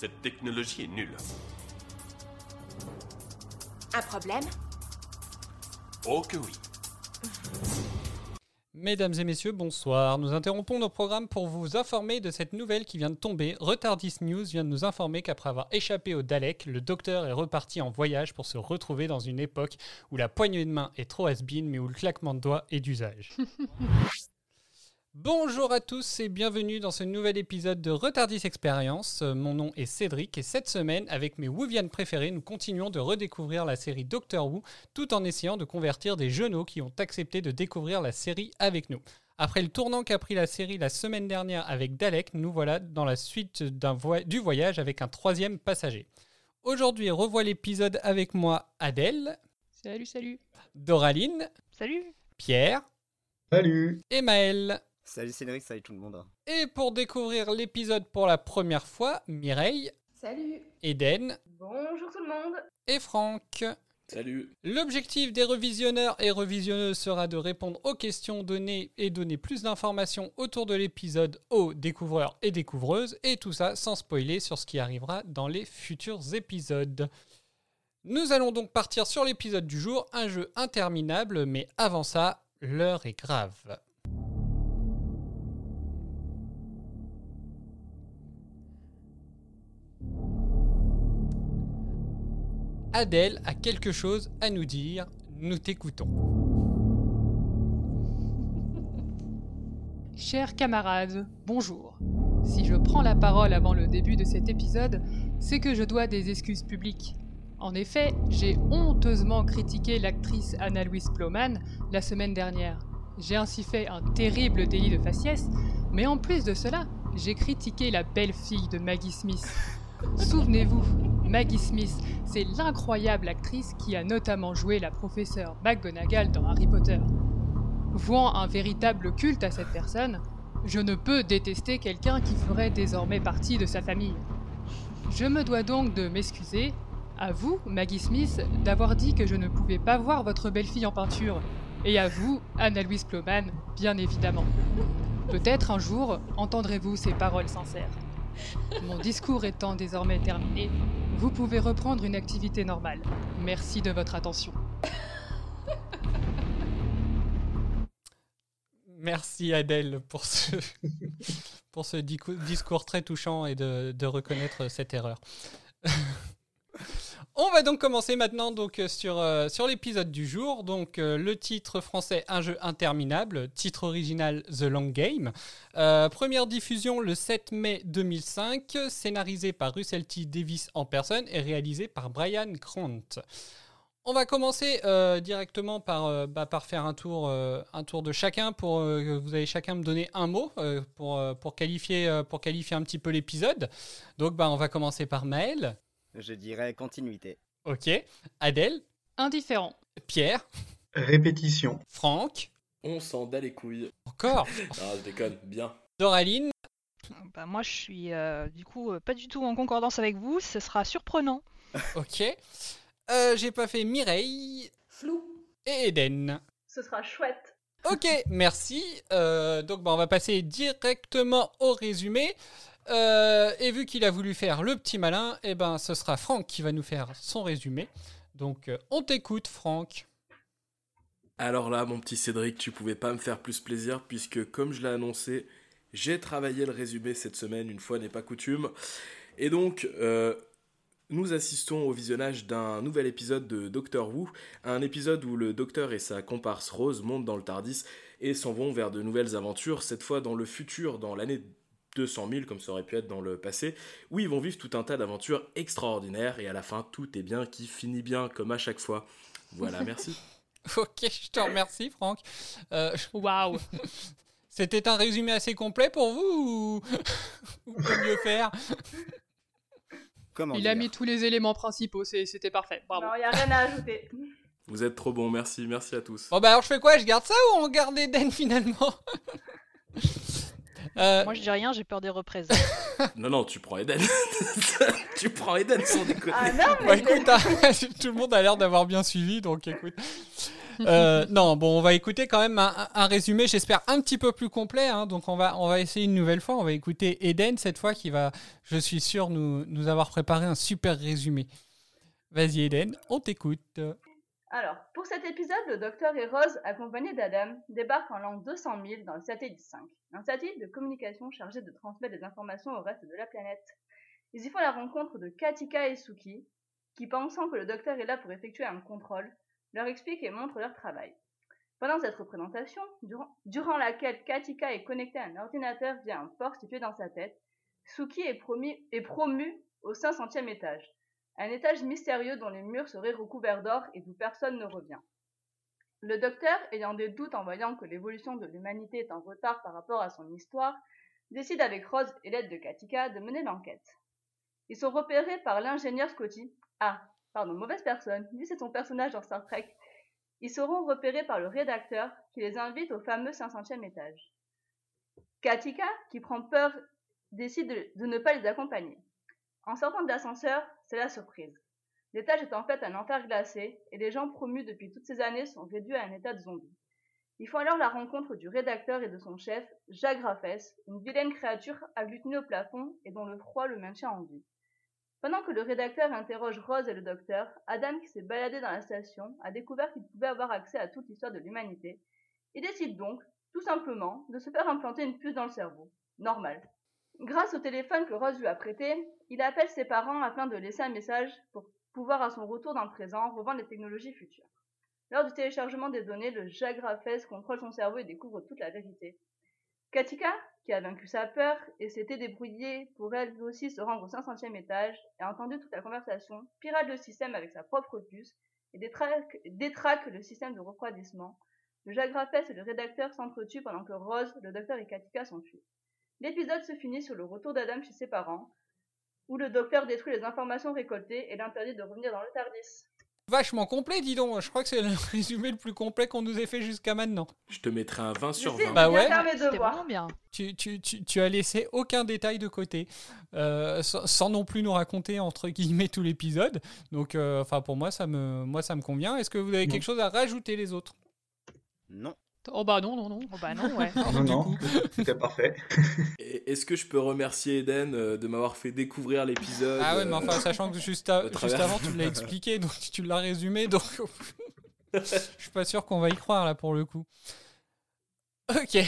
Cette technologie est nulle. Un problème? Oh que oui. Mesdames et messieurs, bonsoir. Nous interrompons nos programmes pour vous informer de cette nouvelle qui vient de tomber. Retardis News vient de nous informer qu'après avoir échappé au Dalek, le docteur est reparti en voyage pour se retrouver dans une époque où la poignée de main est trop has mais où le claquement de doigts est d'usage. Bonjour à tous et bienvenue dans ce nouvel épisode de Retardis Experience. Euh, Mon nom est Cédric et cette semaine, avec mes Wouvianes préférés, nous continuons de redécouvrir la série Doctor Who tout en essayant de convertir des genoux qui ont accepté de découvrir la série avec nous. Après le tournant qu'a pris la série la semaine dernière avec Dalek, nous voilà dans la suite du voyage avec un troisième passager. Aujourd'hui, revois l'épisode avec moi Adèle, Salut, salut. Doraline, Salut. Pierre Salut et Maël. Salut Cédric, salut tout le monde. Et pour découvrir l'épisode pour la première fois, Mireille, Salut Eden Bonjour tout le monde et Franck. Salut. L'objectif des revisionneurs et revisionneuses sera de répondre aux questions données et donner plus d'informations autour de l'épisode aux découvreurs et découvreuses, et tout ça sans spoiler sur ce qui arrivera dans les futurs épisodes. Nous allons donc partir sur l'épisode du jour, un jeu interminable, mais avant ça, l'heure est grave. Adèle a quelque chose à nous dire, nous t'écoutons. Chers camarades, bonjour. Si je prends la parole avant le début de cet épisode, c'est que je dois des excuses publiques. En effet, j'ai honteusement critiqué l'actrice Anna-Louise Ploman la semaine dernière. J'ai ainsi fait un terrible délit de faciès, mais en plus de cela, j'ai critiqué la belle-fille de Maggie Smith. Souvenez-vous, Maggie Smith, c'est l'incroyable actrice qui a notamment joué la professeure McGonagall dans Harry Potter. Vouant un véritable culte à cette personne, je ne peux détester quelqu'un qui ferait désormais partie de sa famille. Je me dois donc de m'excuser, à vous, Maggie Smith, d'avoir dit que je ne pouvais pas voir votre belle-fille en peinture, et à vous, Anna-Louise Ploman, bien évidemment. Peut-être un jour entendrez-vous ces paroles sincères. Mon discours étant désormais terminé, vous pouvez reprendre une activité normale. Merci de votre attention. Merci Adèle pour ce, pour ce discours très touchant et de, de reconnaître cette erreur. On va donc commencer maintenant donc euh, sur, euh, sur l'épisode du jour. Donc euh, le titre français Un jeu interminable, titre original The Long Game. Première diffusion le 7 mai 2005, scénarisé par Russell T Davis en personne et réalisé par Brian Grant. On va commencer directement par, bah, par faire un tour, un tour de chacun pour vous allez chacun me donner un mot pour, pour, qualifier, pour qualifier un petit peu l'épisode. Donc bah, on va commencer par Maël. Je dirais continuité. Ok. Adèle. Indifférent. Pierre. Répétition. Franck. On s'en bat les couilles. Encore. Ah, je déconne, bien. Doraline. Bah, moi, je suis euh, du coup euh, pas du tout en concordance avec vous. Ce sera surprenant. Ok. Euh, J'ai pas fait Mireille Flou et Eden. Ce sera chouette Ok, merci. Euh, donc bah, on va passer directement au résumé. Euh, et vu qu'il a voulu faire le petit malin, eh ben, ce sera Franck qui va nous faire son résumé. Donc euh, on t'écoute Franck. Alors là, mon petit Cédric, tu pouvais pas me faire plus plaisir puisque, comme je l'ai annoncé, j'ai travaillé le résumé cette semaine, une fois n'est pas coutume. Et donc, euh, nous assistons au visionnage d'un nouvel épisode de Doctor Who, un épisode où le docteur et sa comparse Rose montent dans le Tardis et s'en vont vers de nouvelles aventures, cette fois dans le futur, dans l'année 200 000 comme ça aurait pu être dans le passé, où ils vont vivre tout un tas d'aventures extraordinaires et à la fin tout est bien qui finit bien comme à chaque fois. Voilà, merci. ok, je te remercie Franck. Euh, Waouh C'était un résumé assez complet pour vous ou, ou mieux faire Comment Il a mis tous les éléments principaux, c'est- c'était parfait. Bravo. Non, il n'y a rien à ajouter. Vous êtes trop bons, merci, merci à tous. Bon bah alors je fais quoi? Je garde ça ou on garde Eden finalement? Euh, Moi je dis rien, j'ai peur des représailles. Non, non, tu prends Eden. tu prends Eden sans déconner. Ah non, mais Bah écoute, hein, tout le monde a l'air d'avoir bien suivi, donc écoute. Euh, non, bon, on va écouter quand même un, un- un résumé, j'espère un petit peu plus complet. hein. donc on va, on va essayer une nouvelle fois. On va écouter Eden cette fois qui va, je suis sûr, nous, nous avoir préparé un super résumé. Vas-y Eden, on t'écoute. Alors, pour cet épisode, le docteur et Rose, accompagnés d'Adam, débarquent en l'an 200 000 dans le satellite 5, un satellite de communication chargé de transmettre des informations au reste de la planète. Ils y font la rencontre de Katika et Suki, qui, pensant que le docteur est là pour effectuer un contrôle, leur expliquent et montrent leur travail. Pendant cette représentation, durant, laquelle Katika est connectée à un ordinateur via un port situé dans sa tête, Suki est, promis, est promu au 500e étage un étage mystérieux dont les murs seraient recouverts d'or et d'où personne ne revient. Le docteur, ayant des doutes en voyant que l'évolution de l'humanité est en retard par rapport à son histoire, décide avec Rose et l'aide de Katika de mener l'enquête. Ils sont repérés par l'ingénieur Scotty. Ah, pardon, mauvaise personne, lui c'est son personnage dans Star Trek. Ils seront repérés par le rédacteur qui les invite au fameux 500e étage. Katika, qui prend peur, décide de, ne pas les accompagner. En sortant de l'ascenseur, c'est la surprise. L'étage est en fait un enfer glacé et les gens promus depuis toutes ces années sont réduits à un état de zombie. Ils font alors la rencontre du rédacteur et de son chef, Jacques Raffès, une vilaine créature agglutinée au plafond et dont le froid le maintient en vie. Pendant que le rédacteur interroge Rose et le docteur, Adam, qui s'est baladé dans la station, a découvert qu'il pouvait avoir accès à toute l'histoire de l'humanité. Il décide donc, tout simplement, de se faire implanter une puce dans le cerveau. Normal. Grâce au téléphone que Rose lui a prêté, il appelle ses parents afin de laisser un message pour pouvoir à son retour dans le présent revendre les technologies futures. Lors du téléchargement des données, le Jacques Raffès contrôle son cerveau et découvre toute la vérité. Katika, qui a vaincu sa peur et s'était débrouillée pour elle aussi se rendre au 500e étage, a entendu toute la conversation, pirate le système avec sa propre puce et détraque, le système de refroidissement. Le Jacques Raffès et le rédacteur s'entretuent pendant que Rose, le docteur et Katika s'enfuient. L'épisode se finit sur le retour d'Adam chez ses parents, où le docteur détruit les informations récoltées et l'interdit de revenir dans le TARDIS. Vachement complet, dis donc. Je crois que c'est le résumé le plus complet qu'on nous ait fait jusqu'à maintenant. Je te mettrai un 20 sur Je sais, 20. Bah ouais. vraiment bien. Tu, tu, tu, tu as laissé aucun détail de côté, euh, sans, sans non plus nous raconter entre guillemets tout l'épisode. Donc, euh, enfin pour moi ça me, moi ça me convient. Est-ce que vous avez Non. quelque chose à rajouter les autres? Non. Oh bah non, non, non. Oh bah non, ouais. Non, non. C'était parfait. Est-ce que je peux remercier Eden euh, de m'avoir fait découvrir l'épisode Ah ouais, mais euh, enfin sachant que juste, à- juste avant tu l'as expliqué, donc tu l'as résumé, donc je suis pas sûr qu'on va y croire là pour le coup. Ok,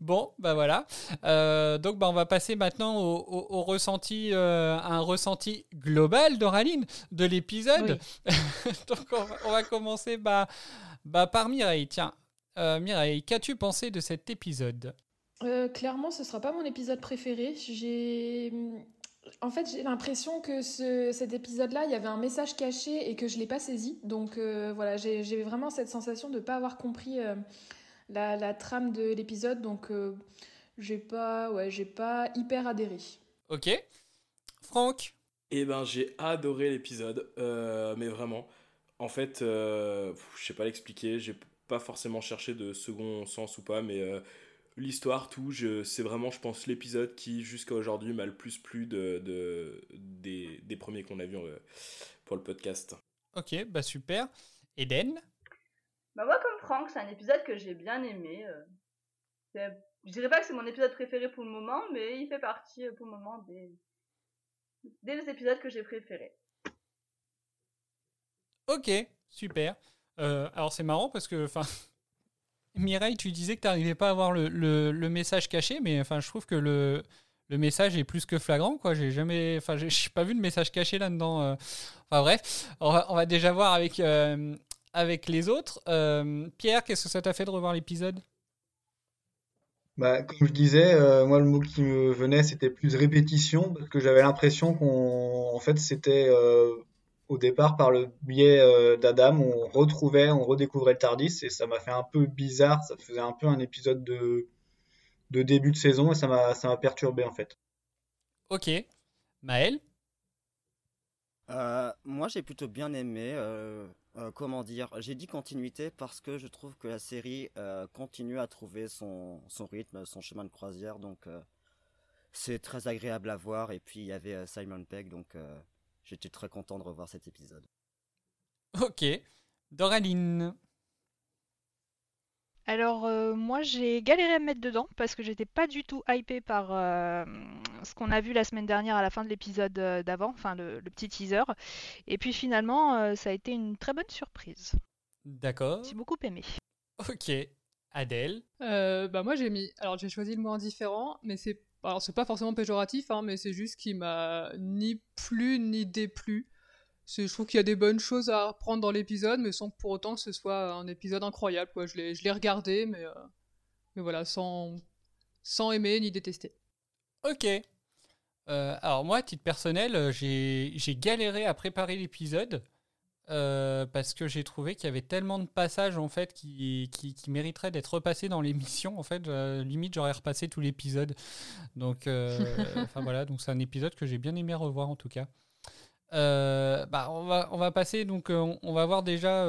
bon, bah voilà. Euh, donc bah, on va passer maintenant au, au- au ressenti, euh, un ressenti global d'Oraline de l'épisode. donc on va, on va commencer bah, bah, par Mireille. Tiens, euh, Mireille, qu'as-tu pensé de cet épisode? Euh, clairement, ce sera pas mon épisode préféré. J'ai, en fait, j'ai l'impression que ce- cet épisode-là, il y avait un message caché et que je l'ai pas saisi. Donc euh, voilà, j'ai vraiment cette sensation de pas avoir compris euh, la, la trame de l'épisode. Donc euh, j'ai pas, ouais, j'ai pas hyper adhéré. Ok. Franck? Eh ben, j'ai adoré l'épisode, euh, mais vraiment. En fait, euh, je sais pas l'expliquer, j'ai pas forcément cherché de second sens ou pas, mais euh, l'histoire, tout, je- c'est vraiment, je pense, l'épisode qui, jusqu'à aujourd'hui, m'a le plus plu de, de- des, des premiers qu'on a vus euh, pour le podcast. Ok, bah super. Eden? Bah moi, comme Franck, c'est un épisode que j'ai bien aimé. euh. C'est- Je dirais pas que c'est mon épisode préféré pour le moment, mais il fait partie euh, pour le moment des, des épisodes que j'ai préférés. Ok, super. Euh, alors c'est marrant parce que, enfin, Mireille, tu disais que tu n'arrivais pas à voir le, le- message caché, mais enfin, je trouve que le, le message est plus que flagrant, quoi. J'ai jamais, enfin, j'ai pas vu de message caché là-dedans. euh. Enfin bref, on va, on va déjà voir avec euh, avec les autres. Euh, Pierre, qu'est-ce que ça t'a fait de revoir l'épisode? Bah, comme je disais, moi le mot qui me venait c'était plus répétition parce que j'avais l'impression qu'on en fait c'était euh, au départ par le biais euh, d'Adam on retrouvait, on redécouvrait le Tardis et ça m'a fait un peu bizarre, ça faisait un peu un épisode de de début de saison et ça m'a ça m'a perturbé en fait. Ok. Maël? Euh, moi, j'ai plutôt bien aimé. euh, euh, comment dire J'ai dit continuité parce que je trouve que la série euh, continue à trouver son, son rythme, son chemin de croisière. Donc, euh, c'est très agréable à voir. Et puis, il y avait euh, Simon Pegg. Donc, euh, j'étais très content de revoir cet épisode. Ok. Doraline Alors euh, moi j'ai galéré à me mettre dedans parce que j'étais pas du tout hypée par euh, ce qu'on a vu la semaine dernière à la fin de l'épisode euh, d'avant, enfin le, le petit teaser. Et puis finalement euh, ça a été une très bonne surprise. D'accord. J'ai beaucoup aimé. Ok. Adèle Euh, bah moi j'ai mis, alors j'ai choisi le mot indifférent, mais c'est, alors c'est pas forcément péjoratif, hein, mais c'est juste qu'il m'a ni plu ni déplu. Je trouve qu'il y a des bonnes choses à reprendre dans l'épisode, mais sans pour autant que ce soit un épisode incroyable. Quoi. Je l'ai, regardé, mais, euh, mais voilà, sans, sans aimer ni détester. Ok. Euh, alors moi, à titre personnel, euh, j'ai galéré à préparer l'épisode euh, parce que j'ai trouvé qu'il y avait tellement de passages en fait qui, qui, qui mériteraient d'être repassés dans l'émission. En fait, Euh, limite j'aurais repassé tout l'épisode. Donc, euh, enfin voilà, donc c'est un épisode que j'ai bien aimé revoir en tout cas. Bah, on va on va passer donc on, on va voir déjà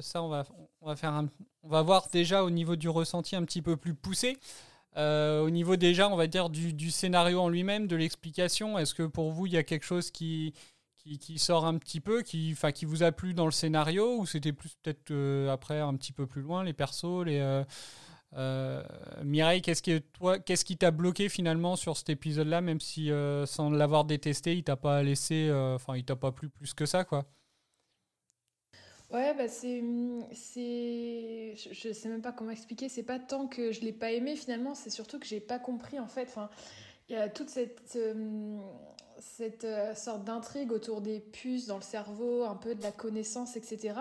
ça on va on va faire un, on va voir déjà au niveau du ressenti un petit peu plus poussé. Euh, au niveau déjà, on va dire, du, du scénario en lui-même, de l'explication, est-ce que pour vous, il y a quelque chose qui, qui, sort un petit peu, qui, qui vous a plu dans le scénario, ou c'était plus peut-être euh, après un petit peu plus loin, les persos, les... euh, euh, Mireille, qu'est-ce qui, toi, qu'est-ce qui t'a bloqué finalement sur cet épisode-là, même si sans l'avoir détesté, il t'a pas laissé, enfin, il t'a pas plu plus que ça, quoi? Ouais, bah c'est, c'est, je, je sais même pas comment expliquer. C'est pas tant que je l'ai pas aimé finalement, c'est surtout que j'ai pas compris en fait. Enfin, il y a toute cette, cette euh, sorte d'intrigue autour des puces dans le cerveau, un peu de la connaissance, etc.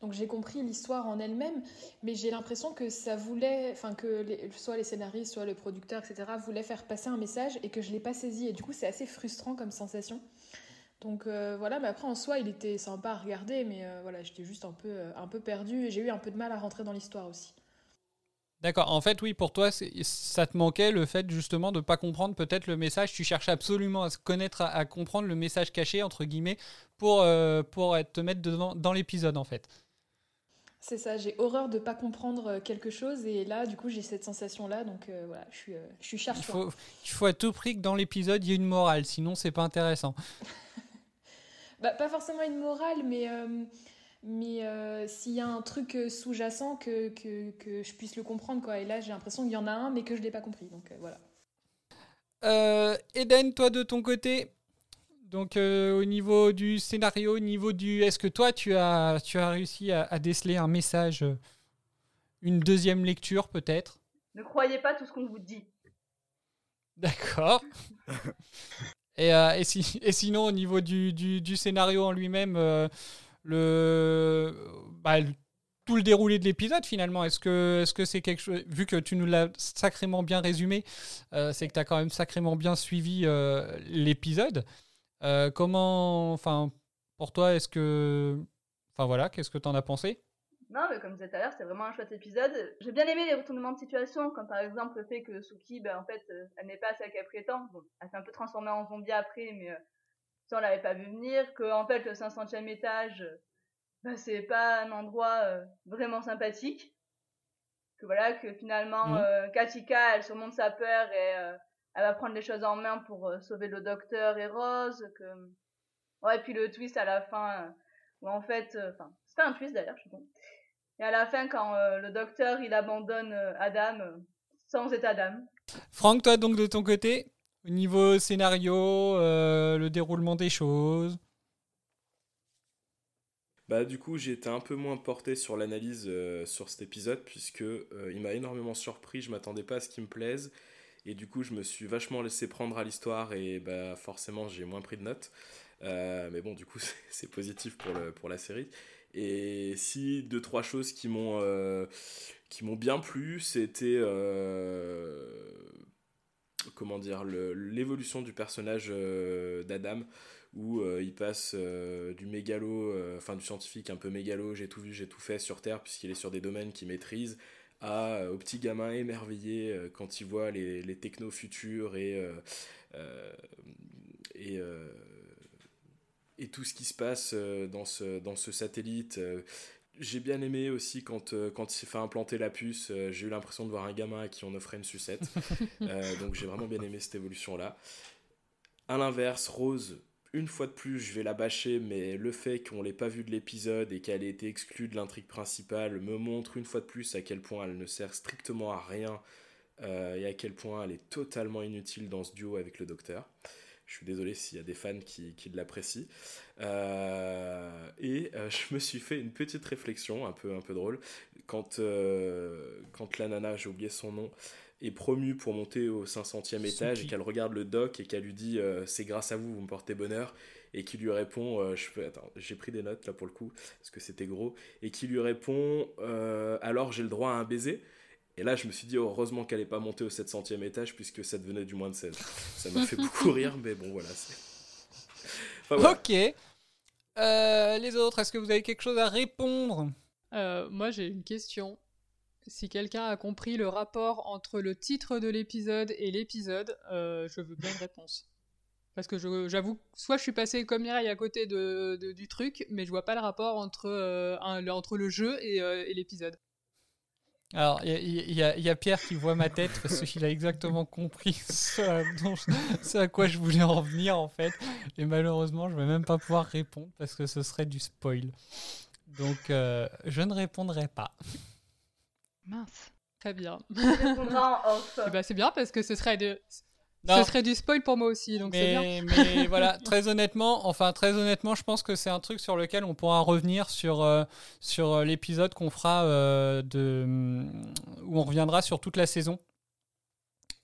Donc j'ai compris l'histoire en elle-même, mais j'ai l'impression que ça voulait, enfin que soit les scénaristes, soit le producteur, etc. voulaient faire passer un message et que je l'ai pas saisi. Et du coup, c'est assez frustrant comme sensation. Donc euh, voilà, mais après en soi, il était sympa à regarder, mais euh, voilà, j'étais juste un peu, un peu perdue et j'ai eu un peu de mal à rentrer dans l'histoire aussi. D'accord. En fait, oui, pour toi, ça te manquait le fait justement de pas comprendre peut-être le message. Tu cherchais absolument à se connaître, à, à comprendre le message caché entre guillemets pour euh, pour te mettre dedans, dans l'épisode en fait. C'est ça, j'ai horreur de pas comprendre euh, quelque chose et là, du coup, j'ai cette sensation-là, donc euh, voilà, je suis, euh, je suis Il charge faut, il faut à tout prix que dans l'épisode il y ait une morale, sinon c'est pas intéressant. Bah, pas forcément une morale, mais, mais euh, s'il y a un truc euh, sous-jacent, que, que, que je puisse le comprendre, quoi. Et là, j'ai l'impression qu'il y en a un, mais que je l'ai pas compris, donc euh, voilà. Euh, Eden, toi de ton côté, donc euh, au niveau du scénario, au niveau du, est-ce que toi tu as tu as réussi à, à déceler un message, une deuxième lecture peut-être? Ne croyez pas tout ce qu'on vous dit. D'accord. et, euh, et, si- et sinon, au niveau du, du- du scénario en lui-même, euh, le, bah, le- tout le déroulé de l'épisode, finalement, est-ce que est-ce que c'est quelque chose, vu que tu nous l'as sacrément bien résumé, euh, c'est que tu as quand même sacrément bien suivi euh, l'épisode. Euh, comment, enfin, pour toi, est-ce que, enfin voilà, qu'est-ce que tu en as pensé? Non, mais comme je disais tout à l'heure, c'est vraiment un chouette épisode. J'ai bien aimé les retournements de situation, comme par exemple le fait que Suki, ben, en fait, elle n'est pas celle qu'elle prétend. Bon, elle s'est un peu transformée en zombie après, mais ça, on l'avait pas vu venir. Que, en fait, le 500e étage, ben, c'est pas un endroit euh, vraiment sympathique. Que voilà, que finalement, Mhm. euh, Katika, elle surmonte sa peur et euh, elle va prendre les choses en main pour sauver le docteur et Rose. Que... Ouais, et puis le twist à la fin, où en fait, enfin, c'est pas un twist d'ailleurs, je suis. Et à la fin, quand le docteur il abandonne Adam, sans état d'âme. Franck, toi donc de ton côté, au niveau scénario, euh, le déroulement des choses. Bah du coup j'ai été un peu moins porté sur l'analyse euh, sur cet épisode puisque euh, il m'a énormément surpris, je m'attendais pas à ce qu'il me plaise et du coup je me suis vachement laissé prendre à l'histoire et bah forcément j'ai moins pris de notes. Mais bon du coup c'est- positif pour, le, pour la série. Et si deux trois choses qui m'ont qui m'ont bien plu, c'était comment dire l'évolution du personnage euh, d'Adam où il passe du mégalo, enfin du scientifique un peu mégalo, j'ai tout vu, j'ai tout fait sur Terre puisqu'il est sur des domaines qu'il maîtrise, à, au petit gamin émerveillé quand il voit les, les technos futurs et tout ce qui se passe euh, dans ce satellite. Euh, j'ai bien aimé aussi quand, euh, quand il s'est fait implanter la puce, j'ai eu l'impression de voir un gamin à qui on offrait une sucette. donc j'ai vraiment bien aimé cette évolution-là. À l'inverse, Rose, une fois de plus, je vais la bâcher, mais le fait qu'on l'ait pas vue de l'épisode et qu'elle ait été exclue de l'intrigue principale me montre une fois de plus à quel point elle ne sert strictement à rien et à quel point elle est totalement inutile dans ce duo avec le docteur. Je suis désolé s'il y a des fans qui, qui l'apprécient. Euh, et euh, je me suis fait une petite réflexion, un peu, un peu drôle, quand, euh, quand la nana, j'ai oublié son nom, est promue pour monter au 500e étage et qu'elle regarde le doc et qu'elle lui dit c'est grâce à vous, vous me portez bonheur et qui lui répond je peux attends j'ai pris des notes là pour le coup parce que c'était gros et qui lui répond alors j'ai le droit à un baiser et là, je me suis dit, heureusement qu'elle n'est pas montée au 700e étage, puisque ça devenait du moins de 16. Ça m'a fait beaucoup rire, mais bon, voilà. Ok. Euh, les autres, est-ce que vous avez quelque chose à répondre? Euh, Moi, j'ai une question. Si quelqu'un a compris le rapport entre le titre de l'épisode et l'épisode, euh, je veux bien une réponse. Parce que j'avoue, soit je suis passé comme Mireille à côté de, du truc, mais je vois pas le rapport entre, entre le jeu et l'épisode. Alors, il y, a Pierre qui voit ma tête parce qu'il a exactement compris ce à, quoi je voulais en venir en fait. Et malheureusement, je ne vais même pas pouvoir répondre parce que ce serait du spoil. Donc, euh, je ne répondrai pas. Mince. Très bien. Eh ben, c'est bien parce que ce serait de, ce serait du spoil pour moi aussi, donc c'est bien. Mais voilà, très honnêtement, enfin très honnêtement, je pense que c'est un truc sur lequel on pourra revenir sur, euh, sur euh, l'épisode qu'on fera euh, de où on reviendra sur toute la saison.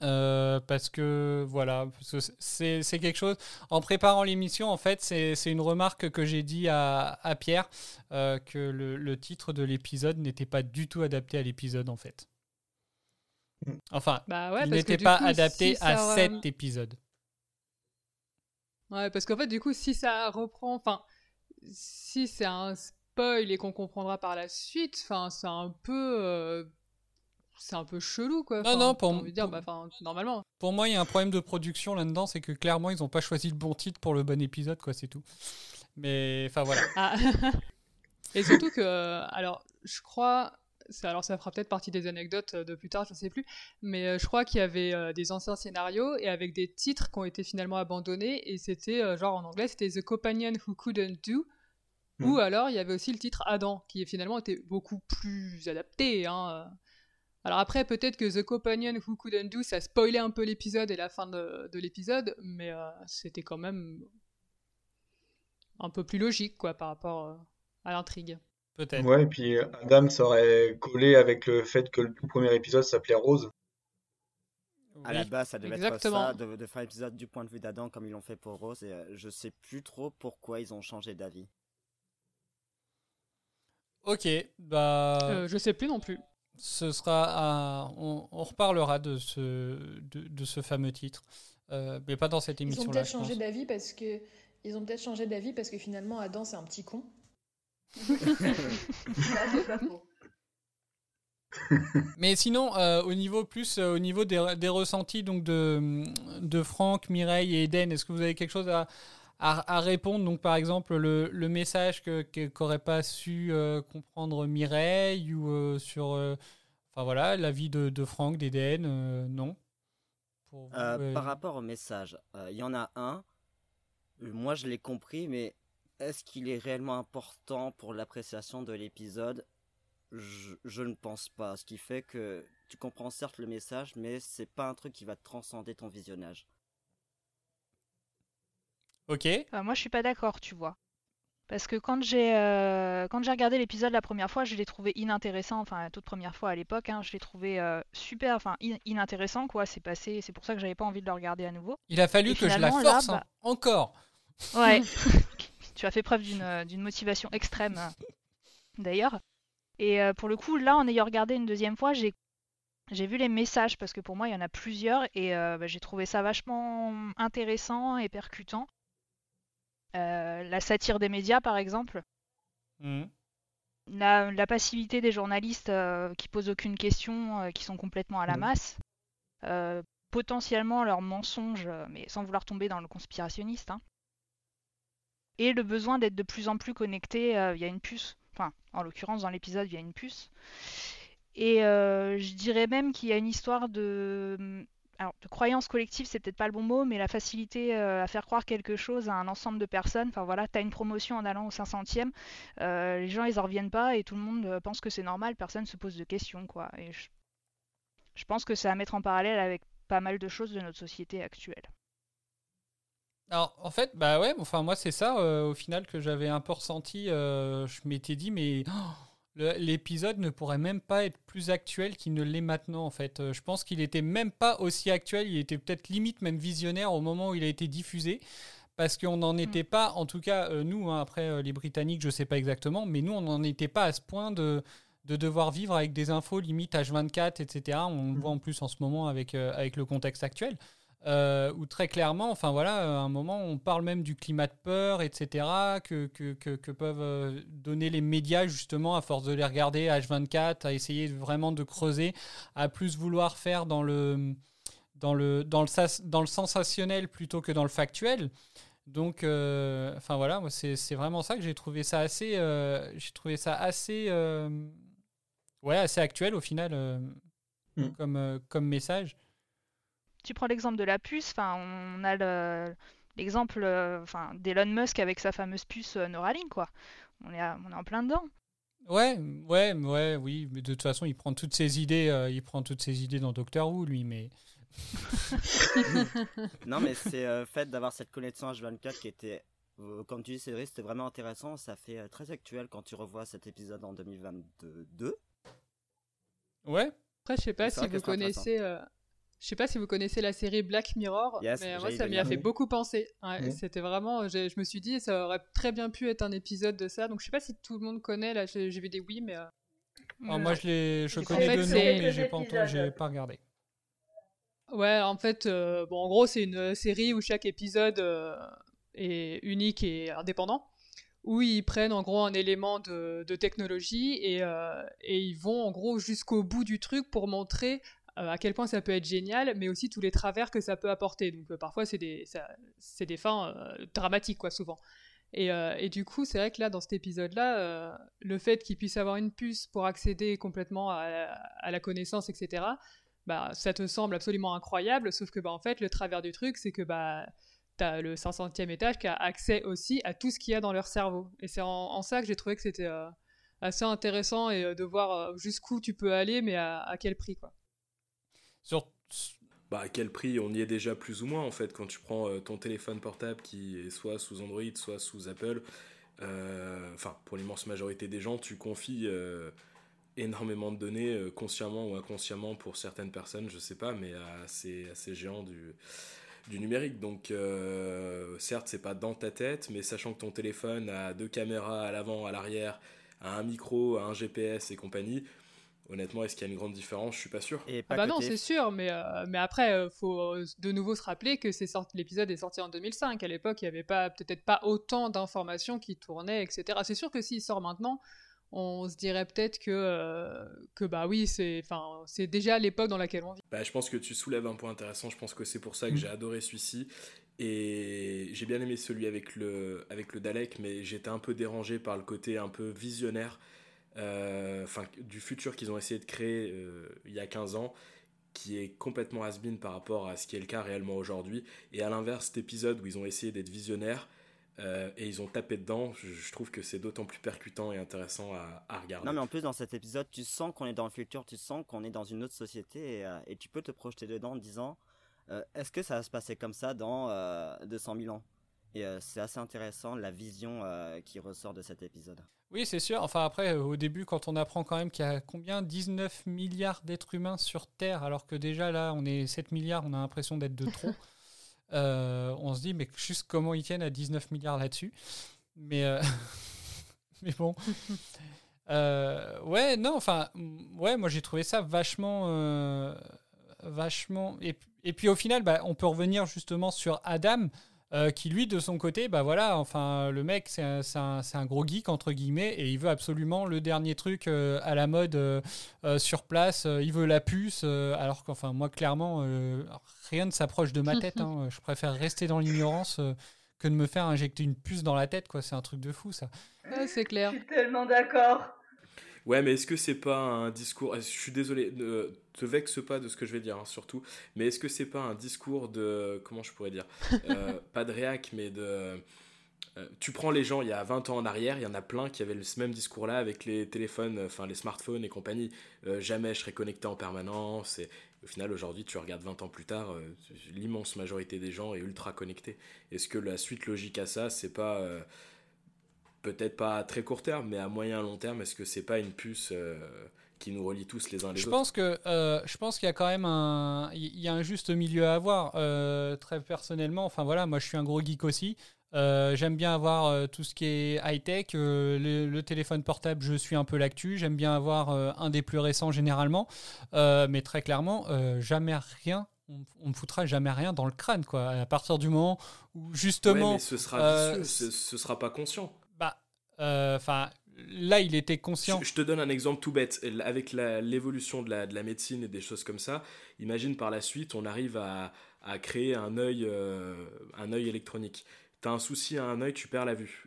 parce que voilà, c'est quelque chose. En préparant l'émission, en fait, c'est une remarque que j'ai dit à, à Pierre que le, le titre de l'épisode n'était pas du tout adapté à l'épisode en fait. Enfin, bah il n'était pas adapté à cet épisode. Ouais, parce qu'en fait, du coup, si ça reprend, enfin, si c'est un spoil et qu'on comprendra par la suite, enfin, c'est un peu, euh, c'est un peu chelou, quoi. Non, non, pour, dire, bah, normalement. Pour moi, il y a un problème de production là-dedans, c'est que clairement, ils n'ont pas choisi le bon titre pour le bon épisode, quoi, c'est tout. Mais, enfin, voilà. Ah. et surtout que, alors, je crois, alors ça fera peut-être partie des anecdotes euh, de plus tard, je ne sais plus, mais euh, je crois qu'il y avait euh, des anciens scénarios et avec des titres qui ont été finalement abandonnés et c'était genre en anglais c'était The Companion Who Couldn't Do ou hmm. alors il y avait aussi le titre Adam qui finalement était beaucoup plus adapté. Hein. Alors après peut-être que The Companion Who Couldn't Do ça spoilait un peu l'épisode et la fin de, l'épisode, mais c'était quand même un peu plus logique quoi par rapport à l'intrigue. Ouais, et puis Adam serait collé avec le fait que le tout premier épisode s'appelait Rose. À la base, ça devait être ça, de, faire l'épisode du point de vue d'Adam comme ils l'ont fait pour Rose, et euh, je sais plus trop pourquoi ils ont changé d'avis. Ok, bah. Euh, je sais plus non plus. Ce sera. On, reparlera de ce, de, ce fameux titre, euh, mais pas dans cette émission-là. Ils ont peut-être changé d'avis parce que. Ils ont peut-être changé d'avis parce que finalement Adam c'est un petit con. Mais sinon, euh, au niveau plus, euh, au niveau des, ressentis donc de, de Franck, Mireille et Eden, est-ce que vous avez quelque chose à, à, répondre? Donc, par exemple, le, le message que qu'aurait pas su euh, comprendre Mireille ou sur, enfin voilà, l'avis de, de Franck, d'Eden, non? Par rapport au message, il y en a un. Moi, je l'ai compris, mais est-ce qu'il est réellement important pour l'appréciation de l'épisode? Je, ne pense pas. Ce qui fait que tu comprends certes le message, mais c'est pas un truc qui va transcender ton visionnage. Ok. Euh, moi, je suis pas d'accord, tu vois. Parce que quand j'ai euh, quand j'ai regardé l'épisode la première fois, je l'ai trouvé inintéressant. Enfin, la toute première fois à l'époque, hein, je l'ai trouvé euh, super, enfin inintéressant quoi. C'est passé, c'est pour ça que j'avais pas envie de le regarder à nouveau. Il a fallu que je la force hein. bah encore. Ouais. tu as fait preuve d'une motivation extrême. d'ailleurs. Et euh, pour le coup, là, en ayant regardé une deuxième fois, j'ai j'ai vu les messages parce que pour moi, il y en a plusieurs et euh, bah, j'ai trouvé ça vachement intéressant et percutant. Euh, la satire des médias, par exemple. Mmh. La, la passivité des journalistes euh, qui posent aucune question, euh, qui sont complètement à la Mhm. masse. Euh, potentiellement leurs mensonges, euh, mais sans vouloir tomber dans le conspirationniste. hein. Et le besoin d'être de plus en plus connecté euh, via une puce. Enfin, en l'occurrence, dans l'épisode, via une puce. Et euh, je dirais même qu'il y a une histoire de. Alors, de croyance collective, c'est peut-être pas le bon mot, mais la facilité euh, à faire croire quelque chose à un ensemble de personnes. Enfin voilà, t'as une promotion en allant au 500e, euh, les gens ils en reviennent pas et tout le monde euh, pense que c'est normal, personne se pose de questions quoi. Et je, je pense que c'est à mettre en parallèle avec pas mal de choses de notre société actuelle. Alors, en fait, bah ouais, enfin, moi, c'est ça, euh, au final, que j'avais un peu ressenti. euh, je m'étais dit, mais oh, l'épisode ne pourrait même pas être plus actuel qu'il ne l'est maintenant, en fait. Euh, je pense qu'il était même pas aussi actuel, il était peut-être limite même visionnaire au moment où il a été diffusé. Parce qu'on n'en était pas, en tout cas, nous, hein, après les Britanniques, je sais pas exactement, mais nous, on n'en était pas à ce point de, de devoir vivre avec des infos limite H24, etc. On le voit en plus en ce moment avec, euh, avec le contexte actuel. Euh, où très clairement, enfin voilà, à un moment, on parle même du climat de peur, etc., que, que, que, que peuvent euh, donner les médias, justement, à force de les regarder H24, à essayer vraiment de creuser, à plus vouloir faire dans le, dans le, dans le, sas- dans le sensationnel plutôt que dans le factuel. Donc, euh, enfin voilà, moi, c'est vraiment ça que j'ai trouvé ça assez, euh, j'ai trouvé ça assez, euh, ouais, assez actuel au final, Mm. comme, comme message. Tu prends l'exemple de la puce, enfin on a le- l'exemple euh, enfin, d'Elon Musk avec sa fameuse puce euh, Neuralink quoi. On est, à- on est en plein dedans. Ouais, ouais, ouais, oui, mais de toute façon, il prend toutes ses idées, euh, il prend toutes ses idées dans Doctor Who, lui, mais Non, mais c'est euh, fait d'avoir cette connexion H24 qui était, euh, comme tu dis, Cédric, c'était vraiment intéressant. Ça fait euh, très actuel quand tu revois cet épisode en 2022. ouais. Après, je sais pas C'est si vous connaissez. Je sais pas si vous connaissez la série Black Mirror, Yes, mais moi ça m'y a fait beaucoup penser. Ouais. C'était vraiment, je me suis dit, ça aurait très bien pu être un épisode de ça. Donc je sais pas si tout le monde connaît. Là, j'ai vu des oui, mais euh, Ah, moi, je, je connais deux noms, mais j'ai pas, épisodes. entendu- j'ai pas regardé. Ouais, en fait, euh, bon, en gros, c'est une euh, série où chaque épisode euh, est unique et indépendant, où ils prennent en gros un élément de, de technologie et, euh, et ils vont en gros jusqu'au bout du truc pour montrer euh, à quel point ça peut être génial, mais aussi tous les travers que ça peut apporter. Donc euh, parfois, c'est des, fins euh, dramatiques, quoi, souvent. Et, du coup, c'est vrai que là, dans cet épisode-là, le fait qu'ils puissent avoir une puce pour accéder complètement à, la connaissance, etc., bah, ça te semble absolument incroyable, sauf que bah, en fait, le travers du truc, c'est que bah, tu as le 500e étage qui a accès aussi à tout ce qu'il y a dans leur cerveau. Et c'est en, ça que j'ai trouvé que c'était assez intéressant et de voir jusqu'où tu peux aller, mais à, à quel prix. quoi. Bah, à quel prix On y est déjà plus ou moins en fait. Quand tu prends euh, ton téléphone portable qui est soit sous Android, soit sous Apple, euh, enfin, pour l'immense majorité des gens, tu confies euh, énormément de données, consciemment ou inconsciemment pour certaines personnes, je sais pas, mais à ces, à ces géants du, du numérique. Donc, certes, c'est pas dans ta tête, mais sachant que ton téléphone a deux caméras à l'avant, à l'arrière, a un micro, a un GPS et compagnie. Honnêtement, est-ce qu'il y a une grande différence? Je suis pas sûr. Et Ah pas bah non, c'est sûr, mais, euh, mais après, euh, faut euh, de nouveau se rappeler que l'épisode est sorti en 2005. À l'époque, il n'y avait pas peut-être pas autant d'informations qui tournaient, etc. C'est sûr que s'il sort maintenant, on se dirait peut-être que, euh, que bah oui, c'est enfin, c'est déjà l'époque dans laquelle on vit. Bah, je pense que tu soulèves un point intéressant. Je pense que c'est pour ça que j'ai adoré celui-ci. Et j'ai bien aimé celui avec le, avec le Dalek, mais j'étais un peu dérangé par le côté un peu visionnaire enfin, du futur qu'ils ont essayé de créer euh, il y a 15 ans, qui est complètement has-been par rapport à ce qui est le cas réellement aujourd'hui. Et à l'inverse, cet épisode où ils ont essayé d'être visionnaires euh, et ils ont tapé dedans, je, trouve que c'est d'autant plus percutant et intéressant à, regarder. Non, mais en plus, dans cet épisode, tu sens qu'on est dans le futur, tu sens qu'on est dans une autre société et, euh, tu peux te projeter dedans en disant euh, est-ce que ça va se passer comme ça dans euh, 200 000 ans? Et euh, c'est assez intéressant la vision euh, qui ressort de cet épisode. Oui, c'est sûr. Enfin, après, euh, au début, quand on apprend quand même qu'il y a combien? 19 milliards d'êtres humains sur Terre, alors que déjà là, on est 7 milliards, on a l'impression d'être de trop. Euh, on se dit, mais juste comment ils tiennent à 19 milliards là-dessus? Mais, mais bon. Ouais, non, enfin, ouais, moi j'ai trouvé ça vachement, vachement. Et, et, puis au final, bah, on peut revenir justement sur Adam, euh, qui lui, de son côté, bah voilà, enfin, le mec, c'est un, un, un, gros geek entre guillemets, et il veut absolument le dernier truc à la mode sur place. il veut la puce, alors qu'enfin, moi, clairement, rien ne s'approche de ma tête. Hein. Je préfère rester dans l'ignorance que de me faire injecter une puce dans la tête, quoi. C'est un truc de fou, ça. c'est clair. Je suis tellement d'accord. Ouais, mais est-ce que c'est pas un discours. Je suis désolé, ne te vexe pas de ce que je vais dire, hein, surtout. Mais est-ce que c'est pas un discours de. Comment je pourrais dire euh, Pas de réac, mais de. Euh, tu prends les gens il y a 20 ans en arrière, il y en a plein qui avaient ce même discours-là avec les téléphones, enfin les smartphones et compagnie. Euh, jamais je serai connecté en permanence. Et au final, aujourd'hui, tu regardes 20 ans plus tard, l'immense majorité des gens est ultra connectée. Est-ce que la suite logique à ça, c'est pas peut-être pas à très court terme, mais à moyen long terme, est-ce que c'est pas une puce euh, qui nous relie tous les uns les je autres? pense que euh, je pense qu'il y a quand même un il y a un juste milieu à avoir euh, très personnellement. Enfin voilà moi je suis un gros geek aussi. J'aime bien avoir tout ce qui est high tech le, téléphone portable je suis un peu l'actu. J'aime bien avoir un des plus récents généralement. Mais très clairement jamais rien on, ne foutra jamais rien dans le crâne quoi. À partir du moment où justement mais ce sera ce, ce sera pas conscient enfin, là, il était conscient. Je, te donne un exemple tout bête. Avec l'évolution de la, de la, médecine et des choses comme ça, imagine par la suite, on arrive à, créer un œil, euh, un œil électronique. Tu as un souci à un œil, tu perds la vue.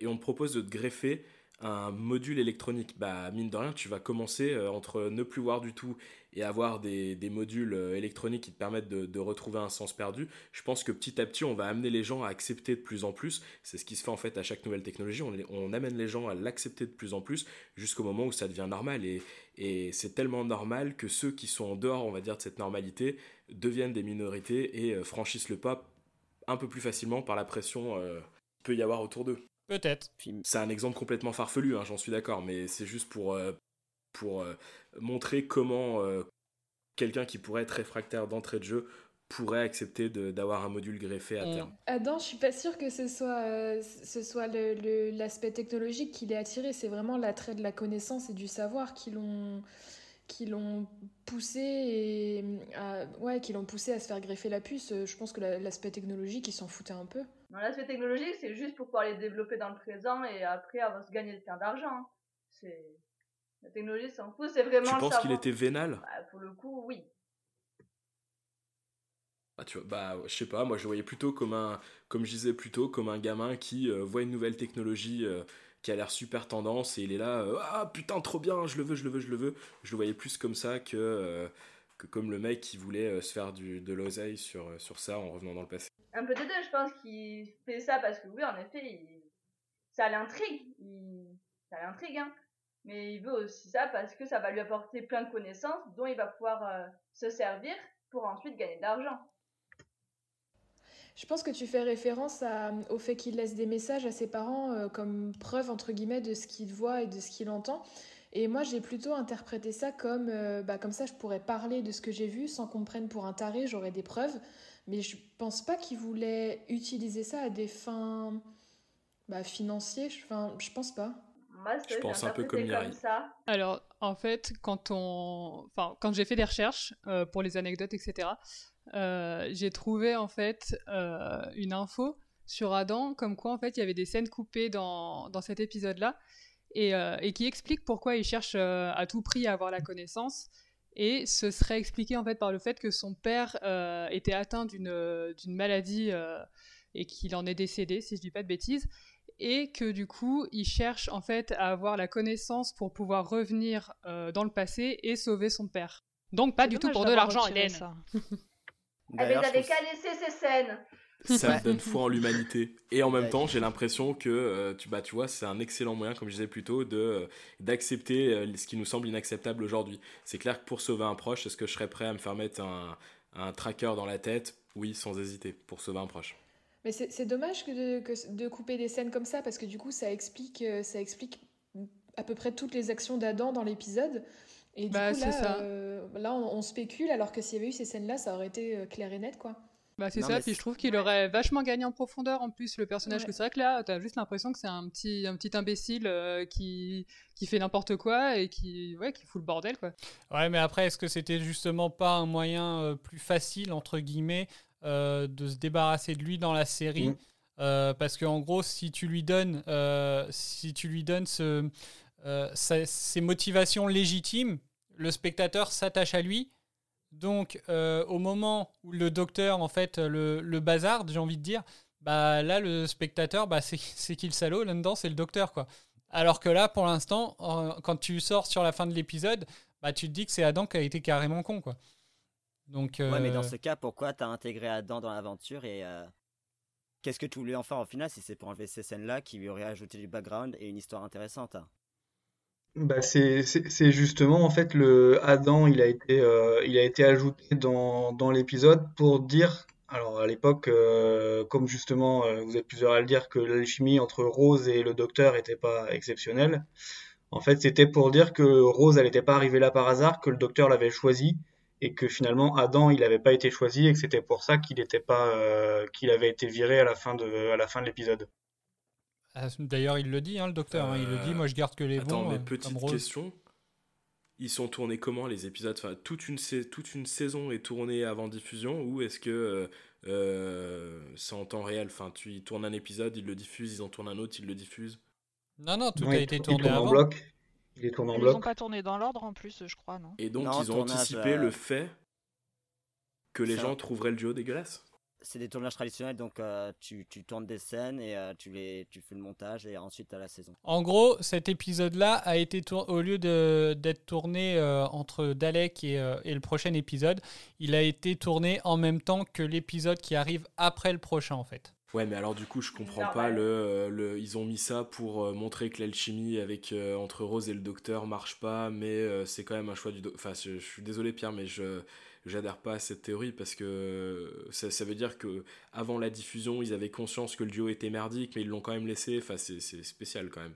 Et on te propose de te greffer un module électronique. Bah, mine de rien, tu vas commencer euh, entre ne plus voir du tout et avoir des, des modules euh, électroniques qui te permettent de, de, retrouver un sens perdu, je pense que petit à petit, on va amener les gens à accepter de plus en plus. C'est ce qui se fait en fait à chaque nouvelle technologie. On, on amène les gens à l'accepter de plus en plus jusqu'au moment où ça devient normal. Et, et c'est tellement normal que ceux qui sont en dehors, on va dire, de cette normalité, deviennent des minorités et euh, franchissent le pas un peu plus facilement par la pression euh, qu'il peut y avoir autour d'eux. Peut-être. C'est un exemple complètement farfelu, hein, j'en suis d'accord, mais c'est juste pour, euh, pour euh, montrer comment euh, quelqu'un qui pourrait être réfractaire d'entrée de jeu pourrait accepter d'avoir un module greffé à mm. terme. Adam, je suis pas sûre que ce soit, ce soit l'aspect technologique qui l'ait attiré, c'est vraiment l'attrait de la connaissance et du savoir qui l'ont qui l'ont poussé et à, ouais, qui l'ont poussé à se faire greffer la puce. Je pense que l'aspect technologique, ils s'en foutaient un peu. l'aspect technologique, c'est juste pour pouvoir les développer dans le présent et après avoir se gagner plein d'argent. Hein. C'est la technologie s'en fout, c'est vraiment. Tu penses qu'il était vénal? Bah, Pour le coup, oui. Bah, tu vois, bah, je sais pas, moi je voyais plutôt comme un, comme je disais plutôt, comme un gamin qui euh, voit une nouvelle technologie euh, qui a l'air super tendance et il est là, euh, ah putain, trop bien, je le veux, je le veux, je le veux. Je le voyais plus comme ça que, que comme le mec qui voulait se faire du, de l'oseille sur, sur ça en revenant dans le passé. Un peu des deux, je pense qu'il fait ça parce que oui, en effet, ça l'intrigue. Il... Ça l'intrigue, hein mais il veut aussi ça parce que ça va lui apporter plein de connaissances dont il va pouvoir euh, se servir pour ensuite gagner de l'argent. Je pense que tu fais référence au fait qu'il laisse des messages à ses parents euh, comme preuve entre guillemets de ce qu'il voit et de ce qu'il entend. Et moi, j'ai plutôt interprété ça comme, euh, bah, comme ça, je pourrais parler de ce que j'ai vu sans qu'on me prenne pour un taré, j'aurais des preuves. Mais je pense pas qu'il voulait utiliser ça à des fins bah, financières. Enfin, je pense pas je pense un peu comme ça. Alors, en fait, quand on, enfin, quand j'ai fait des recherches euh, pour les anecdotes, etc., euh, j'ai trouvé en fait euh, une info sur Adam, comme quoi en fait il y avait des scènes coupées dans, dans cet épisode-là, et, et, qui explique pourquoi il cherche à tout prix à avoir la connaissance. Et ce serait expliqué en fait par le fait que son père était atteint d'une maladie et qu'il en est décédé, si je dis pas de bêtises et que du coup, il cherche en fait à avoir la connaissance pour pouvoir revenir euh, dans le passé et sauver son père. Donc pas du tout pour de l'argent, Hélène. Ça. Elle avait qu'à laisser ces scènes. Ça me donne foi en l'humanité. Et en même temps, j'ai l'impression que, euh, tu, bah, tu vois, c'est un excellent moyen, comme je disais plus tôt, de, euh, d'accepter ce qui nous semble inacceptable aujourd'hui. C'est clair que pour sauver un proche, est-ce que je serais prêt à me faire mettre un, un tracker dans la tête? Oui, sans hésiter, pour sauver un proche. Mais c'est dommage que de, de, couper des scènes comme ça, parce que du coup, ça explique, euh, ça explique à peu près toutes les actions d'Adam dans l'épisode. Et du bah, coup, là, euh, là on, spécule, alors que s'il y avait eu ces scènes-là, ça aurait été euh, clair et net, quoi. Bah c'est ça, puis je trouve qu'il aurait vachement gagné en profondeur en plus le personnage. Ouais. que C'est vrai que là, t'as juste l'impression que c'est un petit, un petit imbécile euh, qui, qui fait n'importe quoi et qui, ouais, qui fout le bordel quoi. Ouais, mais après, est-ce que c'était justement pas un moyen euh, plus facile, entre guillemets, euh, de se débarrasser de lui dans la série Mm. Euh, Parce qu'en gros, si tu lui donnes, euh, si tu lui donnes ce, euh, sa- ses motivations légitimes, le spectateur s'attache à lui. Donc, au moment où le docteur, en fait, le, le bazarde, j'ai envie de dire, bah là, le spectateur, bah, c'est qui le salaud là-dedans C'est le docteur, quoi. Alors que là, pour l'instant, quand tu sors sur la fin de l'épisode, bah, tu te dis que c'est Adam qui a été carrément con, quoi. Donc, Ouais, mais euh, dans ce cas, pourquoi t'as intégré Adam dans l'aventure et euh, qu'est-ce que tu voulais en faire au final si c'est pour enlever ces scènes-là qui lui auraient ajouté du background et une histoire intéressante? Hein Bah c'est c'est c'est justement en fait le Adam il a été euh, il a été ajouté dans dans l'épisode pour dire alors à l'époque euh, comme justement euh, vous êtes plusieurs à le dire que l'alchimie entre Rose et le docteur était pas exceptionnelle en fait c'était pour dire que Rose elle n'était pas arrivée là par hasard que le docteur l'avait choisi et que finalement Adam il n'avait pas été choisi et que c'était pour ça qu'il était pas euh, qu'il avait été viré à la fin de à la fin de l'épisode ah, D'ailleurs, il le dit, hein, le docteur. hein, il le dit, moi, je garde que les Attends, bons. mais euh, petite question. Ils sont tournés comment les épisodes? Enfin, toute, une, toute une saison est tournée avant diffusion ou est-ce que euh, euh, c'est en temps réel? Enfin, tu, Ils tournent un épisode, ils le diffusent, ils en tournent un autre, ils le diffusent? Non, non, tout Non, a il été tourné tourne en avant. bloc il est tourné en Ils bloc ont pas tourné dans l'ordre en plus, je crois, non Et donc Non, ils ont anticipé euh, le fait que les gens trouveraient le duo dégueulasse C'est des tournages traditionnels, donc euh, tu, tu tournes des scènes et euh, tu, les, tu fais le montage et ensuite t'as la saison. En gros, cet épisode-là a été tour- au lieu de- d'être tourné euh, entre Dalek et, euh, et le prochain épisode, il a été tourné en même temps que l'épisode qui arrive après le prochain, en fait. Ouais, mais alors du coup, je comprends pas le, euh, le. Ils ont mis ça pour euh, montrer que l'alchimie avec euh, entre Rose et le Docteur marche pas, mais euh, c'est quand même un choix du. do- Enfin, je, je suis désolé Pierre, mais je j'adhère pas à cette théorie parce que ça, ça veut dire que avant la diffusion, ils avaient conscience que le duo était merdique, mais ils l'ont quand même laissé. Enfin, c'est c'est spécial quand même.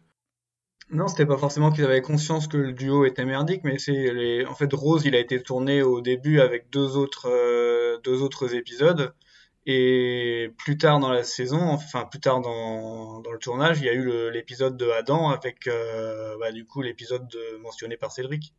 Non, c'était pas forcément qu'ils avaient conscience que le duo était merdique, mais c'est les... en fait Rose, il a été tourné au début avec deux autres euh, deux autres épisodes et plus tard dans la saison, enfin plus tard dans, dans le tournage, il y a eu l'épisode de Adam avec euh, bah, du coup l'épisode de- mentionné par Cédric.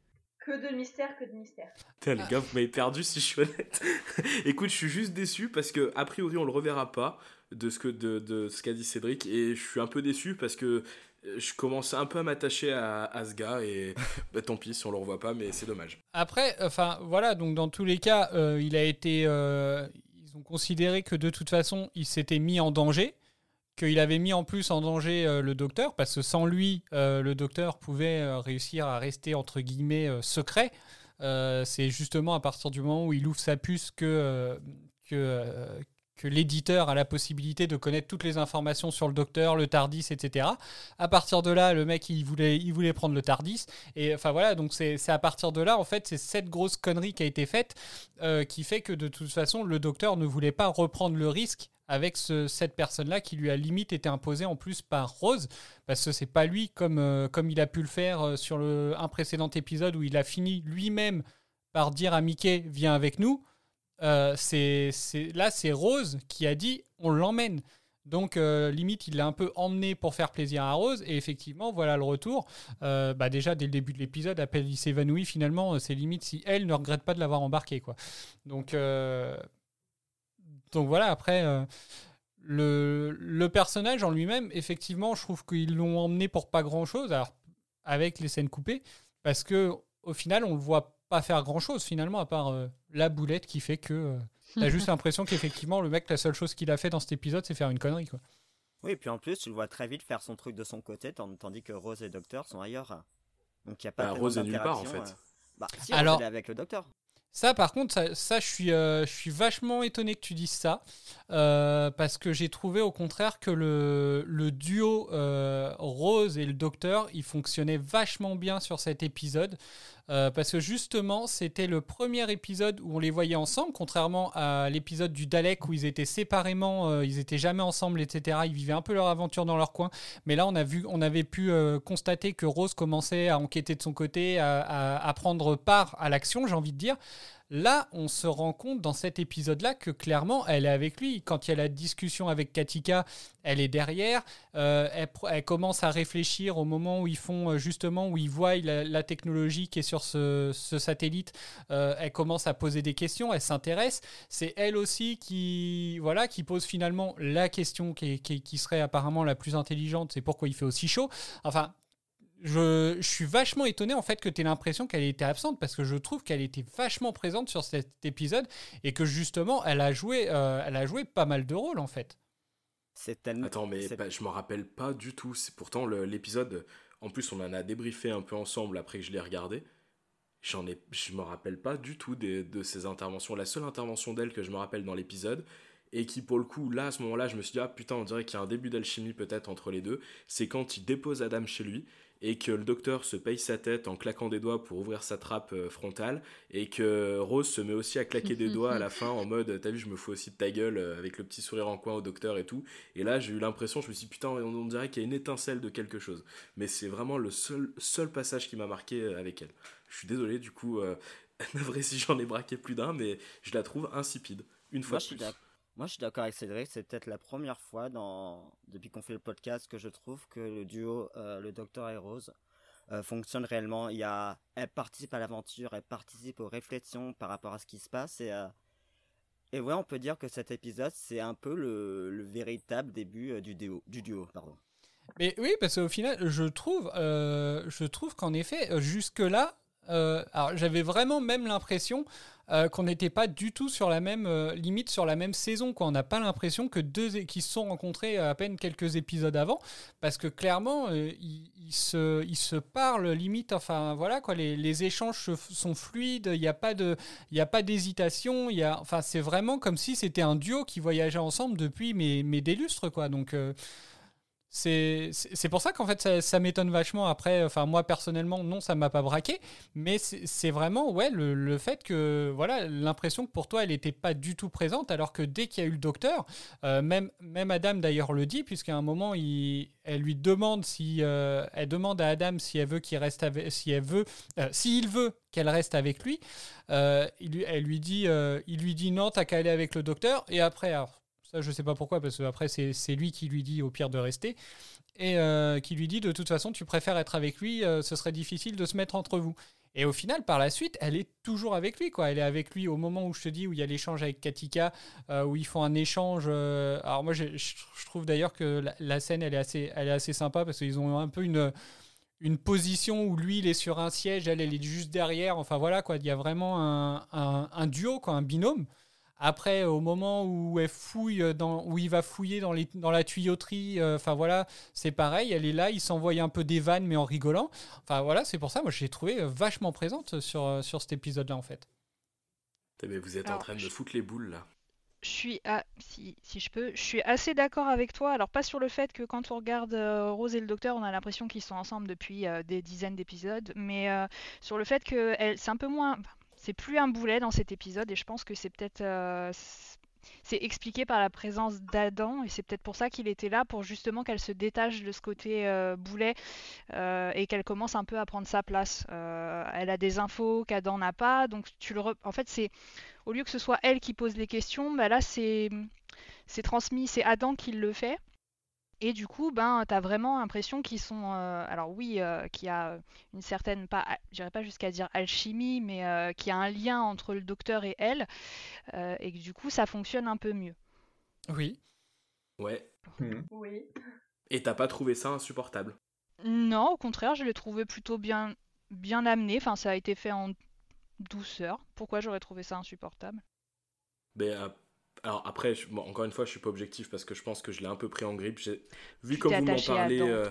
Que de mystère, que de mystère. Putain, les gars, vous m'avez perdu si je suis honnête. Écoute, je suis juste déçu parce que, a priori, on le reverra pas de ce que de, de ce qu'a dit Cédric et je suis un peu déçu parce que euh, je commence un peu à m'attacher à, à ce gars et bah, tant pis si on le revoit pas, mais c'est dommage. Après, enfin voilà, donc dans tous les cas, euh, il a été, euh, ils ont considéré que de toute façon, il s'était mis en danger, qu'il avait mis en plus en danger euh, le docteur, parce que sans lui, euh, le docteur pouvait euh, réussir à rester entre guillemets secret. C'est justement à partir du moment où il ouvre sa puce que que l'éditeur a la possibilité de connaître toutes les informations sur le docteur, le Tardis, etc. À partir de là, le mec, il voulait, il voulait prendre le Tardis. Et enfin voilà, donc c'est à partir de là, en fait, c'est cette grosse connerie qui a été faite euh, qui fait que de toute façon, le docteur ne voulait pas reprendre le risque avec ce- cette personne-là qui lui a limite été imposée en plus par Rose, parce que c'est pas lui comme, euh, comme il a pu le faire euh, sur un précédent épisode où il a fini lui-même par dire à Mickey viens avec nous. Euh, c'est là c'est Rose qui a dit on l'emmène. Donc euh, limite il l'a un peu emmené pour faire plaisir à Rose et effectivement voilà le retour. Euh, bah déjà dès le début de l'épisode, peine il s'évanouit finalement, c'est limite si elle ne regrette pas de l'avoir embarqué quoi. Donc donc voilà après le, le personnage en lui-même effectivement je trouve qu'ils l'ont emmené pour pas grand chose alors avec les scènes coupées parce que au final on le voit pas faire grand chose finalement à part euh, la boulette qui fait que euh, t'as juste l'impression qu'effectivement le mec la seule chose qu'il a fait dans cet épisode c'est faire une connerie quoi. Oui, et puis en plus, tu le vois très vite faire son truc de son côté, tand- tandis que Rose et le Docteur sont ailleurs. Donc il n'y a pas Bah, Rose est nulle part, en fait. euh. Bah, si, Alors- est avec le Docteur. Ça, par contre, ça, ça, je, suis, euh, je suis vachement étonné que tu dises ça, euh, parce que j'ai trouvé au contraire que le, le duo euh, Rose et le Docteur, il fonctionnait vachement bien sur cet épisode, euh, parce que justement, c'était le premier épisode où on les voyait ensemble, contrairement à l'épisode du Dalek où ils étaient séparément, euh, ils étaient jamais ensemble, etc. Ils vivaient un peu leur aventure dans leur coin, mais là, on, a vu, on avait pu euh, constater que Rose commençait à enquêter de son côté, à, prendre part à l'action, j'ai envie de dire. Là, on se rend compte dans cet épisode-là que clairement, elle est avec lui. Quand il y a la discussion avec Katika, elle est derrière. Euh, elle, commence à réfléchir au moment où ils font euh, justement, où ils voient la, technologie qui est sur ce, satellite. Euh, elle commence à poser des questions, elle s'intéresse. C'est elle aussi qui, voilà, qui pose finalement la question qui, qui serait apparemment la plus intelligente. C'est pourquoi il fait aussi chaud. Enfin, je, suis vachement étonné en fait que tu aies l'impression qu'elle était absente parce que je trouve qu'elle était vachement présente sur cet épisode et que justement elle a joué, euh, elle a joué pas mal de rôles en fait. C'est tellement. Attends, mais je m'en rappelle pas du tout. C'est pourtant l'épisode. En plus, on en a débriefé un peu ensemble après que je l'ai regardé. J'en ai, je me rappelle pas du tout de, de ces interventions. La seule intervention d'elle que je me rappelle dans l'épisode, et qui pour le coup là à ce moment-là je me suis dit ah putain on dirait qu'il y a un début d'alchimie peut-être entre les deux c'est quand il dépose Adam chez lui et que le docteur se paye sa tête en claquant des doigts pour ouvrir sa trappe euh, frontale et que Rose se met aussi à claquer des doigts à la fin en mode t'as vu je me fous aussi de ta gueule euh, avec le petit sourire en coin au docteur et tout. Et là j'ai eu l'impression je me suis dit putain on, dirait qu'il y a une étincelle de quelque chose. Mais c'est vraiment le seul seul passage qui m'a marqué euh, avec elle. Je suis désolé du coup euh, vrai si j'en ai braqué plus d'un mais je la trouve insipide une fois de plus moi, je suis d'accord avec Cédric. C'est peut-être la première fois dans... depuis qu'on fait le podcast que je trouve que le duo, euh, le Docteur et Rose, euh, fonctionne réellement. Il y a... Elle participe à l'aventure, elle participe aux réflexions par rapport à ce qui se passe. Et, euh, et ouais, on peut dire que cet épisode, c'est un peu le, véritable début du, duo, du duo. Pardon. Mais oui, parce qu'au final, je trouve, je trouve qu'en effet, jusque-là, alors j'avais vraiment même l'impression euh, qu'on n'était pas du tout sur la même euh, limite sur la même saison. Quoi. On n'a pas l'impression que deux qui se sont rencontrés à peine quelques épisodes avant, parce que clairement euh, ils, se, parlent limite. Enfin voilà quoi, les, échanges sont fluides. Il n'y a pas il a d'hésitation. Enfin c'est vraiment comme si c'était un duo qui voyageait ensemble depuis mes, mes délustres quoi. Donc c'est pour ça qu'en fait ça, m'étonne vachement. Après enfin moi personnellement non ça m'a pas braqué. Mais c'est vraiment ouais le, fait que voilà l'impression que pour toi elle n'était pas du tout présente alors que dès qu'il y a eu le docteur euh, même même Adam d'ailleurs le dit puisqu'à un moment il, elle lui demande si euh, elle demande à Adam si elle veut qu'il reste avec si elle veut euh, s'il veut qu'elle reste avec lui il, elle lui dit il lui dit non t'as qu'à aller avec le docteur. Et après ça, je sais pas pourquoi, parce que après, c'est lui qui lui dit au pire de rester. Et euh, qui lui dit de toute façon, tu préfères être avec lui, euh, ce serait difficile de se mettre entre vous. Et au final, par la suite, elle est toujours avec lui. Quoi. Elle est avec lui au moment où je te dis, où il y a l'échange avec Katika, euh, où ils font un échange. alors moi, je, trouve d'ailleurs que la, scène, elle est, assez, elle est assez sympa parce qu'ils ont un peu une, une position où lui, il est sur un siège, elle, elle est juste derrière. Enfin voilà, quoi. il y a vraiment un, un, un duo, quoi, un binôme. Après, au moment où elle fouille, dans, où il va fouiller dans, les, dans la tuyauterie, euh, enfin voilà, c'est pareil. Elle est là, il s'envoie un peu des vannes, mais en rigolant. Enfin voilà, c'est pour ça, moi, je l'ai trouvée vachement présente sur, euh, sur cet épisode-là, en fait. Ben, vous êtes en train de me foutre les boules, là. Je suis, si, si, je peux, je suis assez d'accord avec toi. Alors pas sur le fait que quand on regarde euh, Rose et le Docteur, on a l'impression qu'ils sont ensemble depuis des dizaines d'épisodes, mais sur le fait que c'est un peu moins, c'est plus un boulet dans cet épisode et je pense que c'est peut-être euh, c'est expliqué par la présence d'Adam et c'est peut-être pour ça qu'il était là pour justement qu'elle se détache de ce côté euh, boulet euh, et qu'elle commence un peu à prendre sa place. elle a des infos qu'Adam n'a pas, donc tu le en fait c'est au lieu que ce soit elle qui pose les questions, bah là c'est transmis, c'est Adam qui le fait. Et du coup, ben, tu as vraiment l'impression qu'ils sont. Euh, alors, oui, euh, qu'il y a une certaine. pas J'irai pas jusqu'à dire alchimie, mais euh, qu'il y a un lien entre le docteur et elle. et que du coup, ça fonctionne un peu mieux. Oui. Ouais. Hmm. Oui. Et t'as pas trouvé ça insupportable? Non, au contraire, je l'ai trouvé plutôt bien, bien amené. Enfin, ça a été fait en douceur. Pourquoi j'aurais trouvé ça insupportable? Ben, alors après, encore une fois, je suis pas objectif parce que je pense que je l'ai un peu pris en grippe. Vu comme vous m'en parlez, euh,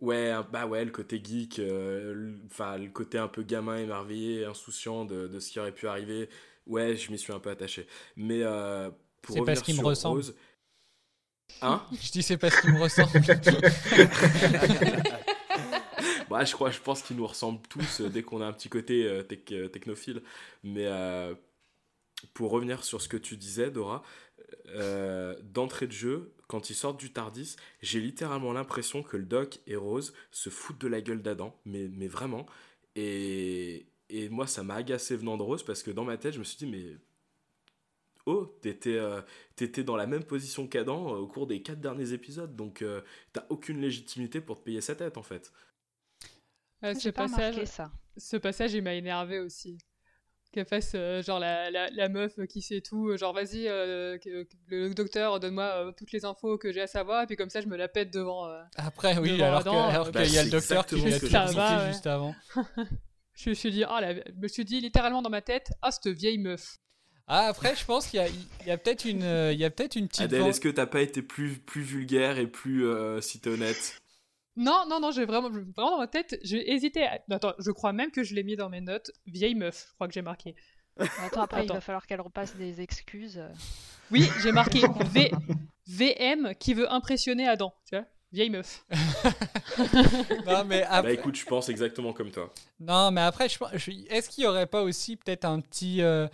ouais, bah ouais, le côté geek, euh, enfin le côté un peu gamin émerveillé, insouciant de, de, ce qui aurait pu arriver. Ouais, je m'y suis un peu attaché. Mais euh, pour c'est parce qu'il me ressemble. Hein? Je dis c'est parce qu'il me ressemble. bah, je crois, je pense qu'il nous ressemble tous dès qu'on a un petit côté technophile. Mais pour revenir sur ce que tu disais, Dora, euh, d'entrée de jeu, quand ils sortent du Tardis, j'ai littéralement l'impression que le Doc et Rose se foutent de la gueule d'Adam, mais, mais vraiment. Et, et moi, ça m'a agacé venant de Rose parce que dans ma tête, je me suis dit, mais. Oh, t'étais euh, t'étais dans la même position qu'Adam euh, au cours des quatre derniers épisodes, donc euh, t'as aucune légitimité pour te payer sa tête en fait. Ce J'ai pas passage, ça. ce passage, il m'a énervé aussi. Qu'elle fasse euh, genre la, la, la meuf qui sait tout, euh, genre vas-y, euh, le docteur, donne-moi euh, toutes les infos que j'ai à savoir, et puis comme ça je me la pète devant. euh. Après, oui, Devant alors que- Adam, alors qu'il y a le docteur qui exactement lui a ce que tout j'ai expliqué pensé. juste avant. Je me suis dit, ah, la- je me suis dit littéralement dans ma tête, ah, cette vieille meuf. Ah, après, je pense qu'il y a, il y a peut-être une, il y a peut-être une petite. Adèle, est-ce que t'as pas été plus, plus vulgaire et plus, euh, si t'es honnête? Non, non, non, j'ai vraiment, vraiment dans ma tête, j'ai hésité. À... Attends, je crois même que je l'ai mis dans mes notes. Vieille meuf, je crois que j'ai marqué. Attends, après, il va falloir qu'elle repasse des excuses. Oui, j'ai marqué v... VM qui veut impressionner Adam. Tu vois Vieille meuf. Non, mais Bah après, écoute, je pense exactement comme toi. non, mais après, je, est-ce qu'il y aurait pas aussi peut-être un petit, euh,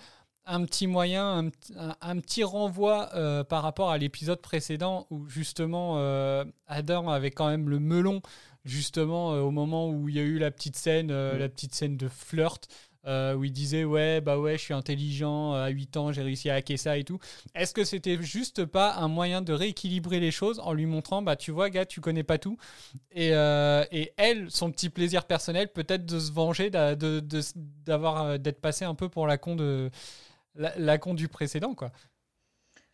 un petit moyen, un, petit- un- un petit renvoi euh, par rapport à l'épisode précédent où justement euh, Adam avait quand même le melon justement euh, au moment où il y a eu la petite scène, Mm. la petite scène de flirt. où il disait ouais bah ouais je suis intelligent à 8 ans j'ai réussi à hacker ça et tout est-ce que c'était juste pas un moyen de rééquilibrer les choses en lui montrant bah tu vois gars tu connais pas tout et, et elle son petit plaisir personnel peut-être de se venger d'avoir d'être passé un peu pour la con de la, la con du précédent quoi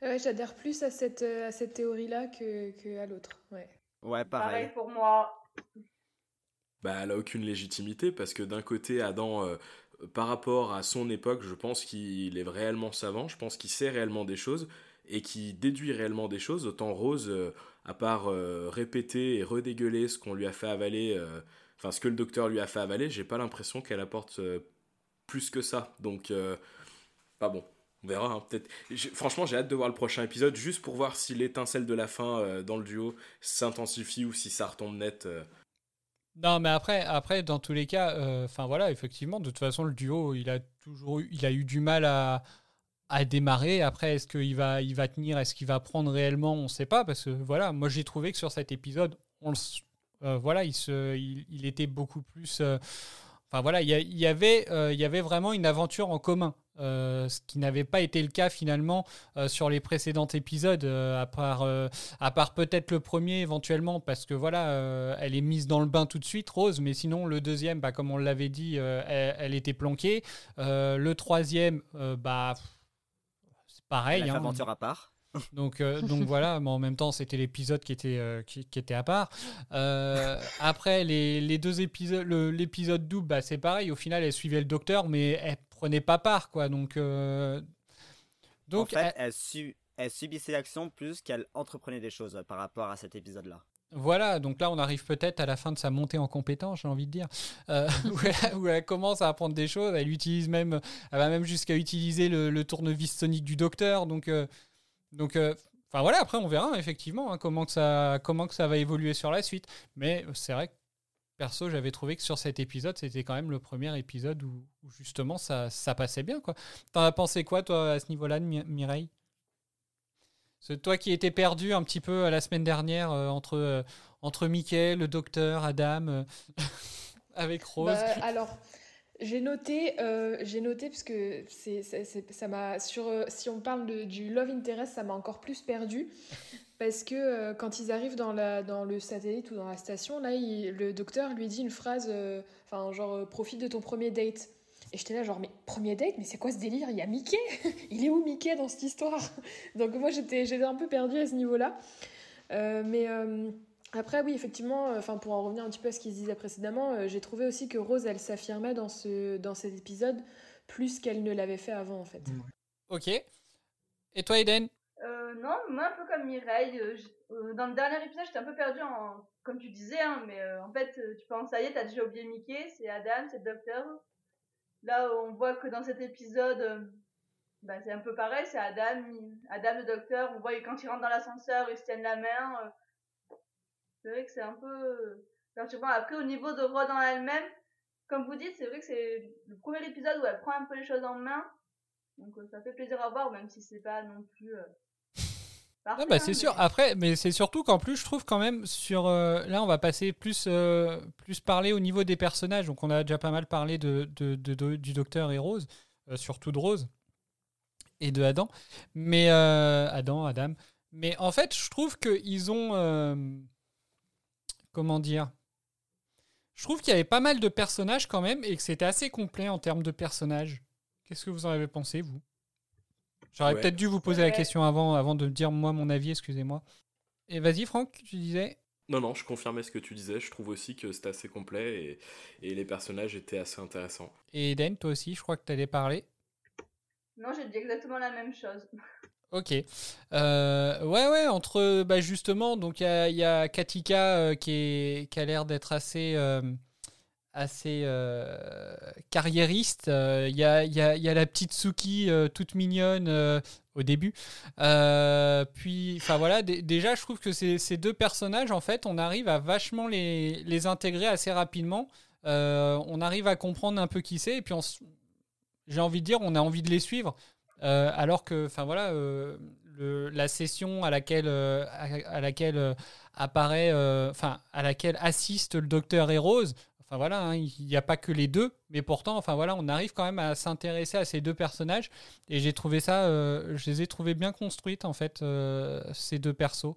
Ouais, j'adhère plus à cette, euh, à cette théorie-là que, que à l'autre. Ouais. Ouais, Pareil pareil. pour moi. Bah, elle a aucune légitimité parce que d'un côté, Adam, euh, par rapport à son époque, je pense qu'il est réellement savant, je pense qu'il sait réellement des choses et qu'il déduit réellement des choses. Autant Rose, euh, à part euh, répéter et redégueuler ce qu'on lui a fait avaler, euh, enfin ce que le docteur lui a fait avaler, j'ai pas l'impression qu'elle apporte euh, plus que ça. Donc, euh, pas bon. On verra, hein, peut-être. Franchement, j'ai hâte de voir le prochain épisode, juste pour voir si l'étincelle de la fin euh, dans le duo s'intensifie ou si ça retombe net. euh. Non, mais après, après dans tous les cas, euh, enfin voilà, effectivement, de toute façon, le duo, il a toujours eu, il a eu du mal à, démarrer. Après, est-ce qu'il va, il va tenir, est-ce qu'il va prendre réellement, on ne sait pas, parce que voilà, moi j'ai trouvé que sur cet épisode, on voilà, il, se, il, était beaucoup plus. Enfin voilà, il y, il y avait vraiment une aventure en commun, euh, ce qui n'avait pas été le cas finalement euh, sur les précédents épisodes, euh, à part, à part peut-être le premier éventuellement, parce que voilà, elle est mise dans le bain tout de suite, Rose, mais sinon le deuxième, bah, comme on l'avait dit, elle, elle était planquée. Le troisième, bah, c'est pareil. Elle a fait hein. aventure à part. Donc, euh, donc voilà, mais en même temps, c'était l'épisode qui était, euh, qui, qui était à part. Euh, après, les, les deux épisodes, le- l'épisode double, bah, c'est pareil. Au final, elle suivait le docteur, mais elle prenait pas part, quoi. Donc, euh, donc en fait, elle- elle, su- elle subissait l'action plus qu'elle entreprenait des choses par rapport à cet épisode-là. Voilà, donc là on arrive peut-être à la fin de sa montée en compétence, j'ai envie de dire, euh, où, elle, où elle commence à apprendre des choses, elle utilise même, elle va même jusqu'à utiliser le, le tournevis sonique du docteur, donc, euh, donc, euh, enfin voilà, après on verra effectivement hein, comment que ça, comment que ça va évoluer sur la suite, mais c'est vrai que perso j'avais trouvé que sur cet épisode c'était quand même le premier épisode où, justement ça, ça passait bien quoi. T'en as pensé quoi toi à ce niveau-là, Mi- Mireille? C'est toi qui étais perdu un petit peu euh, la semaine dernière euh, entre, euh, entre Mickey, le docteur, Adam, euh, avec Rose. Bah, alors, j'ai noté, euh, j'ai noté parce que c'est, ça m'a sur, euh, si on parle de- du love interest, ça m'a encore plus perdu parce que euh, quand ils arrivent dans la, dans le satellite ou dans la station, là, le docteur lui dit une phrase, enfin genre profite de ton premier date. Et j'étais là genre mais premier date, mais c'est quoi ce délire? Il y a Mickey? Il est où Mickey dans cette histoire? Donc moi j'étais, j'étais un peu perdue à ce niveau-là. Mais après, oui, effectivement, euh, enfin, pour en revenir un petit peu à ce qu'ils disaient précédemment, euh, j'ai trouvé aussi que Rose, elle s'affirmait dans, ce, dans cet épisode plus qu'elle ne l'avait fait avant, en fait. Ok. Et toi, Eden? Euh, non, moi un peu comme Mireille, euh, dans le dernier épisode j'étais un peu perdue en, comme tu disais, hein, mais euh, en fait tu penses ça y est, t'as déjà oublié Mickey, c'est Adam, c'est le docteur. Là on voit que dans cet épisode, euh, bah, c'est un peu pareil, c'est Adam, il- Adam le docteur, on voit quand ils rentrent dans l'ascenseur ils se tiennent la main. C'est vrai que c'est un peu perturbant. Après au niveau de Rod en elle-même, comme vous dites, c'est vrai que c'est le premier épisode où elle prend un peu les choses en main. Donc euh, ça fait plaisir à voir, même si c'est pas non plus euh, Parfait, Ah bah hein, c'est mais- sûr. Après, mais c'est surtout qu'en plus, je trouve quand même sur euh, là, on va passer plus euh, plus parler au niveau des personnages. Donc, on a déjà pas mal parlé de, de- de- de- du docteur et Rose, euh, surtout de Rose et de Adam. Mais euh, Adam, Adam. Mais en fait, je trouve que ils ont comment dire? Je trouve qu'il y avait pas mal de personnages quand même et que c'était assez complet en termes de personnages. Qu'est-ce que vous en avez pensé, vous? J'aurais Ouais. peut-être dû vous poser la question avant, avant de dire moi mon avis, excusez-moi. Et vas-y, Franck, tu disais? Non, non, je confirmais ce que tu disais. Je trouve aussi que c'était assez complet et, et les personnages étaient assez intéressants. Et Eden, toi aussi, je crois que tu allais parler. Non, j'ai dit exactement la même chose. Ok. Euh, ouais, ouais, entre bah, justement, donc il y a, Katika euh, qui, a l'air d'être assez, carriériste. Il y, a, la petite Suki euh, toute mignonne au début. Puis, enfin voilà, dé- déjà, je trouve que ces, deux personnages, en fait, on arrive à vachement les, intégrer assez rapidement. On arrive à comprendre un peu qui c'est, et puis j'ai envie de dire, on a envie de les suivre. Euh, alors que, enfin voilà, euh, la session à laquelle, euh, à, laquelle apparaît, enfin à laquelle assiste le docteur et Rose. Enfin voilà, hein, il n'y a pas que les deux, mais pourtant, enfin voilà, on arrive quand même à s'intéresser à ces deux personnages. Et j'ai trouvé ça, je les ai trouvés bien construites en fait, ces deux persos.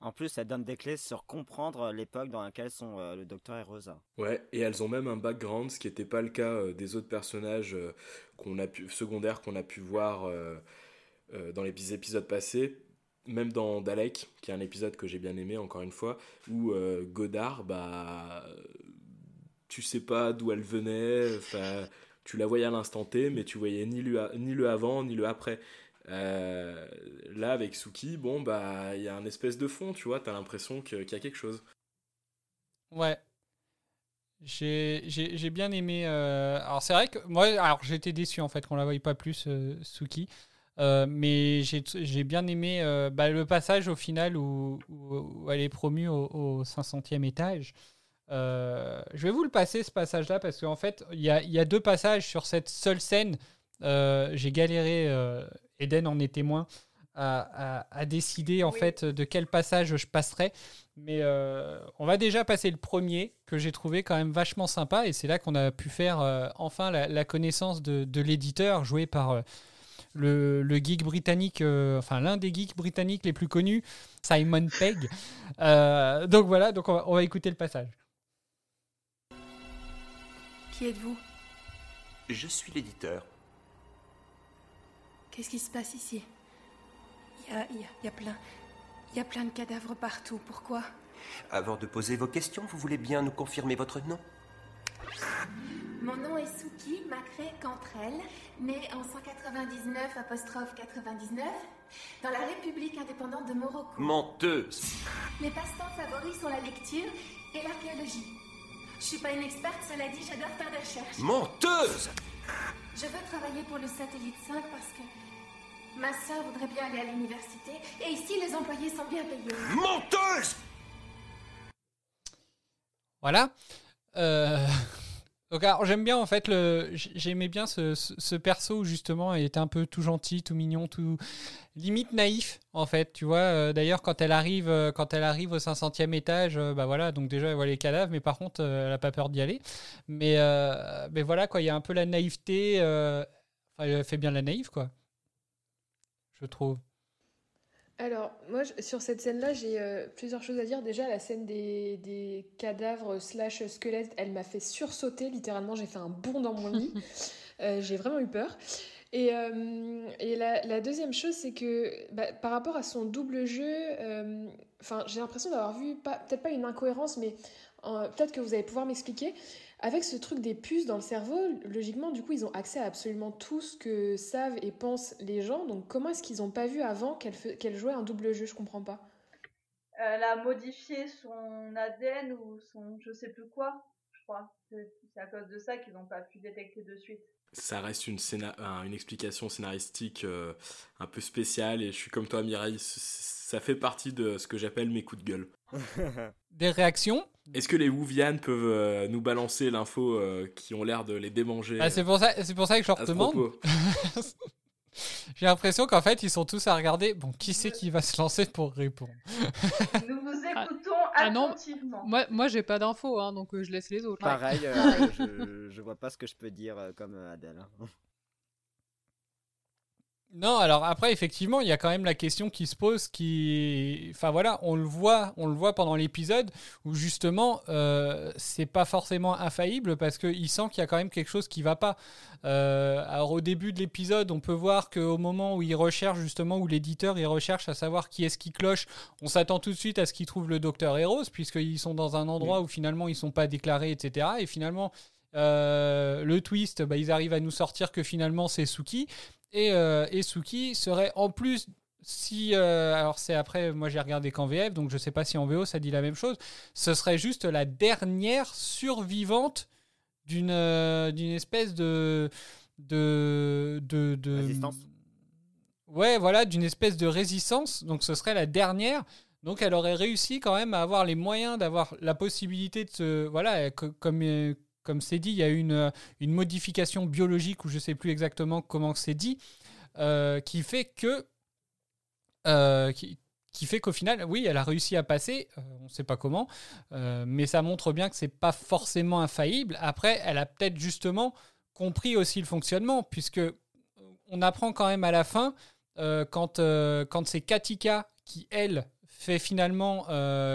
En plus, ça donne des clés sur comprendre l'époque dans laquelle sont euh, le docteur et Rosa. Ouais, et elles ont même un background, ce qui n'était pas le cas euh, des autres personnages euh, secondaires qu'on a pu voir dans les épis- épisodes passés. Même dans Dalek, qui est un épisode que j'ai bien aimé, encore une fois, où Godard, bah, tu sais pas d'où elle venait, tu la voyais à l'instant T, mais tu voyais ni le avant, ni le après. Euh, là, avec Suki, bon, bah, il y a un espèce de fond, tu vois, t'as l'impression qu'il y a quelque chose. Ouais. J'ai bien aimé. euh, Alors, c'est vrai que moi, alors j'étais déçu en fait qu'on la voyait pas plus, euh, Suki. Mais j'ai bien aimé bah, le passage au final où, elle est promue au, au 500e étage. Je vais vous le passer ce passage-là parce qu'en fait, il y a, y a deux passages sur cette seule scène. J'ai galéré, Eden en est témoin, à, à- à décider en Oui. fait de quel passage je passerai. Mais euh, on va déjà passer le premier que j'ai trouvé quand même vachement sympa et c'est là qu'on a pu faire euh, enfin la, la connaissance de, de l'éditeur joué par euh, le, le geek britannique, euh, enfin l'un des geeks britanniques les plus connus, Simon Pegg. Euh, donc voilà, donc on va, on va écouter le passage. Qui êtes-vous? Je suis l'éditeur. Qu'est-ce qui se passe ici? Il y a, y a- y a plein... Il y a plein de cadavres partout. Pourquoi? Avant de poser vos questions, vous voulez bien nous confirmer votre nom? Mon nom est Suki Macré Cantrell, née en 199 apostrophe 99 dans la République indépendante de Morocco. Menteuse Mes passe-temps favoris sont la lecture et l'archéologie. Je suis pas une experte, cela dit, j'adore faire des recherches. Menteuse Je veux travailler pour le satellite 5 parce que ma sœur voudrait bien aller à l'université et ici les employés sont bien payés. Menteuse Voilà. Euh, Donc alors, j'aime bien en fait le j'aimais bien ce, ce- ce perso où justement il était un peu tout gentil, tout mignon, tout limite naïf en fait, tu vois. Euh, D'ailleurs quand elle arrive euh, quand elle arrive au 500e étage, euh, bah voilà, donc déjà elle voit les cadavres mais par contre euh, elle a pas peur d'y aller. Mais euh, mais voilà quoi, il y a un peu la naïveté euh, enfin, elle fait bien la naïve quoi. Je trouve. Alors, moi, je- sur cette scène-là, j'ai euh, plusieurs choses à dire. Déjà, la scène des, des cadavres slash squelettes, elle m'a fait sursauter, littéralement. J'ai fait un bond dans mon lit. Euh, j'ai vraiment eu peur. Et, euh, et la, la deuxième chose, c'est que bah, par rapport à son double jeu, enfin, j'ai l'impression d'avoir vu, peut-être pas une incohérence, mais peut-être que vous allez pouvoir m'expliquer. Avec ce truc des puces dans le cerveau, logiquement, du coup, ils ont accès à absolument tout ce que savent et pensent les gens. Donc, comment est-ce qu'ils n'ont pas vu avant qu'elle fe- qu'elle jouait un double jeu? Je comprends pas. Elle a modifié son ADN ou son je sais plus quoi, je crois. C'est c'est à cause de ça qu'ils n'ont pas pu détecter de suite. Ça reste une, scéna- une explication scénaristique euh, un peu spéciale et je suis comme toi Mireille, ça fait partie de ce que j'appelle mes coups de gueule. Des réactions? Est-ce que les Wuvian peuvent euh, nous balancer l'info euh, qui ont l'air de les démanger Ah, c'est pour ça c'est pour ça que je leur demande. J'ai l'impression qu'en fait, ils sont tous à regarder. Bon, qui c'est qui va se lancer pour répondre? Nous vous écoutons Ah non, attentivement. Moi, moi j'ai pas d'infos, hein, donc euh, je laisse les autres. Pareil, euh, je, je vois pas ce que je peux dire euh, comme Adèle. Non, alors après, effectivement, il y a quand même la question qui se pose, qui, enfin voilà, on le voit, on le voit pendant l'épisode où justement, euh, c'est pas forcément infaillible parce qu'il sent qu'il y a quand même quelque chose qui va pas. Euh, alors au début de l'épisode, on peut voir qu'au moment où il recherche justement, où l'éditeur il recherche à savoir qui est-ce qui cloche, on s'attend tout de suite à ce qu'il trouve le docteur Eros puisqu'ils sont dans un endroit où finalement ils sont pas déclarés, etc. Et finalement. euh, le twist, bah, ils arrivent à nous sortir que finalement c'est Suki. Et, euh, et Suki serait en plus, si. euh, alors, c'est après, moi j'ai regardé qu'en VF, donc je sais pas si en VO ça dit la même chose. Ce serait juste la dernière survivante d'une euh, d'une espèce de. de. de. de- Résistance. Ouais, voilà, d'une espèce de résistance. Donc, ce serait la dernière. Donc, elle aurait réussi quand même à avoir les moyens d'avoir la possibilité de se. Voilà, co- comme. Comme c'est dit, il y a une, euh, modification biologique, ou je sais plus exactement comment c'est dit, euh, qui fait que. euh, qui, fait qu'au final, oui, elle a réussi à passer, on ne sait pas comment, mais ça montre bien que c'est pas forcément infaillible. Après, elle a peut-être justement compris aussi le fonctionnement, puisque on apprend quand même à la fin, quand, quand c'est Katika qui, elle, fait finalement,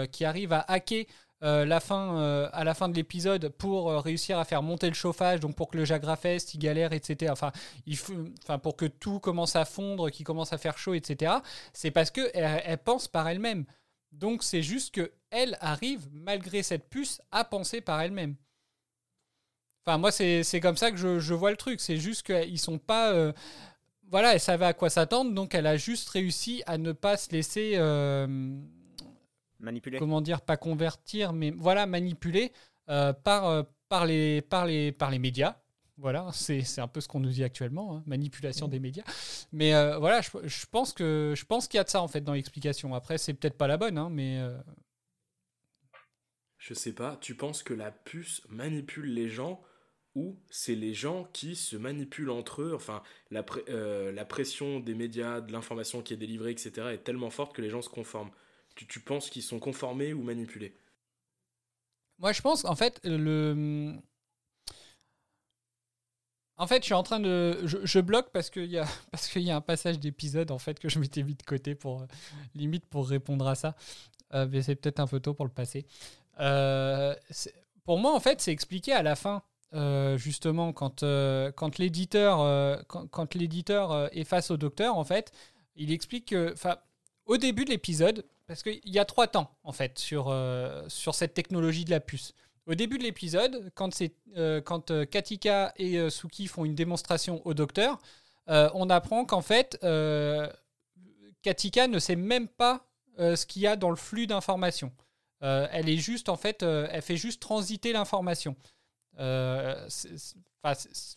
qui arrive à hacker euh, la fin, euh, à la fin de l'épisode pour euh, réussir à faire monter le chauffage, donc pour que le Jagrafest, il galère, etc. Enfin, pour que tout commence à fondre, qu'il commence à faire chaud, etc. C'est parce que elle, pense par elle-même. Donc c'est juste que elle arrive, malgré cette puce, à penser par elle-même. Enfin, moi, c'est comme ça que je, je vois le truc. C'est juste qu'ils sont pas. voilà, elle savait à quoi s'attendre, donc elle a juste réussi à ne pas se laisser. Manipuler. comment dire, pas convertir, mais voilà, manipuler euh, par, euh, par, les, par, les, par les médias. Voilà, c'est c'est un peu ce qu'on nous dit actuellement, hein, manipulation des médias. Mais euh, voilà, je, je pense que je pense qu'il y a de ça en fait dans l'explication. Après, c'est peut-être pas la bonne, hein, mais euh, Je sais pas, tu penses que la puce manipule les gens ou c'est les gens qui se manipulent entre eux? Enfin, la, pré- euh, la pression des médias, de l'information qui est délivrée, etc. est tellement forte que les gens se conforment. Tu, tu penses qu'ils sont conformés ou manipulés Moi, je pense, en fait, le. En fait, je suis en train de. Je, bloque parce qu'il y, a... qu'il y a un passage d'épisode, en fait, que je m'étais mis de côté pour. euh, limite pour répondre à ça. Euh, mais c'est peut-être un peu tôt pour le passer. Euh, pour moi, en fait, c'est expliqué à la fin. justement, quand, quand l'éditeur quand, quand l'éditeur euh, est face au docteur, en fait, il explique que. Au début de l'épisode, parce qu'il y a trois temps, en fait, sur, euh, cette technologie de la puce. Au début de l'épisode, quand, euh, euh, Katika et Suki font une démonstration au docteur, on apprend qu'en fait, Katika ne sait même pas ce qu'il y a dans le flux d'informations. Elle est juste, en fait, elle fait juste transiter l'information. Euh,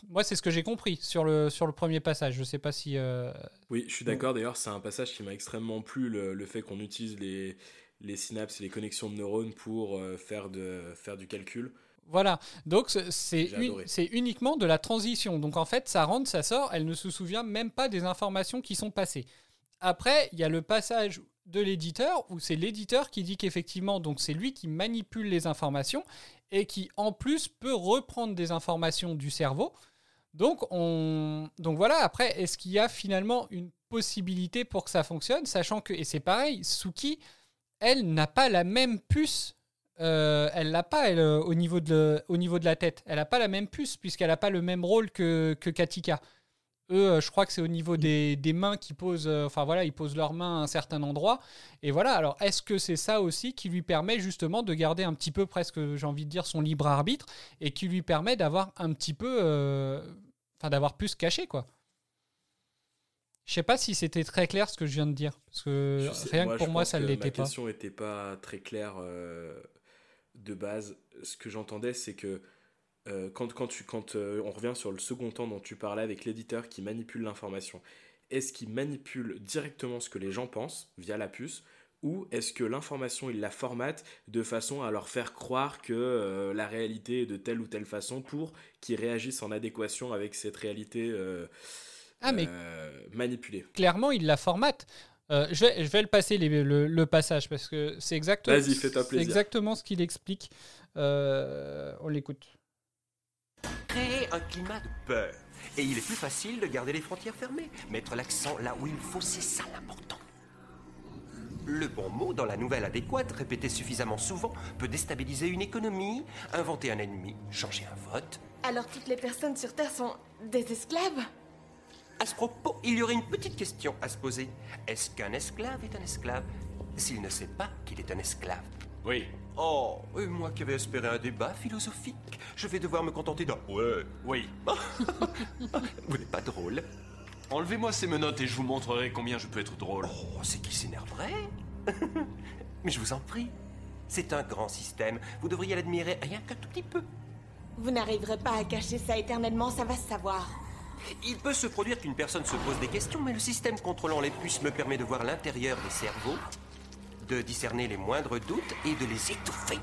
moi, c'est ce que j'ai compris sur le, sur le premier passage. Je ne sais pas si. euh, Oui, je suis d'accord. D'ailleurs, c'est un passage qui m'a extrêmement plu, le, le fait qu'on utilise les, les synapses et les connexions de neurones pour euh, faire, de, faire du calcul. Voilà, donc c'est- c'est uniquement de la transition. Donc en fait, ça rentre, ça sort, elle ne se souvient même pas des informations qui sont passées. Après, il y a le passage de l'éditeur où c'est l'éditeur qui dit qu'effectivement, donc c'est lui qui manipule les informations et qui en plus peut reprendre des informations du cerveau. Donc, on... Donc voilà, après, est-ce qu'il y a finalement une possibilité pour que ça fonctionne, sachant que, et c'est pareil, Suki, elle n'a pas la même puce euh, elle l'a pas elle, euh, au, niveau de au niveau de la tête. Elle n'a pas la même puce puisqu'elle n'a pas le même rôle que Katika. Eux, euh, je crois que c'est au niveau des, des mains qui posent, euh, enfin voilà, ils posent leurs mains à un certain endroit. Et voilà, alors est-ce que c'est ça aussi qui lui permet justement de garder un petit peu presque, j'ai envie de dire, son libre arbitre et qui lui permet d'avoir un petit peu, euh, enfin d'avoir plus caché quoi? Je sais pas si c'était très clair ce que je viens de dire, parce que sais- rien que pour moi ça ne l'était Ma pas. question n'était pas très claire euh, de base. Ce que j'entendais, c'est que euh, quand, quand, tu, quand euh, on revient sur le second temps dont tu parlais avec l'éditeur qui manipule l'information, est-ce qu'il manipule directement ce que les gens pensent via la puce ou est-ce que l'information, il la formate de façon à leur faire croire que euh, la réalité est de telle ou telle façon pour qu'ils réagissent en adéquation avec cette réalité Ah, mais manipulée? Clairement, il la formate. je, vais, je vais le passer le, passage parce que c'est exactement, exactement ce qu'il explique. on l'écoute. Créer un climat de peur. Et il est plus facile de garder les frontières fermées. Mettre l'accent là où il faut, c'est ça l'important. Le bon mot dans la nouvelle adéquate, répété suffisamment souvent, peut déstabiliser une économie, inventer un ennemi, changer un vote. Alors toutes les personnes sur Terre sont des esclaves? À ce propos, il y aurait une petite question à se poser. Est-ce qu'un esclave est un esclave? S'il ne sait pas qu'il est un esclave Oui. Oh, et moi qui avais espéré un débat philosophique, je vais devoir me contenter d'un ouais. Oui. Vous n'êtes pas drôle Enlevez-moi ces menottes et je vous montrerai combien je peux être drôle. Oh, c'est qui s'énerverait Mais je vous en prie. C'est un grand système. Vous devriez l'admirer rien qu'un tout petit peu. Vous n'arriverez pas à cacher ça éternellement, ça va se savoir. Il peut se produire qu'une personne se pose des questions, mais le système contrôlant les puces me permet de voir l'intérieur des cerveaux, de discerner les moindres doutes et de les étouffer.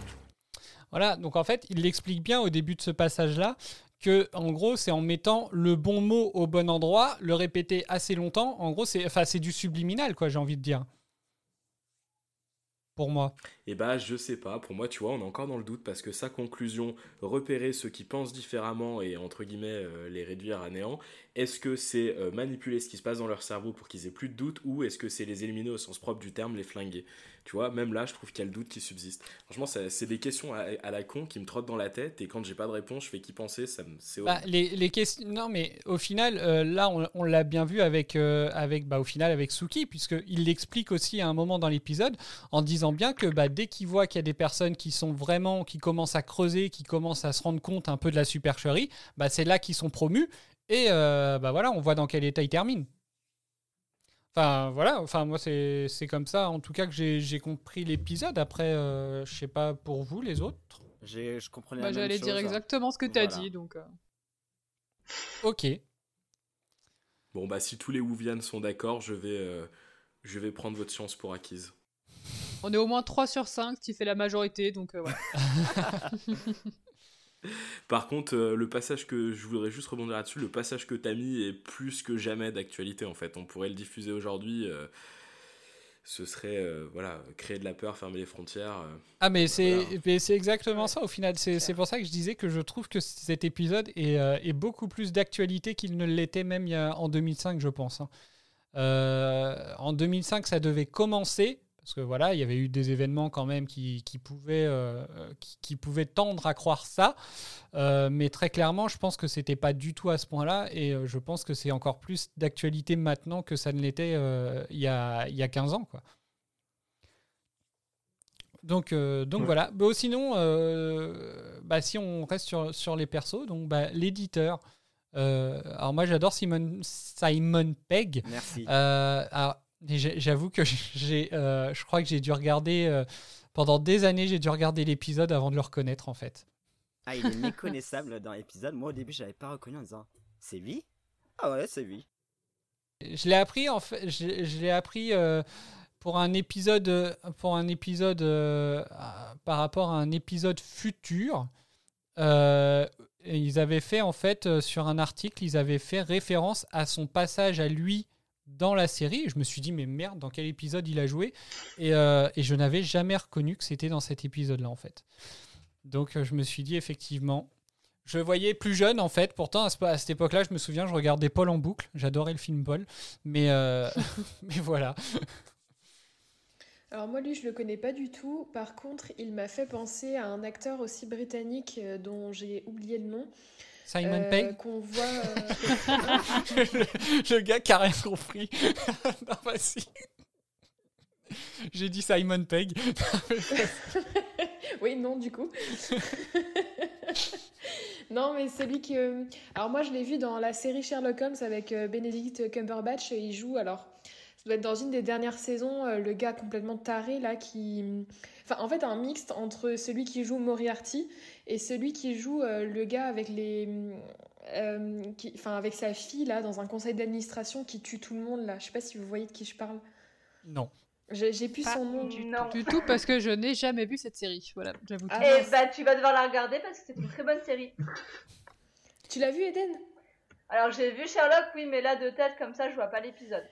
Voilà, donc en fait, il l'explique bien au début de ce passage-là que en gros c'est en mettant le bon mot au bon endroit, le répéter assez longtemps. En gros, c'est enfin c'est du subliminal quoi, j'ai envie de dire. Pour moi. Eh bah, je sais pas. Pour moi, tu vois, on est encore dans le doute parce que sa conclusion, repérer ceux qui pensent différemment et entre guillemets euh, les réduire à néant, est-ce que c'est euh, manipuler ce qui se passe dans leur cerveau pour qu'ils aient plus de doute ou est-ce que c'est les éliminer au sens propre du terme, les flinguer? Tu vois, même là, je trouve qu'il y a le doute qui subsiste. Franchement, c'est des questions à, la con qui me trottent dans la tête et quand j'ai pas de réponse, je fais qu'y penser. Ça c'est bah, les, les, questions. Non, mais au final, euh, là, on, l'a bien vu avec, euh, avec bah, au final, avec Suki, puisqu'il l'explique aussi à un moment dans l'épisode en disant bien que bah, dès qu'il voit qu'il y a des personnes qui sont vraiment, qui commencent à creuser, qui commencent à se rendre compte un peu de la supercherie, bah, c'est là qu'ils sont promus. Et euh, bah voilà, on voit dans quel état ils terminent. Enfin, voilà, enfin, moi, c'est comme ça, en tout cas, que j'ai compris l'épisode. Après, euh, je sais pas pour vous, les autres. Je comprenais bah, J'allais dire exactement ce que tu as dit, donc. Euh. Ok. Bon, bah, si tous les Wuvian sont d'accord, je vais, euh, je vais prendre votre chance pour acquise. On est au moins 3 sur 5, qui fait la majorité, donc voilà. Par contre, euh, le passage que je voudrais juste rebondir là-dessus, le passage que t'as mis est plus que jamais d'actualité en fait. On pourrait le diffuser aujourd'hui. Euh, ce serait euh, voilà créer de la peur, fermer les frontières. ah mais c'est c'est exactement ça au final. C'est pour ça que je disais que je trouve que cet épisode est, est beaucoup plus d'actualité qu'il ne l'était même il y a, en 2005, je pense. Hein. en 2005, ça devait commencer parce que voilà, il y avait eu des événements quand même qui, pouvaient, euh, qui, pouvaient tendre à croire ça. Euh, mais très clairement, je pense que c'était pas du tout à ce point-là. Et euh, je pense que c'est encore plus d'actualité maintenant que ça ne l'était il, y a, il y a 15 ans. Quoi. Donc, donc voilà. Bon, sinon, bah, si on reste sur, sur les persos, donc bah, l'éditeur. alors moi j'adore Simon, Simon Pegg. Merci. alors, J'avoue que j'ai, euh, je crois que j'ai dû regarder euh, pendant des années, j'ai dû regarder l'épisode avant de le reconnaître en fait. Ah, il est méconnaissable dans l'épisode. Moi au début, je l'avais pas reconnu en disant c'est lui? Ah ouais, c'est lui. Je l'ai appris en fait, je, l'ai appris euh, pour un épisode, pour un épisode par rapport à un épisode futur. ils avaient fait en fait sur un article, ils avaient fait référence à son passage à lui dans la série. Je me suis dit, mais merde, dans quel épisode il a joué? Et, euh, et, je n'avais jamais reconnu que c'était dans cet épisode-là, en fait. Donc euh, je me suis dit, effectivement, je voyais plus jeune, en fait. Pourtant, à, cette époque-là, je me souviens, je regardais Paul en boucle. J'adorais le film Paul. Mais, euh, mais voilà. Alors moi, lui, je le connais pas du tout. Par contre, il m'a fait penser à un acteur aussi britannique dont j'ai oublié le nom. Simon euh, Pegg Qu'on voit. Euh, le, gars qui a rien compris. non, vas-y. J'ai dit Simon Pegg. oui, non, du coup. non, mais celui qui. Euh, alors, moi, je l'ai vu dans la série Sherlock Holmes avec Benedict Cumberbatch. Il joue, alors, ça doit être dans une des dernières saisons, le gars complètement taré, là, qui. Enfin, en fait, un mixte entre celui qui joue Moriarty et celui qui joue euh, le gars avec les. Euh, enfin, avec sa fille, là, dans un conseil d'administration qui tue tout le monde, là. Je sais pas si vous voyez de qui je parle. Non. J'ai plus son nom du, du tout parce que je n'ai jamais vu cette série. Voilà, j'avoue. Ah, Et bah, tu vas devoir la regarder parce que c'est une très bonne série. Tu l'as vu, Eden? Alors j'ai vu Sherlock, oui, mais là de tête comme ça, je vois pas l'épisode.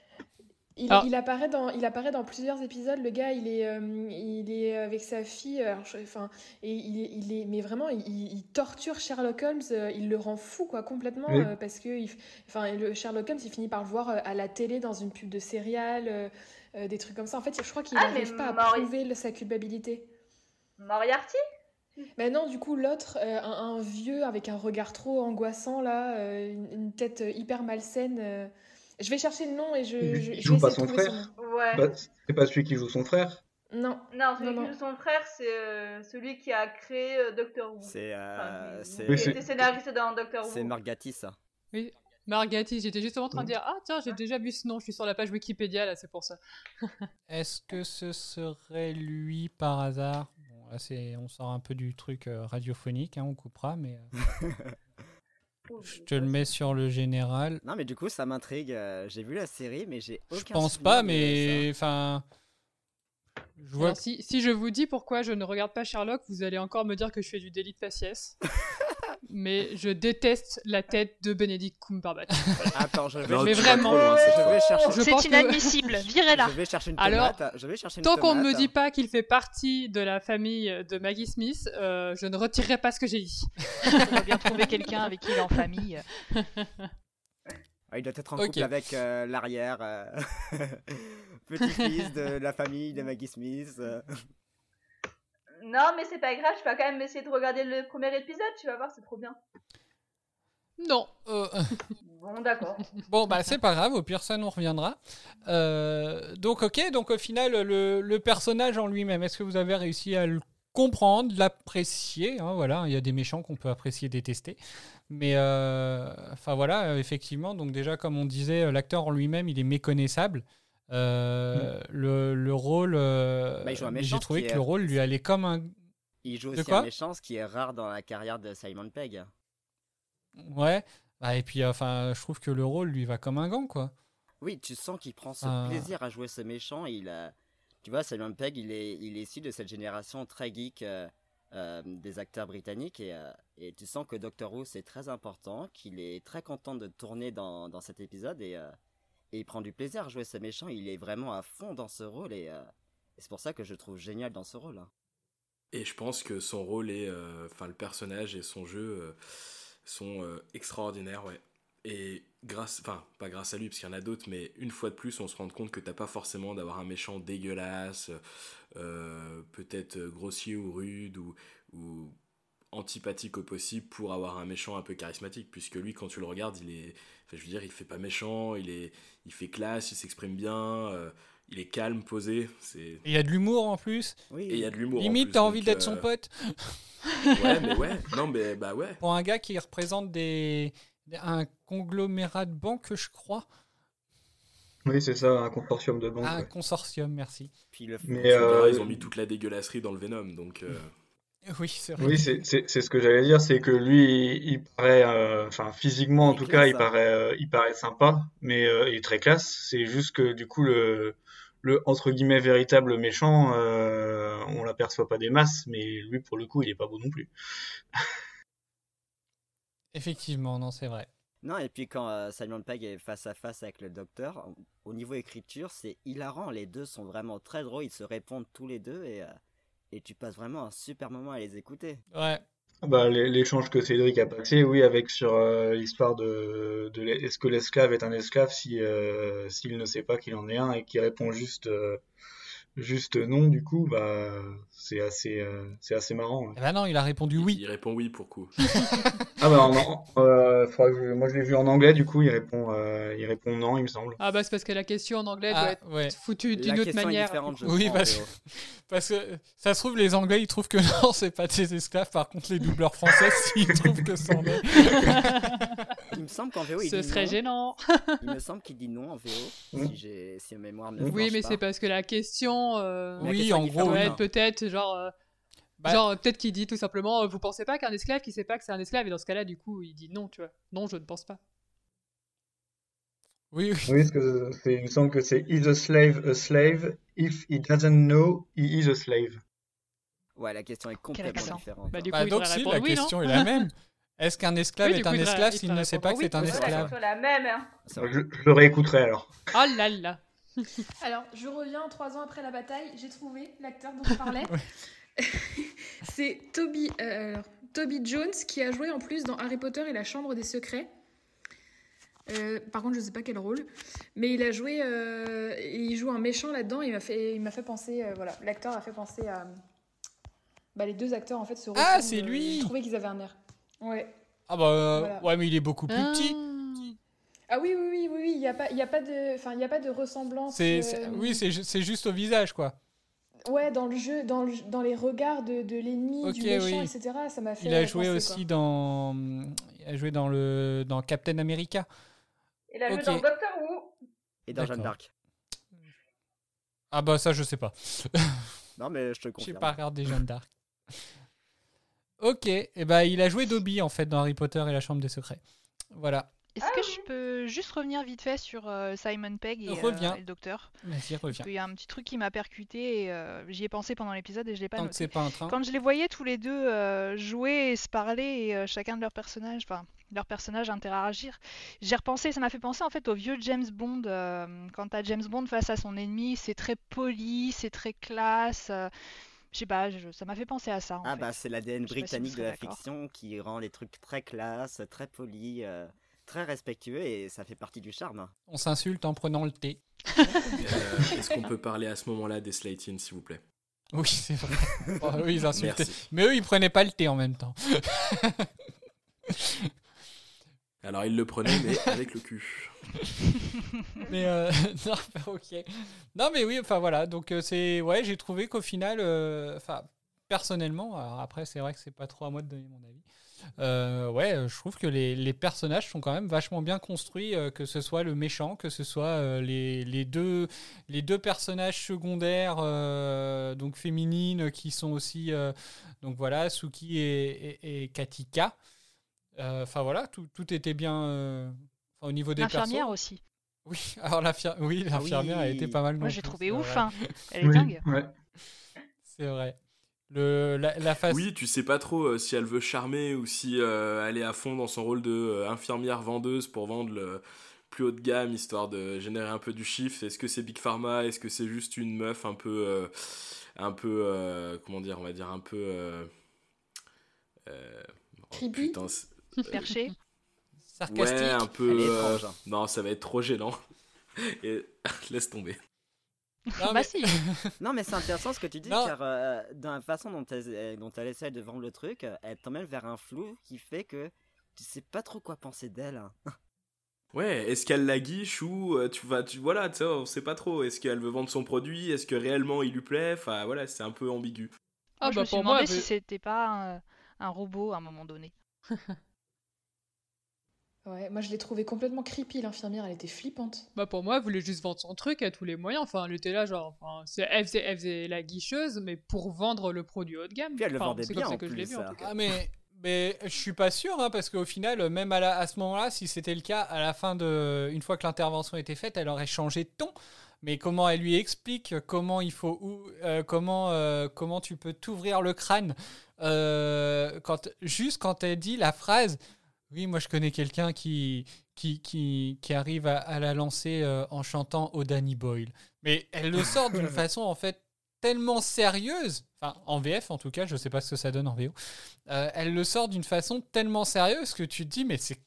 Il, Alors- il apparaît dans, il apparaît dans plusieurs épisodes. Le gars, il est, euh, il est avec sa fille. alors, je- enfin, et il, est- il est, mais vraiment, il, il torture Sherlock Holmes. euh, il le rend fou, quoi, complètement, Oui. euh, parce que, enfin, le Sherlock Holmes, il finit par le voir euh, à la télé dans une pub de céréales, euh, euh, des trucs comme ça. En fait, je crois qu'il Ah, mais n'arrive pas à prouver le- sa culpabilité. Moriarty? Ben non, du coup, l'autre, euh, un, un vieux avec un regard trop angoissant, là, euh, une, une tête euh, hyper malsaine. Je vais chercher le nom et je, Il- je, il je joue vais pas son frère. Ouais. Bah, c'est pas celui qui joue son frère Non. Non, celui Non, qui non. joue son frère, c'est euh, celui qui a créé euh, Doctor Who. C'est euh, Enfin, Oui, scénariste dans Doctor Who. c'est Margatis, ça. Oui. Margati, j'étais justement en train de dire Ah, tiens, j'ai déjà vu ce nom, je suis sur la page Wikipédia, là, c'est pour ça. Est-ce que ce serait lui par hasard? Bon, là, c'est, on sort un peu du truc euh, radiophonique, hein, on coupera, mais euh, je te le mets sur le général. Non, mais du coup, ça m'intrigue. euh, J'ai vu la série, mais j'ai aucun Je pense pas, mais enfin, je vois. Alors, si, si je vous dis pourquoi je ne regarde pas Sherlock, vous allez encore me dire que je fais du délit de faciès. Mais je déteste la tête de Benedict Cumberbatch. Attends, je vais, Non, Mais vraiment, loin, je vais chercher. C'est que- inadmissible, virez-la. Je vais chercher une Alors, tomate. je vais chercher une Tant qu'on ne me dit pas qu'il fait partie de la famille de Maggie Smith, euh, je ne retirerai pas ce que j'ai dit. On va bien trouver quelqu'un avec qui il est en famille. Ah, il doit être en couple avec euh, l'arrière euh, petit-fils de la famille de Maggie Smith. Non, mais c'est pas grave, je vais quand même essayer de regarder le premier épisode, tu vas voir, c'est trop bien. Non. Euh, Bon, d'accord. bon, bah c'est pas grave, au pire ça nous reviendra. Euh, donc ok, donc au final le, le personnage en lui-même, est-ce que vous avez réussi à le comprendre, l'apprécier hein, Voilà, il y a des méchants qu'on peut apprécier, détester. Mais euh, enfin voilà, effectivement, donc déjà comme on disait, l'acteur en lui-même, il est méconnaissable. Euh, le, le rôle, euh, Bah, il joue un j'ai trouvé que est- le rôle lui allait comme un, Il joue aussi un méchant, ce qui est rare dans la carrière de Simon Pegg. ouais. Bah, et puis enfin, je trouve que le rôle lui va comme un gant, quoi. Oui, tu sens qu'il prend ce Ah. plaisir à jouer ce méchant. Il a... Tu vois, Simon Pegg, il est, il est issu de cette génération très geek euh, euh, des acteurs britanniques. Et, euh, et tu sens que Doctor Who, c'est très important, qu'il est très content de tourner dans, dans cet épisode. Et, euh, et il prend du plaisir à jouer ce méchant. Il est vraiment à fond dans ce rôle. Et, euh, et c'est pour ça que je trouve génial dans ce rôle. hein. Et je pense que son rôle est, euh, enfin le personnage et son jeu euh, sont extraordinaires, ouais. Et grâce, enfin pas grâce à lui parce qu'il y en a d'autres, mais une fois de plus, on se rend compte que t'as pas forcément d'avoir un méchant dégueulasse, peut-être grossier ou rude ou antipathique au possible pour avoir un méchant un peu charismatique, puisque lui, quand tu le regardes, il est, enfin, je veux dire, il fait pas méchant, il est, il fait classe, il s'exprime bien, euh, il est calme, posé, c'est, il y a de l'humour en plus. Oui, et il y a de l'humour. Limite, t'as envie d'être son euh, pote. Ouais, mais ouais, non, mais bah ouais. Pour un gars qui représente des, un conglomérat de banques, je crois. Oui, c'est ça, un consortium de banques. Ah, un ouais. consortium, merci. Puis le Mais, euh, ils ont mis toute la dégueulasserie dans le Venom, donc. euh, Oui, c'est vrai. Oui, c'est ce que j'allais dire, c'est que lui, il, il paraît, euh, enfin physiquement en tout classe, cas, il hein. paraît, euh, il paraît sympa, mais euh, il est très classe. C'est juste que du coup, le, le entre guillemets véritable méchant, euh, on l'aperçoit pas des masses, mais lui pour le coup, il est pas beau non plus. Effectivement, non, c'est vrai. Non, et puis quand euh, Simon Pegg est face à face avec le docteur, au- au niveau écriture, c'est hilarant. Les deux sont vraiment très drôles, ils se répondent tous les deux et, euh, et tu passes vraiment un super moment à les écouter. Ouais. Bah, l'é- l'échange que Cédric a passé, oui, avec sur euh, l'histoire de, de est-ce que l'esclave est un esclave si euh, s'il ne sait pas qu'il en est un et qu'il répond juste euh, juste non, du coup, bah c'est assez euh, c'est assez marrant. Eh ben non, il a répondu oui. Il répond oui pour coup. Ah bah en- en- euh, je- moi je l'ai vu en anglais, du coup il répond euh, il répond non, il me semble. Ah bah c'est parce que la question en anglais Ah, doit être ouais. foutue d'une autre manière. Oui, parce, que ça se trouve, les Anglais, ils trouvent que non, c'est pas des esclaves. Par contre, les doubleurs français, s'ils trouvent que c'en est. Il me semble qu'en VO, il Ce dit serait non. gênant. Il me semble qu'il dit non en VO, Mm. si, j'ai, si ma mémoire ne me Oui, mais pas. c'est parce que la question. euh, La Oui, question en gros, être peut-être genre. euh, Bah- Genre, peut-être qu'il dit tout simplement, euh, vous pensez pas qu'un esclave qui sait pas que c'est un esclave, et dans ce cas-là, du coup, il dit non, tu vois. Non, je ne pense pas. Oui, oui. Oui, parce que c'est, il me semble que c'est is a slave a slave if he doesn't know he is a slave. Ouais, la question est complètement différente. Bah, du coup, Bah, il donc, si, répondre la oui, question est la même. Est-ce qu'un esclave Oui, est coup, un esclave s'il ne sait pas que c'est un esclave c'est la même. Hein. Je, je le réécouterai alors. Oh là là. Alors, je reviens trois ans après la bataille. J'ai trouvé l'acteur dont je parlais. c'est Toby, euh, Toby Jones qui a joué en plus dans Harry Potter et la Chambre des Secrets. Euh, par contre, je sais pas quel rôle, mais il a joué, euh, il joue un méchant là-dedans. Il m'a fait, il m'a fait penser, euh, voilà, l'acteur a fait penser à, bah, les deux acteurs en fait se Ah, c'est euh, lui Je trouvais qu'ils avaient un air. Ouais. Ah bah euh, Voilà. ouais, mais il est beaucoup plus petit. Ah oui, oui, oui, oui, oui. Il y a pas, il y a pas de, enfin, il y a pas de ressemblance. C'est, euh, c'est- oui, c'est, ju- c'est juste au visage, quoi. Ouais, dans le jeu, dans, le- dans les regards de, de l'ennemi, du méchant, oui. etc. Ça m'a fait. Il a joué penser, aussi quoi. dans, il a joué dans le, dans Captain America. Il a joué dans Doctor Who. Et dans Jeanne d'Arc. Ah bah ça, je sais pas. Non, mais je te J'ai confirme. pas regardé Jeanne d'Arc. Ok, et ben il a joué Dobby en fait dans Harry Potter et la Chambre des Secrets. Voilà. Est-ce que je peux juste revenir vite fait sur euh, Simon Pegg et, euh, et le docteur? Vas-y, Parce reviens. qu'il y a un petit truc qui m'a percuté et euh, j'y ai pensé pendant l'épisode et je l'ai pas Tant noté. c'est pas un train. Quand je les voyais tous les deux jouer et se parler et chacun de leurs personnages, enfin leurs personnages interagir, j'ai repensé, ça m'a fait penser en fait au vieux James Bond. quand t'as James Bond face à son ennemi, c'est très poli, c'est très classe. Je sais pas, je- ça m'a fait penser à ça. En Ah fait. bah c'est l'ADN si britannique de la fiction qui rend les trucs très classe, très polis, euh, très respectueux et ça fait partie du charme. On s'insulte en prenant le thé. Euh, Est-ce qu'on peut parler à ce moment-là des Slaytins, s'il vous plaît? Oui, c'est vrai. Oh, eux, ils insultaient. Merci. Mais eux, ils prenaient pas le thé en même temps. Alors il le prenait, mais avec le cul. mais euh, non, ok. Non, mais oui, enfin voilà. Donc euh, c'est ouais, j'ai trouvé qu'au final, euh, enfin personnellement, alors après c'est vrai que c'est pas trop à moi de donner mon avis. Euh, ouais, je trouve que les, les personnages sont quand même vachement bien construits, euh, que ce soit le méchant, que ce soit euh, les, les deux les deux personnages secondaires, donc féminines, qui sont aussi donc voilà, Suki et, et, et Katika. Euh, Enfin voilà, tout, tout était bien euh, au niveau des. L'infirmière aussi. Oui, alors oui, Ah l'infirmière a été pas mal. Moi j'ai trouvé ouf, hein. elle est Oui, dingue. ouais. C'est vrai. Le, la, la face. Oui, tu sais pas trop euh, si elle veut charmer ou si euh, elle est à fond dans son rôle de euh, infirmière vendeuse pour vendre le plus haut de gamme histoire de générer un peu du chiffre. Est-ce que c'est Big Pharma? Est-ce que c'est juste une meuf un peu, euh, un peu, euh, comment dire, on va dire un peu. euh, euh, oh, Creepy putain, c'est- Perché? sarcastique. Ouais, un peu. Elle est euh, étrange. non, ça va être trop gênant. Et laisse tomber. Non, bah mais- si. Non mais c'est intéressant ce que tu dis Non. car euh, dans la façon dont elle, dont elle essaie de vendre le truc, euh, elle t'emmène vers un flou qui fait que tu sais pas trop quoi penser d'elle. hein. Ouais, est-ce qu'elle la guiche ou euh, tu vas, tu voilà, tu sais, on sait pas trop. Est-ce qu'elle veut vendre son produit? Est-ce que réellement il lui plaît? Enfin voilà, c'est un peu ambigu. Ah Moi, je bah me suis pour moi, demandé elle si c'était pas un, un robot à un moment donné. Ouais, moi je l'ai trouvé complètement creepy, l'infirmière, elle était flippante. Bah pour moi, elle voulait juste vendre son truc à tous les moyens. Enfin, elle était là, genre, enfin, c'est- elle, faisait, elle faisait la guicheuse, mais pour vendre le produit haut de gamme. Puis elle le vendait c'est bien en que je l'ai plus, vu en tout cas. Ah mais mais je suis pas sûr hein, parce qu'au final même à, la- à ce moment-là si c'était le cas à la fin de une fois que l'intervention était faite elle aurait changé de ton mais comment elle lui explique comment il faut ou euh, comment euh, comment tu peux t'ouvrir le crâne euh, quand juste quand elle dit la phrase oui moi je connais quelqu'un qui qui, qui, qui arrive à, à la lancer euh, en chantant au Danny Boyle mais elle le sort d'une façon en fait tellement sérieuse, enfin en VF en tout cas, je sais pas ce que ça donne en VO, euh, elle le sort d'une façon tellement sérieuse que tu te dis, mais c'est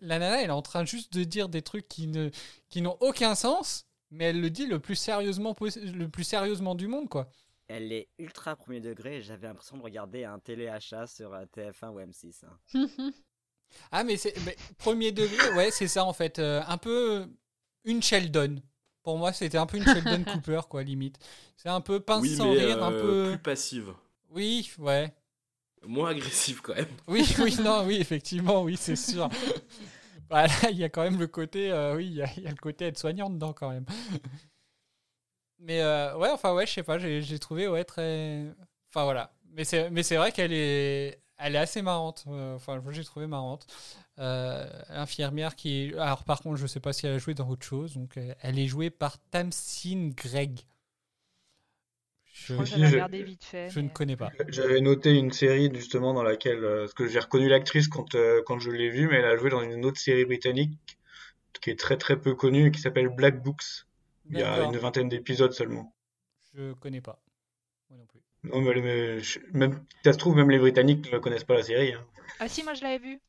la nana, elle est en train juste de dire des trucs qui ne qui n'ont aucun sens, mais elle le dit le plus sérieusement le plus sérieusement du monde quoi. Elle est ultra premier degré j'avais l'impression de regarder un téléachat sur euh, TF1 ou M6. hein. Ah mais c'est mais premier degré, ouais c'est ça en fait, euh, un peu une Sheldon. Pour moi, c'était un peu une Sheldon Cooper quoi limite. C'est un peu pince oui, sans mais rire, un euh, peu. plus passive, Oui, ouais. moins agressive quand même. Oui, oui, non, oui, effectivement, oui, c'est sûr. Bah, là, il y a quand même le côté, euh, oui, il y, a- il y a le côté être soignant dedans quand même. Mais euh, ouais, enfin ouais, je sais pas, j'ai j'ai trouvé ouais très, enfin voilà. Mais c'est mais c'est vrai qu'elle est, elle est assez marrante. euh, Enfin, moi, j'ai trouvé marrante. Euh, infirmière qui, est- alors par contre, je sais pas si elle a joué dans autre chose. Donc, euh, elle est jouée par Tamsin Gregg. Je, je- regardé vite fait. je ne connais pas. J'avais noté une série justement dans laquelle, euh, parce que j'ai reconnu l'actrice quand, euh, quand je l'ai vue, mais elle a joué dans une autre série britannique qui est très très peu connue et qui s'appelle Black Books. Il y a une vingtaine d'épisodes seulement. Je connais pas. Non mais, mais je- même, ça se trouve, même les Britanniques ne connaissent pas la série. hein. Ah si, moi je l'avais vu.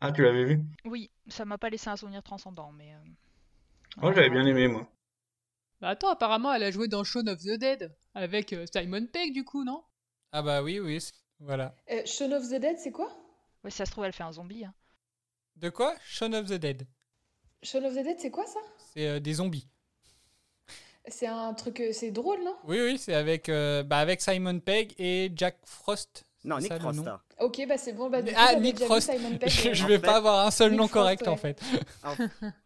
Ah, tu l'avais vu? Oui, ça m'a pas laissé un souvenir transcendant, mais. euh, Oh, j'avais bien aimé, moi. Bah attends, apparemment, elle a joué dans Shaun of the Dead avec euh, Simon Pegg, du coup, non? Ah bah oui, oui, voilà. Euh, Shaun of the Dead, c'est quoi? Ouais, si ça se trouve, elle fait un zombie. hein. De quoi? Shaun of the Dead. Shaun of the Dead, c'est quoi ça? C'est euh, des zombies. C'est un truc, euh, c'est drôle, non? Oui, oui, c'est avec, euh, bah, avec Simon Pegg et Jack Frost. Non, c'est Nick ça, Frost. nom hein. Ok, bah c'est bon, bah coup, Ah, Nick Frost. Simon Pegg, Je, je vais fait, pas avoir un seul Nick nom Frost, correct ouais. en fait.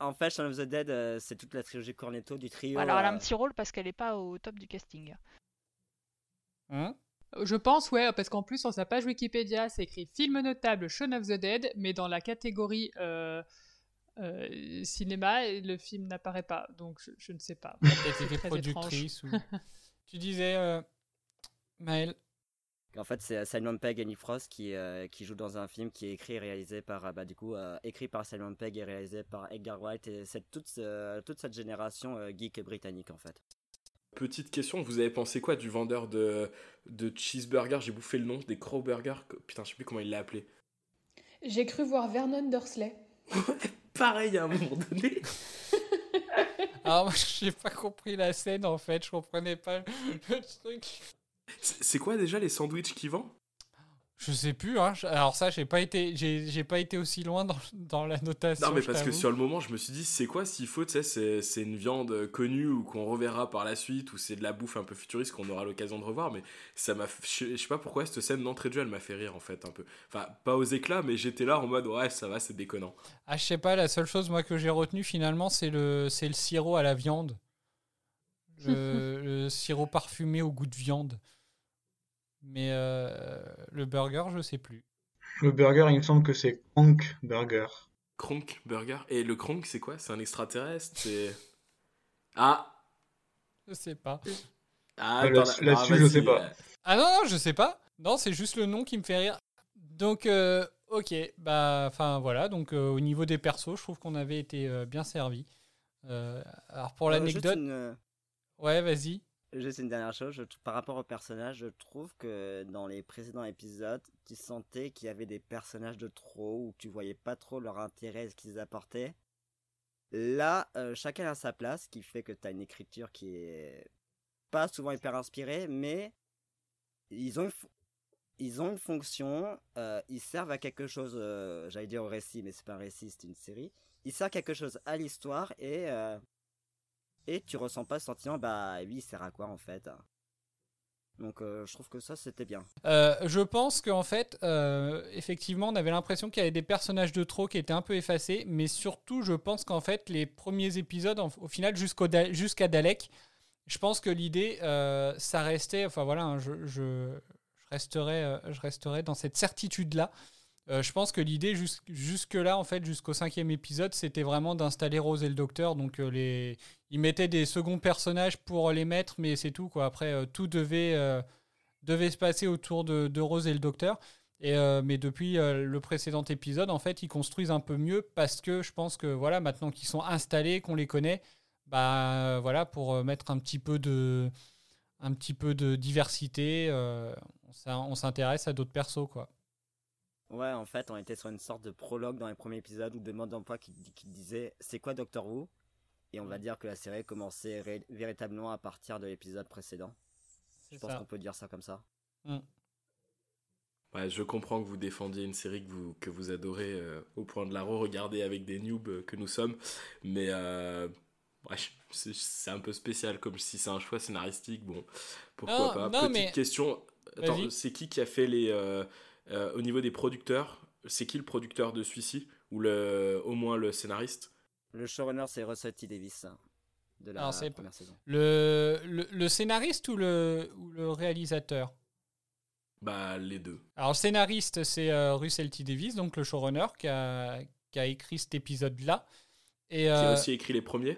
En, en fait, Shaun of the Dead, euh, c'est toute la trilogie Cornetto du trio. Alors elle a un petit rôle parce qu'elle est pas au top du casting. Hein? Je pense, ouais, parce qu'en plus, sur sa page Wikipédia, c'est écrit film notable Shaun of the Dead, mais dans la catégorie euh, euh, cinéma, le film n'apparaît pas. Donc, je, je ne sais pas. Peut-être été productrice. Ou... tu disais, euh, Maël En fait, c'est Simon Pegg et Nick Frost qui, euh, qui jouent dans un film qui est écrit et réalisé par, euh, bah, du coup, euh, écrit par Simon Pegg et réalisé par Edgar Wright. Et c'est toute, toute cette génération euh, geek britannique, en fait. Petite question, vous avez pensé quoi du vendeur de, de cheeseburger J'ai bouffé le nom, des Crow Burger. Putain, je sais plus comment il l'a appelé. J'ai cru voir Vernon Dursley. Pareil à un moment donné. Alors, moi, j'ai pas compris la scène en fait, je comprenais pas le truc. C'est quoi déjà les sandwichs qu'il vend Je sais plus, hein. Alors, ça, j'ai pas été, j'ai j'ai pas été aussi loin dans, dans la notation. Non, mais parce que sur le moment, je me suis dit, c'est quoi s'il faut, tu sais, c'est- c'est une viande connue ou qu'on reverra par la suite, ou c'est de la bouffe un peu futuriste qu'on aura l'occasion de revoir, mais ça m'a. Je je sais pas pourquoi cette scène d'entrée de jeu, elle m'a fait rire en fait, un peu. Enfin, pas aux éclats, mais j'étais là en mode, ouais, ça va, c'est déconnant. Ah, je sais pas, la seule chose moi que j'ai retenu finalement, c'est le, c'est le sirop à la viande. Le, le sirop parfumé au goût de viande. Mais euh, le burger, je sais plus. Le burger, il me semble que c'est Kronk Burger. Kronk Burger. Et le Kronk, c'est quoi? C'est un extraterrestre? C'est. Ah Je sais pas. Ah, Ah, là- attends, là-dessus, je vas-y, sais pas. euh, Ah non, non, je sais pas. Non, c'est juste le nom qui me fait rire. Donc, euh, ok, bah, enfin voilà. Donc, euh, au niveau des persos, je trouve qu'on avait été euh, bien servi. Euh, alors, pour Euh, l'anecdote, une, euh, ouais, vas-y. Juste une dernière chose, par rapport au personnage, je trouve que dans les précédents épisodes, tu sentais qu'il y avait des personnages de trop, où tu voyais pas trop leur intérêt, ce qu'ils apportaient. Là, euh, chacun a sa place, ce qui fait que tu as une écriture qui est pas souvent hyper inspirée, mais ils ont une, ils ont une fonction, euh, ils servent à quelque chose, euh, j'allais dire au récit, mais c'est pas un récit, c'est une série. Ils servent quelque chose à l'histoire et et tu ressens pas ce sentiment, bah lui il sert à quoi en fait Donc euh, je trouve que ça c'était bien. Euh, je pense qu'en fait, euh, effectivement, on avait l'impression qu'il y avait des personnages de trop qui étaient un peu effacés, mais surtout, je pense qu'en fait, les premiers épisodes, au final, jusqu'à Dalek, je pense que l'idée, ça restait, enfin voilà, hein, je, je, resterai, je resterai dans cette certitude-là. Euh, je pense que l'idée jus- jusque-là, en fait, jusqu'au cinquième épisode, c'était vraiment d'installer Rose et le Docteur. Donc, euh, ils mettaient des seconds personnages pour les mettre, mais c'est tout. Après, euh, tout devait, se passer autour de, Rose et le Docteur. Mais depuis le précédent épisode, en fait, ils construisent un peu mieux parce que je pense que voilà, maintenant qu'ils sont installés, qu'on les connaît, bah voilà, pour mettre un petit peu de, un petit peu de diversité, on s'intéresse à d'autres persos, quoi. Ouais, en fait, on était sur une sorte de prologue dans les premiers épisodes ou de mode d'emploi qui, qui disait c'est quoi Doctor Who? Et on va dire que la série commençait ré- véritablement à partir de l'épisode précédent. Je pense ça. qu'on peut dire ça comme ça. Mm. Ouais, je comprends que vous défendiez une série que vous, que vous adorez euh, au point de la re-regarder avec des noobs euh, que nous sommes. Mais euh, ouais, c'est c'est un peu spécial, comme si c'est un choix scénaristique. Bon, pourquoi Non, pas. non, Petite mais- question. Attends, c'est qui qui a fait les. Euh, au niveau des producteurs, c'est qui le producteur de celui-ci Ou le, au moins le scénariste? Le showrunner c'est Russell T. Davis hein, de la Alors, première saison. Le, le, le scénariste ou le, ou le réalisateur? Bah, les deux. Alors, le scénariste, c'est euh, Russell T. Davis, donc le showrunner, qui a, qui a écrit cet épisode-là. Et, Qui a euh, aussi écrit les premiers?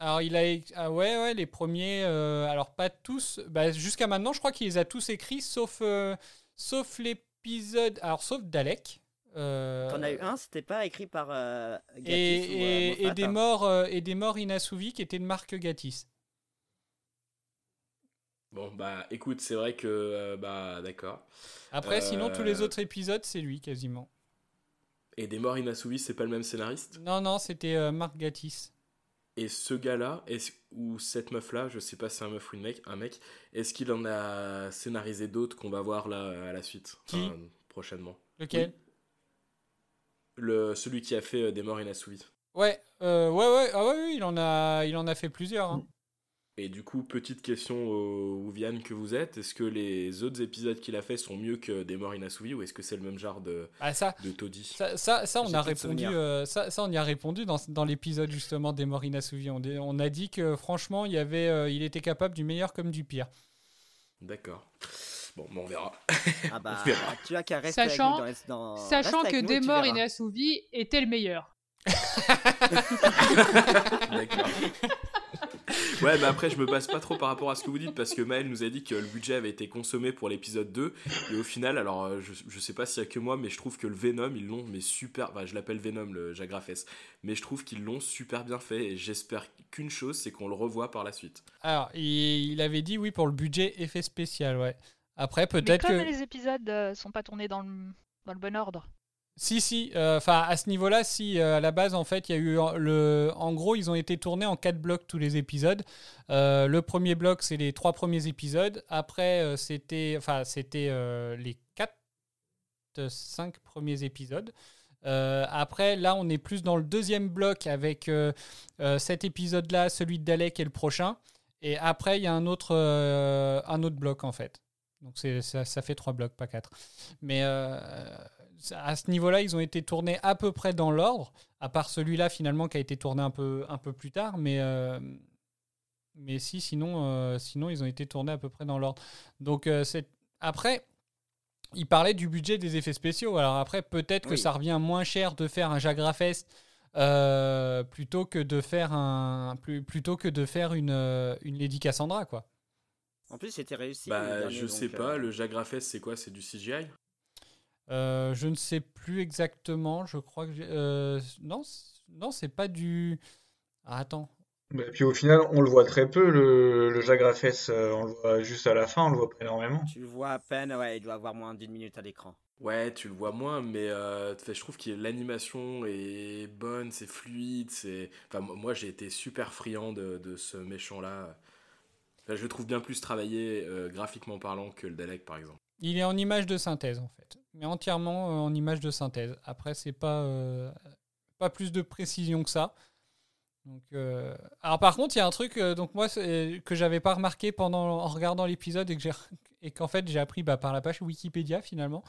Alors, il a. Ah ouais, ouais, les premiers. euh, alors, pas tous. Bah, Jusqu'à maintenant, je crois qu'il les a tous écrits, sauf, euh, sauf l'épisode. Alors, sauf Dalek. Euh, T'en as eu un, c'était pas écrit par euh, et, ou, euh, et- et Moffat, des hein. morts, euh, et des morts inassouvis qui étaient de Marc Gatiss. Bon, bah écoute, c'est vrai que. euh, bah d'accord. Après, sinon, tous les Euh, autres épisodes, c'est lui quasiment. Et des morts inassouvis, c'est pas le même scénariste? Non, non, c'était euh, Marc Gatiss. Et ce gars-là, est-ce- ou cette meuf-là, je sais pas si c'est un meuf ou une mec, un mec, est-ce qu'il en a scénarisé d'autres qu'on va voir là à la suite? Qui? Enfin, Prochainement. Lequel? Le, celui qui a fait euh, des morts inassouvis. Ouais, euh, ouais, ouais, ah ouais, ouais, il en a, il en a fait plusieurs. hein. Et du coup, petite question au Ouviane que vous êtes, est-ce que les autres épisodes qu'il a fait sont mieux que des morts inassouvis ou est-ce que c'est le même genre de, Ah, ça, de taudis ça, ça, ça, on a répondu. euh, ça, ça, on y a répondu dans, dans l'épisode justement des morts inassouvis. On, a dit que franchement, il y avait, euh, il était capable du meilleur comme du pire. D'accord. Bon, bah, on verra. Ah bah, On verra. tu as qu'à rester Sachant- avec nous dans, dans- Sachant que nous des morts inassouvis était le meilleur. D'accord. Ouais, mais après, je me base pas trop par rapport à ce que vous dites parce que Maël nous a dit que le budget avait été consommé pour l'épisode 2. Et au final, alors euh, je, je sais pas s'il y a que moi, mais je trouve que le Venom, ils l'ont, mais super. Enfin, je l'appelle Venom, le Jagrafes. Mais je trouve qu'ils l'ont super bien fait et j'espère qu'une chose, c'est qu'on le revoit par la suite. Alors, il, il avait dit oui pour le budget effet spécial, ouais. Après, Mais peut-être comme que. les épisodes euh, sont pas tournés dans le, dans le bon ordre. Si, si. euh, Enfin, à ce niveau-là, si, euh, à la base, en fait, il y a eu. Le... En gros, ils ont été tournés en quatre blocs tous les épisodes. Euh, le premier bloc, c'est les trois premiers épisodes. Après, c'était. Enfin, les quatre, cinq premiers épisodes. Après, là, on est plus dans le deuxième bloc avec cet épisode-là, celui de Dalek et le prochain. Et après, il y a un autre, un autre bloc, en fait. Donc, ça, ça fait trois blocs, pas quatre. Mais à ce niveau-là, ils ont été tournés à peu près dans l'ordre, à part celui-là, finalement, qui a été tourné un peu, un peu plus tard. Mais, euh, mais si, sinon, euh, sinon, ils ont été tournés à peu près dans l'ordre. Donc, euh, c'est... après, il parlait du budget des effets spéciaux. Alors après, peut-être que ça revient moins cher de faire un Jagrafest euh, plutôt que de faire un plutôt que de faire une, euh, une Lady Cassandra quoi. En plus, c'était réussi. Bah, dernier, je donc, sais euh, pas, le Jagrafes, c'est quoi? C'est du CGI Euh, je ne sais plus exactement. Je crois que j'ai- euh, non, non, c'est pas du. Ah, attends. Et puis au final, on le voit très peu, le, le Jagrafes, euh, on le voit juste à la fin, on le voit pas énormément. Tu le vois à peine, ouais, il doit avoir moins d'une minute à l'écran. Ouais, tu le vois moins, mais euh, je trouve que l'animation est bonne, c'est fluide, c'est... Enfin, moi, moi, j'ai été super friand de, de ce méchant-là. Enfin, je le trouve bien plus travaillé euh, graphiquement parlant que le Dalek, par exemple. Il est en image de synthèse en fait, mais entièrement euh, en image de synthèse. Après, c'est pas euh, pas plus de précision que ça. Donc, euh, Alors par contre, il y a un truc donc moi que j'avais pas remarqué pendant en regardant l'épisode et que j'ai et qu'en fait j'ai appris bah, par la page Wikipédia finalement.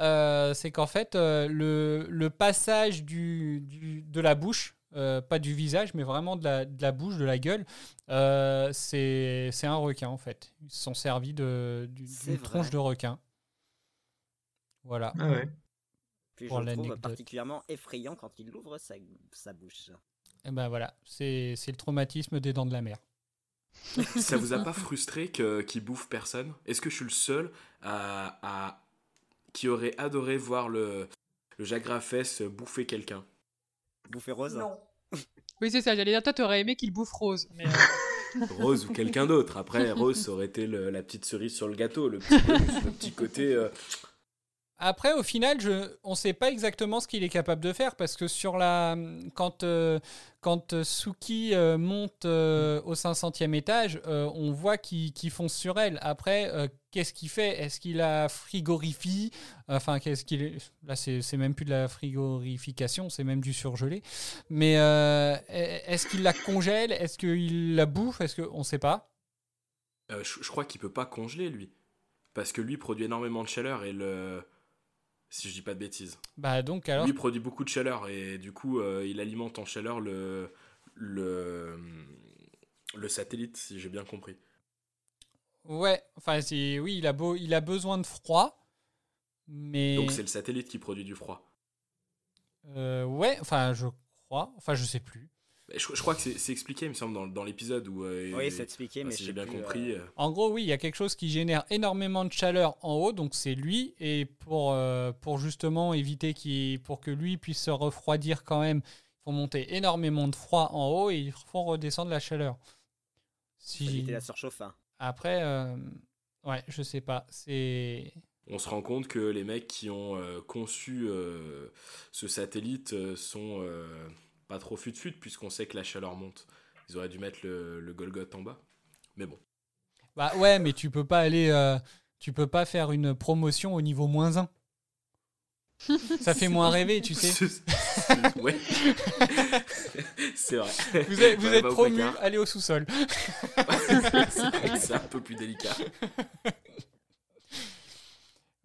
Euh, c'est qu'en fait euh, le, le passage du, du- de la bouche, euh, pas du visage, mais vraiment de la, de la bouche, de la gueule, c'est un requin en fait. Ils se sont servis de- d'une tronche de requin. Voilà. Ah ouais. Puis Pour je le trouve particulièrement effrayant quand il ouvre sa, sa bouche. Et ben voilà, c'est le traumatisme des dents de la mer. Ça vous a pas frustré qu'il bouffe personne? Est-ce que je suis le seul à, à- qui aurait adoré voir le, le Jagrafes bouffer quelqu'un? Bouffer rose? Non. Oui, c'est ça, j'allais dire, toi, t'aurais aimé qu'il bouffe Rose. Mais, euh, Rose ou quelqu'un d'autre. Après, Rose, ça aurait été le- la petite cerise sur le gâteau, le petit, bonus, le petit côté. euh, Après, au final, on ne sait pas exactement ce qu'il est capable de faire parce que sur la, quand, euh, quand euh, Suki euh, monte au 500e étage, on voit qu'il fonce sur elle. Après, qu'est-ce qu'il fait? Est-ce qu'il la frigorifie Enfin, qu'est-ce qu'il Là, c'est même plus de la frigorification, c'est même du surgelé. Mais euh, est-ce qu'il la congèle? Est-ce qu'il la bouffe? Est-ce qu'on ne sait pas je, je crois qu'il peut pas congeler, lui. Parce que lui produit énormément de chaleur et le. Si je dis pas de bêtises. Bah donc alors. Lui produit beaucoup de chaleur et du coup, euh, il alimente en chaleur le. le. le satellite, si j'ai bien compris. Ouais, enfin, c'est- oui, il a, beau, il a besoin de froid, mais. Donc c'est le satellite qui produit du froid. Euh, ouais, enfin, je crois. Enfin, je sais plus. Je, je crois que c'est c'est expliqué, il me semble, dans, dans l'épisode où. euh, Oui, c'est expliqué, enfin, mais si j'ai bien plus, compris. euh, euh, En gros, oui, il y a quelque chose qui génère énormément de chaleur en haut, donc c'est lui. Et pour, euh, pour justement éviter qu'il, pour que lui puisse se refroidir quand même, il faut monter énormément de froid en haut et ils font redescendre la chaleur. Si... éviter la surchauffe. hein. Après, euh, ouais, je sais pas. C'est. On se rend compte que les mecs qui ont euh, conçu euh, ce satellite euh, sont euh, pas trop fut-fut, puisqu'on sait que la chaleur monte. Ils auraient dû mettre le, le Golgoth en bas. Mais bon. Bah ouais, mais tu peux pas aller. euh, tu peux pas faire une promotion au niveau moins 1. Ça fait moins rêver, tu sais. ouais. c'est vrai. Vous êtes, vous êtes au promu, allez au sous-sol. c'est un peu plus délicat.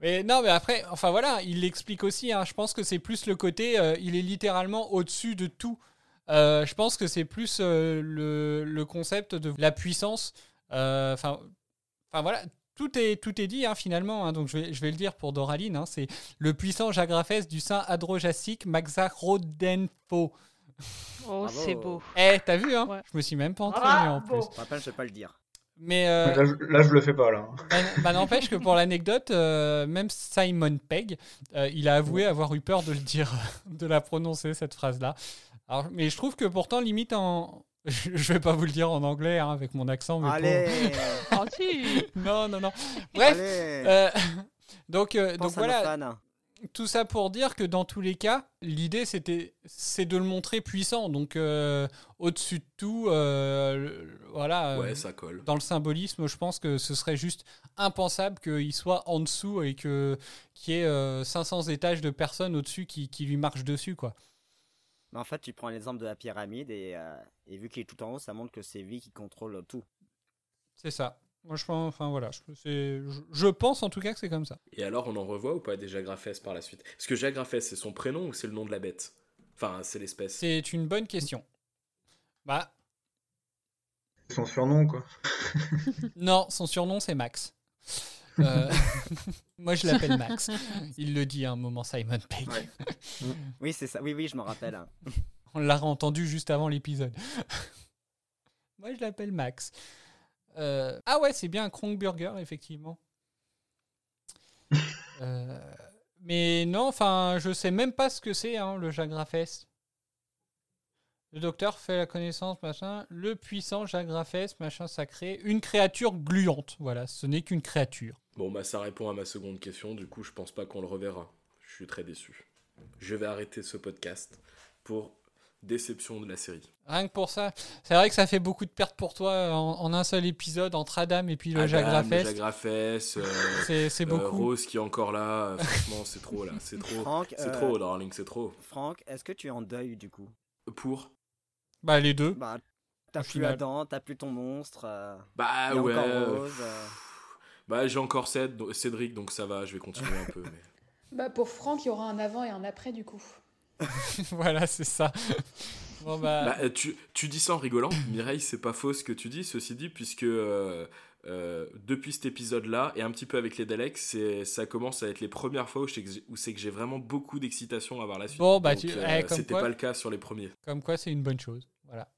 Mais non, mais après, enfin voilà, il l'explique aussi. hein, je pense que c'est plus le côté, euh, il est littéralement au-dessus de tout. Euh, je pense que c'est plus euh, le, le concept de la puissance. Enfin, enfin voilà, tout est tout est dit hein, finalement. hein, donc je vais je vais le dire pour Doraline. hein, c'est le puissant Jagrafès du sein adrojacique Maxarodenfo. Oh, c'est beau. Eh, t'as vu hein Ouais. Je me suis même pas entraîné en plus. Je te rappelle, je vais pas le dire. Mais euh, Là, je, là, je le fais pas, là. Bah, bah, n'empêche que pour l'anecdote, euh, même Simon Pegg, euh, il a avoué avoir eu peur de le dire, de la prononcer cette phrase-là. Alors, mais je trouve que pourtant, limite en. Je vais pas vous le dire en anglais hein, avec mon accent, mais. Allez pour- Non, non, non. Bref. Allez euh, donc, euh, donc voilà. Tout ça pour dire que dans tous les cas, l'idée c'était c'est de le montrer puissant. Donc euh, au-dessus de tout, euh, voilà. euh, Ouais, ça colle. dans le symbolisme, je pense que ce serait juste impensable qu'il soit en dessous et que qu'il y ait euh, 500 étages de personnes au-dessus qui, qui lui marchent dessus, quoi. Mais en fait, tu prends l'exemple de la pyramide et, euh, et vu qu'il est tout en haut, ça montre que c'est lui qui contrôle tout. C'est ça. Moi, je pense, enfin voilà, je, c'est- je, je pense en tout cas que c'est comme ça. Et alors, on en revoit ou pas des Jagrafès par la suite? Est-ce que Jagrafès, c'est son prénom ou c'est le nom de la bête? Enfin, c'est l'espèce. C'est une bonne question. Bah, son surnom, quoi. non, son surnom c'est Max. Euh, Moi, je l'appelle Max. Il le dit à un moment, Simon Pegg. Ouais. Oui, c'est ça. Oui, oui, je me rappelle. hein. On l'a entendu juste avant l'épisode. Moi, je l'appelle Max. Euh, Ah ouais, c'est bien un Kronk Burger, effectivement. Euh, Mais non, enfin, je sais même pas ce que c'est, hein, le Jagrafès. Le docteur fait la connaissance, machin. Le puissant Jagrafès, machin sacré. Une créature gluante. Voilà, ce n'est qu'une créature. Bon, bah, ça répond à ma seconde question. Du coup, je pense pas qu'on le reverra. Je suis très déçu. Je vais arrêter ce podcast pour déception de la série. Rien que pour ça. C'est vrai que ça fait beaucoup de pertes pour toi en, en un seul épisode entre Adam et puis le Adam, Jagrafès. Le Jagrafès, euh, C'est- euh, beaucoup. Rose qui est encore là. euh, franchement, c'est trop là. C'est trop. C'est euh, trop, darling, c'est trop. Franck, est-ce que tu es en deuil du coup? Pour Bah, les deux. Bah, t'as plus final. Adam, t'as plus ton monstre. euh, Bah ouais. encore Rose. euh. Bah, j'ai encore Cédric, donc ça va, je vais continuer un peu. mais- Bah, pour Franck, il y aura un avant et un après, du coup. voilà, c'est ça. Bon, bah, Bah, tu, tu dis ça en rigolant, Mireille, c'est pas faux ce que tu dis, ceci dit, puisque euh, euh, depuis cet épisode-là, et un petit peu avec les Daleks, ça commence à être les premières fois où, c'est que j'ai vraiment beaucoup d'excitation à voir la suite. Bon, bah, tu- euh, eh, C'était pas le cas sur les premiers. comme quoi, c'est une bonne chose. Voilà.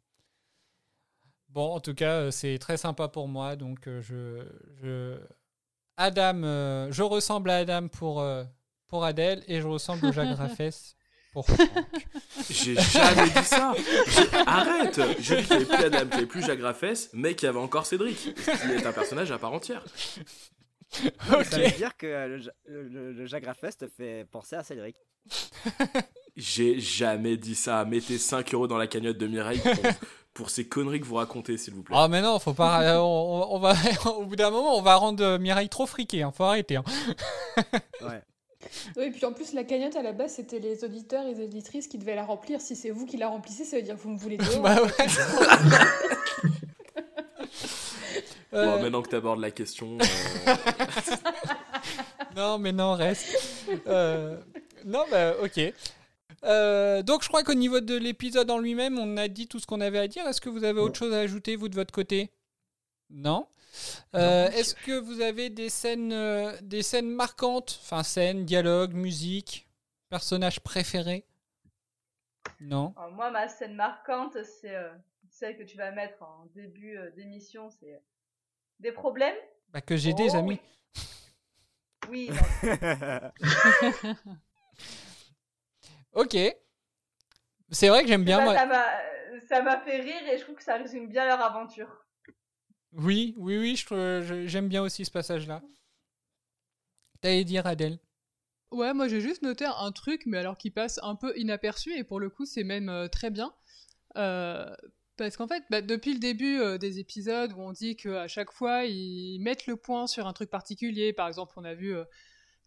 Bon, en tout cas, c'est très sympa pour moi. Donc, je, je... Adam, euh, je ressemble à Adam pour, euh, pour Adèle et je ressemble au Jacques Raffès pour Franck. J'ai jamais dit ça Arrête J'ai dit qu'il n'y avait plus Adam, qu'il n'y avait plus Jacques Raffès, mais qu'il y avait encore Cédric, qui est un personnage à part entière. Ça veut dire que euh, le, le, le, te fait penser à Cédric. J'ai jamais dit ça. Mettez 5 euros dans la cagnotte de Mireille pour, pour ces conneries que vous racontez, s'il vous plaît. Ah, mais non, faut pas. euh, on, on va, au bout d'un moment, on va rendre euh, Mireille trop friquée. Hein, faut arrêter. hein. Ouais. Oui, et puis en plus, la cagnotte à la base, c'était les auditeurs et les auditrices qui devaient la remplir. Si c'est vous qui la remplissez, ça veut dire que vous me voulez dehors. Bah ouais. Bon, Euh, maintenant que tu abordes la question, euh, Non, mais non, reste. Euh, non, bah, ok. Euh, donc, je crois qu'au niveau de l'épisode en lui-même, on a dit tout ce qu'on avait à dire. Est-ce que vous avez autre chose à ajouter, vous, de votre côté? Non? Euh, Est-ce que vous avez des scènes, euh, des scènes marquantes? Enfin, scènes, dialogues, musique, personnages préférés? Non? Alors, moi, ma scène marquante, c'est euh, celle que tu vas mettre en début euh, d'émission, c'est des problèmes? Bah, que j'ai des Oh, amis. Oui, Ok. C'est vrai que j'aime bien. ça, moi- ça m'a fait rire et je trouve que ça résume bien leur aventure. Oui, oui, oui, je j'aime bien aussi ce passage-là. T'allais dire, Adèle? Ouais, moi j'ai juste noté un truc, mais alors qui passe un peu inaperçu, et pour le coup c'est même euh, très bien. Euh, parce qu'en fait, bah, depuis le début euh, des épisodes où on dit qu'à chaque fois ils mettent le point sur un truc particulier, par exemple on a vu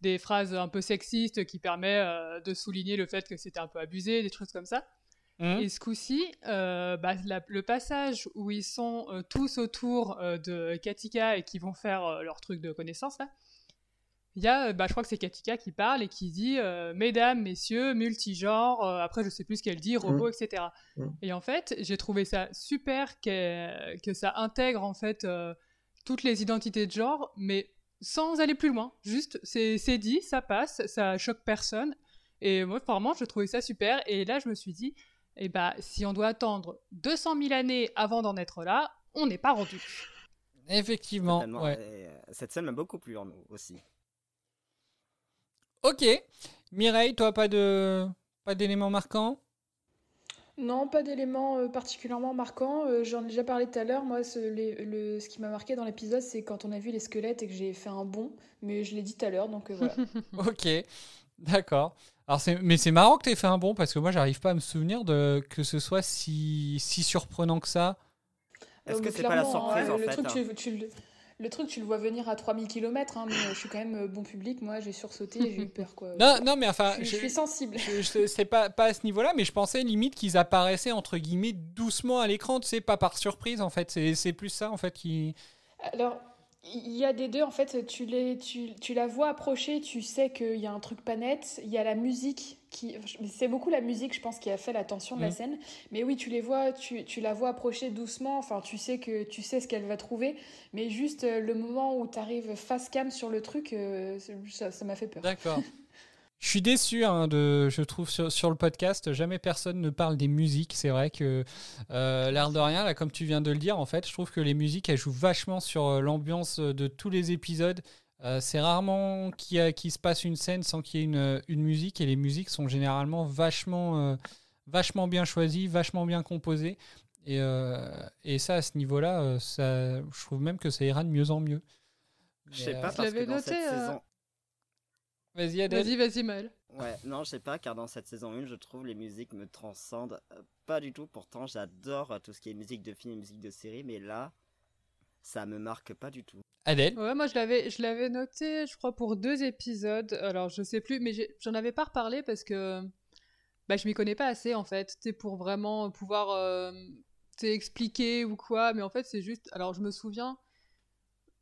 des phrases un peu sexistes qui permettent de souligner le fait que c'était un peu abusé, des trucs comme ça. Mhm. Et ce coup-ci, euh, bah, la- le passage où ils sont euh, tous autour euh, de Katika et qui vont faire leur truc de connaissance là, il y a, bah, je crois que c'est Katika qui parle et qui dit Mesdames, messieurs, multigenre, euh, après je sais plus ce qu'elle dit, robot, etc. Mm. Et en fait, j'ai trouvé ça super que ça intègre en fait toutes les identités de genre, mais sans aller plus loin. Juste, c'est c'est dit, ça passe, ça choque personne. Et moi, vraiment, je trouvais ça super. Et là, je me suis dit, eh bah, si on doit attendre 200 000 années avant d'en être là, on n'est pas rendu. Effectivement, Totalement, ouais. et, euh, cette scène m'a beaucoup plu en nous aussi. Ok. Mireille, toi, pas de pas d'éléments marquants? Non, pas d'éléments euh, particulièrement marquants. Euh, J'en ai déjà parlé tout à l'heure. Moi, ce, les- le, ce qui m'a marqué dans l'épisode, c'est quand on a vu les squelettes et que j'ai fait un bond. Mais je l'ai dit tout à l'heure, donc euh, voilà. Ok, d'accord. Alors c'est, mais c'est marrant que tu aies fait un bon parce que moi j'arrive pas à me souvenir de que ce soit si, si surprenant que ça. Est-ce Euh, que mais c'est pas la surprise hein, en le fait truc, hein tu, tu le- le truc, tu le vois venir à 3000 km, mais euh, je suis quand même euh, bon public. Moi, j'ai sursauté et j'ai eu peur. Quoi. Non, non, mais enfin, je, suis- je suis sensible. je- je- c'est pas, pas à ce niveau-là, mais je pensais limite qu'ils apparaissaient entre guillemets doucement à l'écran, tu sais, pas par surprise en fait. C'est, c'est plus ça en fait qui. Alors, il y a des deux, en fait, tu, les, tu, tu la vois approcher, tu sais qu'il y a un truc pas net, il y a la musique qui... C'est beaucoup la musique, je pense, qui a fait la tension de la Mm. scène, mais oui, tu les vois, tu, tu la vois approcher doucement, enfin, tu sais que tu sais ce qu'elle va trouver, mais juste euh, le moment où tu arrives face cam sur le truc, euh, ça m'a fait peur. D'accord. Je suis déçu, hein, de, je trouve, sur, sur le podcast, jamais personne ne parle des musiques. C'est vrai que, euh, l'air de rien, là, comme tu viens de le dire, en fait, je trouve que les musiques, elles jouent vachement sur euh, l'ambiance de tous les épisodes. Euh, c'est rarement qu'il y a- qu'il se passe une scène sans qu'il y ait une, une musique, et les musiques sont généralement vachement, euh, vachement bien choisies, vachement bien composées. Et, euh, et ça, à ce niveau-là, euh, je trouve même que ça ira de mieux en mieux. Je sais pas euh, Je parce l'avais que dans noté, cette euh, saison. Vas-y, Adèle. Vas-y, vas-y, Maël. Ouais, non, je sais pas, car dans cette saison 1, je trouve les musiques me transcendent euh, pas du tout. Pourtant, j'adore euh, tout ce qui est musique de film et musique de série, mais là, ça me marque pas du tout. Adèle. Ouais, moi je l'avais, je l'avais noté, je crois, pour deux épisodes. Alors je sais plus, mais j'en avais pas reparlé parce que bah, je m'y connais pas assez en fait. C'est pour vraiment pouvoir euh, expliquer ou quoi. Mais en fait, c'est juste. Alors je me souviens.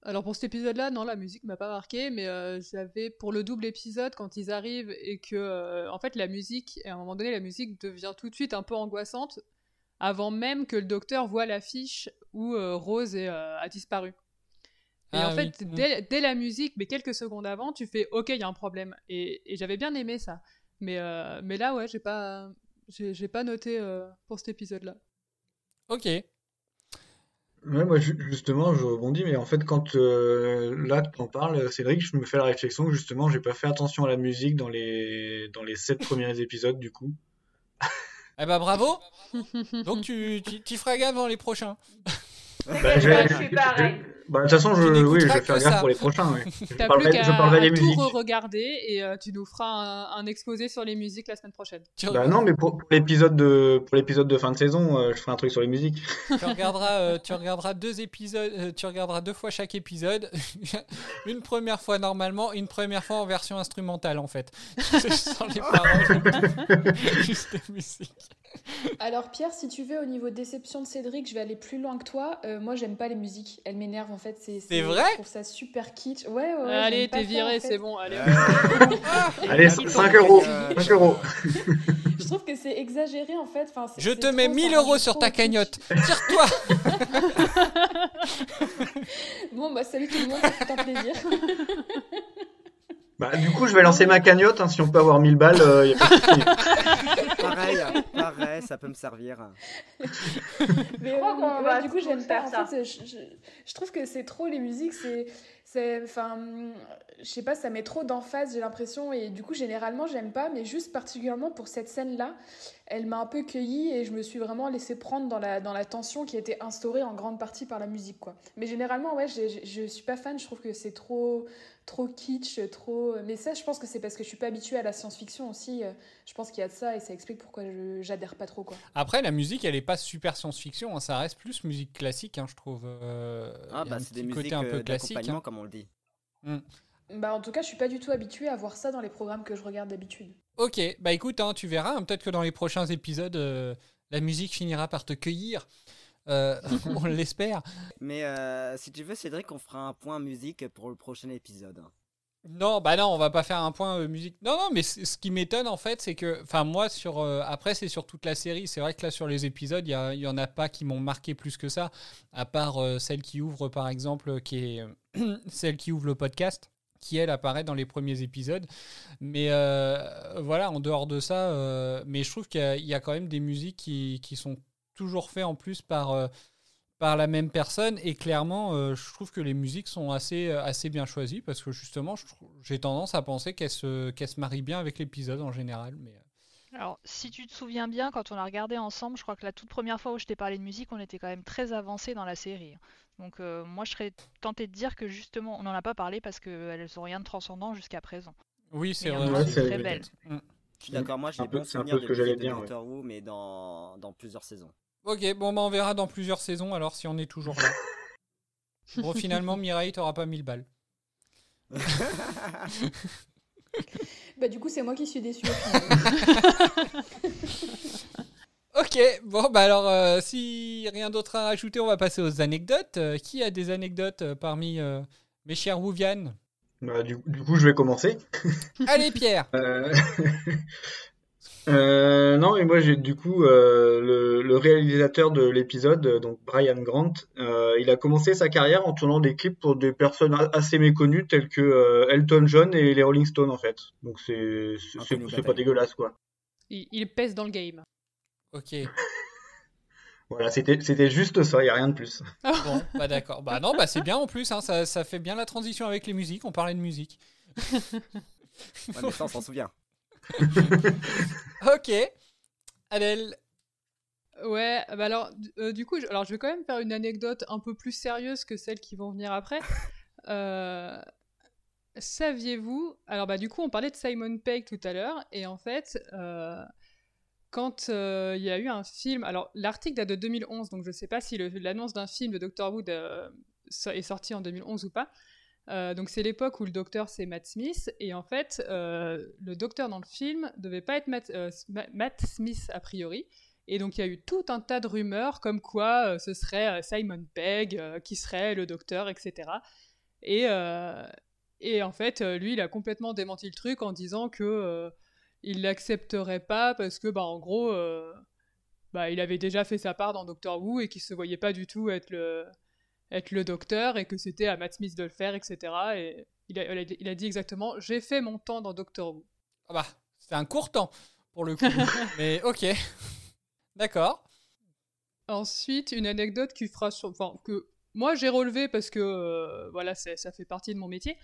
Alors pour cet épisode-là, non, la musique m'a pas marqué, mais euh, j'avais pour le double épisode quand ils arrivent et que euh, en fait la musique, à un moment donné, la musique devient tout de suite un peu angoissante avant même que le docteur voit l'affiche où euh, Rose est, a disparu. Et Ah en fait, dès, dès la musique, mais quelques secondes avant, tu fais OK, il y a un problème. Et, et j'avais bien aimé ça. Mais, mais là, ouais, j'ai pas, j'ai, pas noté pour cet épisode-là. Ok. Ouais, moi ju- justement, je rebondis, mais en fait, quand euh, là tu en parles, Cédric, je me fais la réflexion que justement, j'ai pas fait attention à la musique dans les dans les sept premiers épisodes du coup. Eh ben bravo. Donc tu, tu, tu feras gaffe dans les prochains. Bah, Bah, je suis pareil. Bah, de toute façon, je, oui, je vais faire gaffe ça. pour les prochains. ouais. Je T'as plus parlerai, qu'à je parlerai des musiques. re-regarder et euh, tu nous feras un, un exposé sur les musiques la semaine prochaine. Bah non, mais pour, pour l'épisode de pour l'épisode de fin de saison, euh, je ferai un truc sur les musiques. tu regarderas, euh, tu regarderas deux épisodes, euh, tu regarderas deux fois chaque épisode. une première fois normalement, une première fois en version instrumentale en fait, sans les paroles, juste les musiques. Alors Pierre, si tu veux, au niveau déception de Cédric, je vais aller plus loin que toi. Euh, moi, j'aime pas les musiques. Elles m'énervent en fait. C'est, vrai Je trouve ça super kitsch. Ouais, ouais. ouais, allez, t'es viré, en fait. c'est bon. Allez. Allez, Il 5 faut euros, que- 5 euros. Je trouve que c'est exagéré en fait. Enfin, Je te mets trop, 1000 ça euros sur ta cagnotte. Tire-toi. Bon, bah salut tout le monde, c'est un plaisir. Bah, du coup, je vais lancer ma cagnotte. hein, si on peut avoir 1000 balles, euh, y a pas de pareil, pareil, ça peut me servir. Mais crois euh, qu'on ouais, va du coup, j'aime pas. En ça. fait, je, je, je trouve que c'est trop les musiques, c'est, c'est, enfin, je sais pas, ça met trop d'emphase, j'ai l'impression, et du coup, généralement, j'aime pas, mais juste particulièrement pour cette scène-là, elle m'a un peu cueillie et je me suis vraiment laissée prendre dans la, dans la tension qui a été instaurée en grande partie par la musique, quoi. Mais généralement, ouais, je suis pas fan, je trouve que c'est trop, trop kitsch, trop. Mais ça, je pense que c'est parce que je suis pas habituée à la science-fiction aussi. euh, Je pense qu'il y a de ça et ça explique pourquoi je, j'adhère pas trop, quoi. Après, la musique, elle est pas super science-fiction, hein, ça reste plus musique classique, hein, je trouve. euh, Ah, bah, un c'est des musiques côté un peu euh, classique. d'accompagnement, hein. comme on le dit. Mm. Bah, en tout cas, je suis pas du tout habituée à voir ça dans les programmes que je regarde d'habitude. Ok, bah écoute, hein, tu verras, hein, peut-être que dans les prochains épisodes, euh, la musique finira par te cueillir. Euh, on l'espère. Mais euh, si tu veux, Cédric, on fera un point musique pour le prochain épisode. Non, bah non, on va pas faire un point euh, musique. Non, non, mais ce qui m'étonne en fait, c'est que, enfin moi sur, euh, après c'est sur toute la série. C'est vrai que là sur les épisodes, il y, en a pas qui m'ont marqué plus que ça, à part euh, celle qui ouvre par exemple, qui est celle qui ouvre le podcast, qui elle apparaît dans les premiers épisodes. Mais voilà, en dehors de ça, mais je trouve qu'il y, a- il y a quand même des musiques qui, qui sont toujours faites en plus par euh, par la même personne et clairement euh, je trouve que les musiques sont assez, euh, assez bien choisies parce que justement j'ai tendance à penser qu'elles se, qu'elles se marient bien avec l'épisode en général mais Alors, si tu te souviens bien, quand on l'a regardé ensemble, je crois que la toute première fois où je t'ai parlé de musique, on était quand même très avancé dans la série. Donc, euh, moi, je serais tentée de dire que justement, on n'en a pas parlé parce qu'elles n'ont rien de transcendant jusqu'à présent. oui c'est vrai Ouais, c'est très belle. Mm. Je suis d'accord, moi j'ai un des peu- de que j'allais musique de dire, ouais. Doctor Who, mais dans, dans plusieurs saisons. Ok bon bah on verra dans plusieurs saisons alors si on est toujours là. Bon finalement Mireille t'auras pas 1000 balles. Bah, du coup, c'est moi qui suis final. ok bon bah alors euh, si rien d'autre à rajouter on va passer aux anecdotes. Euh, qui a des anecdotes euh, parmi euh, mes chers Wouvian Bah, du, du coup, je vais commencer. allez Pierre Euh, non, mais moi, j'ai du coup euh, le, le réalisateur de l'épisode, euh, donc Brian Grant, euh, il a commencé sa carrière en tournant des clips pour des personnes a- assez méconnues telles que euh, Elton John et les Rolling Stones en fait. Donc c'est c'est pas dégueulasse quoi. Il, il pèse dans le game. ok Voilà, c'était c'était juste ça, y a rien de plus. Bon, bah d'accord. Bah non, bah c'est bien en plus, hein, ça, ça fait bien la transition avec les musiques, on parlait de musique. Ouais, mais ça, on s'en souvient. Ok. Adèle. Ouais, bah alors, du- euh, du coup, je, alors je vais quand même faire une anecdote un peu plus sérieuse que celles qui vont venir après. Euh, Saviez-vous Alors, bah du coup, on parlait de Simon Pegg tout à l'heure, et en fait, euh, quand il y a eu un film, alors l'article date de 2011, donc je sais pas si l'annonce d'un film de euh, so- est sortie en 2011 ou pas. Euh, donc c'est l'époque où le docteur c'est Matt Smith. Et en fait euh, le docteur dans le film devait pas être Matt, euh, Ma- Matt Smith a priori. Et donc il y a eu tout un tas de rumeurs comme quoi ce serait Simon Pegg qui serait le docteur etc et et en fait lui il a complètement démenti le truc en disant que il l'accepterait pas parce que bah en gros bah il avait déjà fait sa part dans Doctor Who et qu'il se voyait pas du tout être le être le docteur et que c'était à Matt Smith de le faire, etc. Et il a, il dit exactement J'ai fait mon temps dans Doctor Who. Ah bah, c'est un court temps pour le coup. Mais ok. D'accord. Ensuite, une anecdote qui fera sur- enfin, que moi j'ai relevé parce que euh, voilà, ça fait partie de mon métier.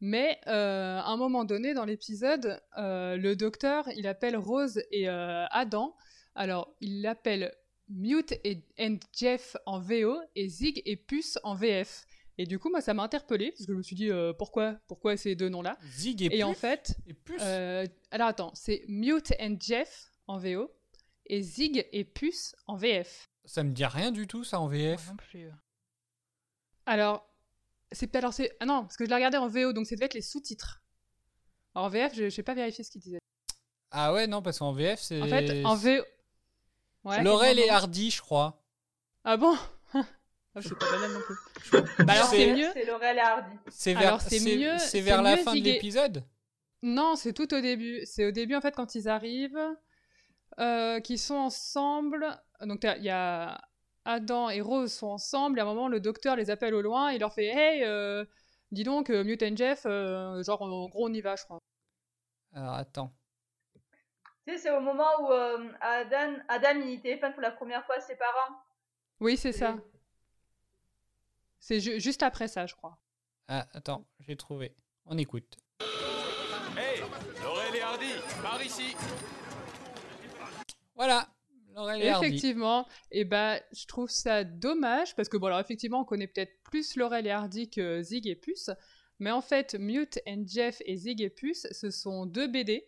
Mais euh, à un moment donné dans l'épisode, euh, le docteur il appelle Rose et Adam. Alors il l'appelle Mute et and Jeff en VO et Zig et Puce en VF. Et du coup, moi ça m'a interpellé parce que je me suis dit euh, pourquoi, pourquoi ces deux noms-là Zig et, Et en Puce fait, et Puce. euh, alors attends, c'est Mute and Jeff en VO et Zig et Puce en VF. Ça me dit rien du tout ça en VF. non plus. Alors, c'est alors c'est ah non parce que je l'ai regardé en VO donc c'est devait être les sous-titres. Alors, en VF, je n'ai pas vérifié ce qu'il disait. Ah ouais, non, parce qu'en VF c'est. En fait, en VO. Ouais. Laurel et Hardy, je crois. Ah bon? Ah, C'est pas banal non plus. Bah alors C'est- mieux. C'est Laurel et Hardy. C'est vers, Alors, c'est c'est- mieux- c'est c'est vers la mieux fin de l'épisode? Non, c'est tout au début. C'est au début, en fait, quand ils arrivent, euh, qu'ils sont ensemble. Donc, il y a Adam et Rose sont ensemble, et à un moment, le docteur les appelle au loin, et il leur fait Hey, euh, Dis donc, euh, Mute and Jeff, euh, genre en gros on y va, je crois. Alors attends. Tu sais, c'est au moment où euh, Adam, Adam il téléphone pour la première fois à ses parents. Oui, c'est ça. C'est ju- juste après ça, je crois. Ah, attends, j'ai trouvé. On écoute. Hey, Laurel et Hardy, par ici. Voilà, Laurel et Hardy. Effectivement, et bah, je trouve ça dommage parce que bon, alors effectivement, on connaît peut-être plus Laurel et Hardy que Zig et Puce, mais en fait, Mute and Jeff et Zig et Puce, ce sont deux BD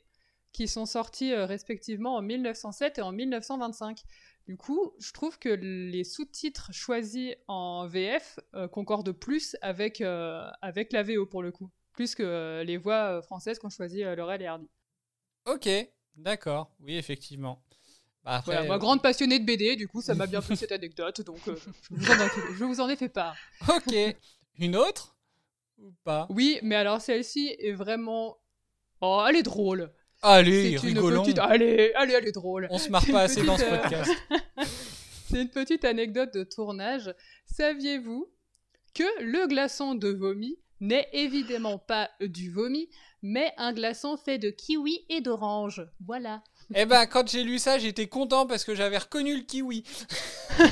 qui sont sortis euh, respectivement en 1907 et en 1925. Du coup, je trouve que les sous-titres choisis en VF euh, concordent plus avec, euh, avec la VO pour le coup, plus que les voix françaises qu'ont choisi Laurel et Hardy. Ok, d'accord. Oui, effectivement. Bah, après, Voilà, moi, grande passionnée de BD, du coup, ça m'a bien plu cette anecdote, donc je, vous en ai, je vous en ai fait part. Ok. Une autre? Ou pas? Oui, mais alors celle-ci est vraiment. Oh, elle est drôle. Allez, rigolons. petite- Allez, allez, elle est drôle. On se marre pas assez dans ce podcast. C'est une petite anecdote de tournage. Saviez-vous que le glaçon de vomi n'est évidemment pas du vomi, mais un glaçon fait de kiwi et d'orange. Voilà. Eh ben, quand j'ai lu ça, j'étais content parce que j'avais reconnu le kiwi.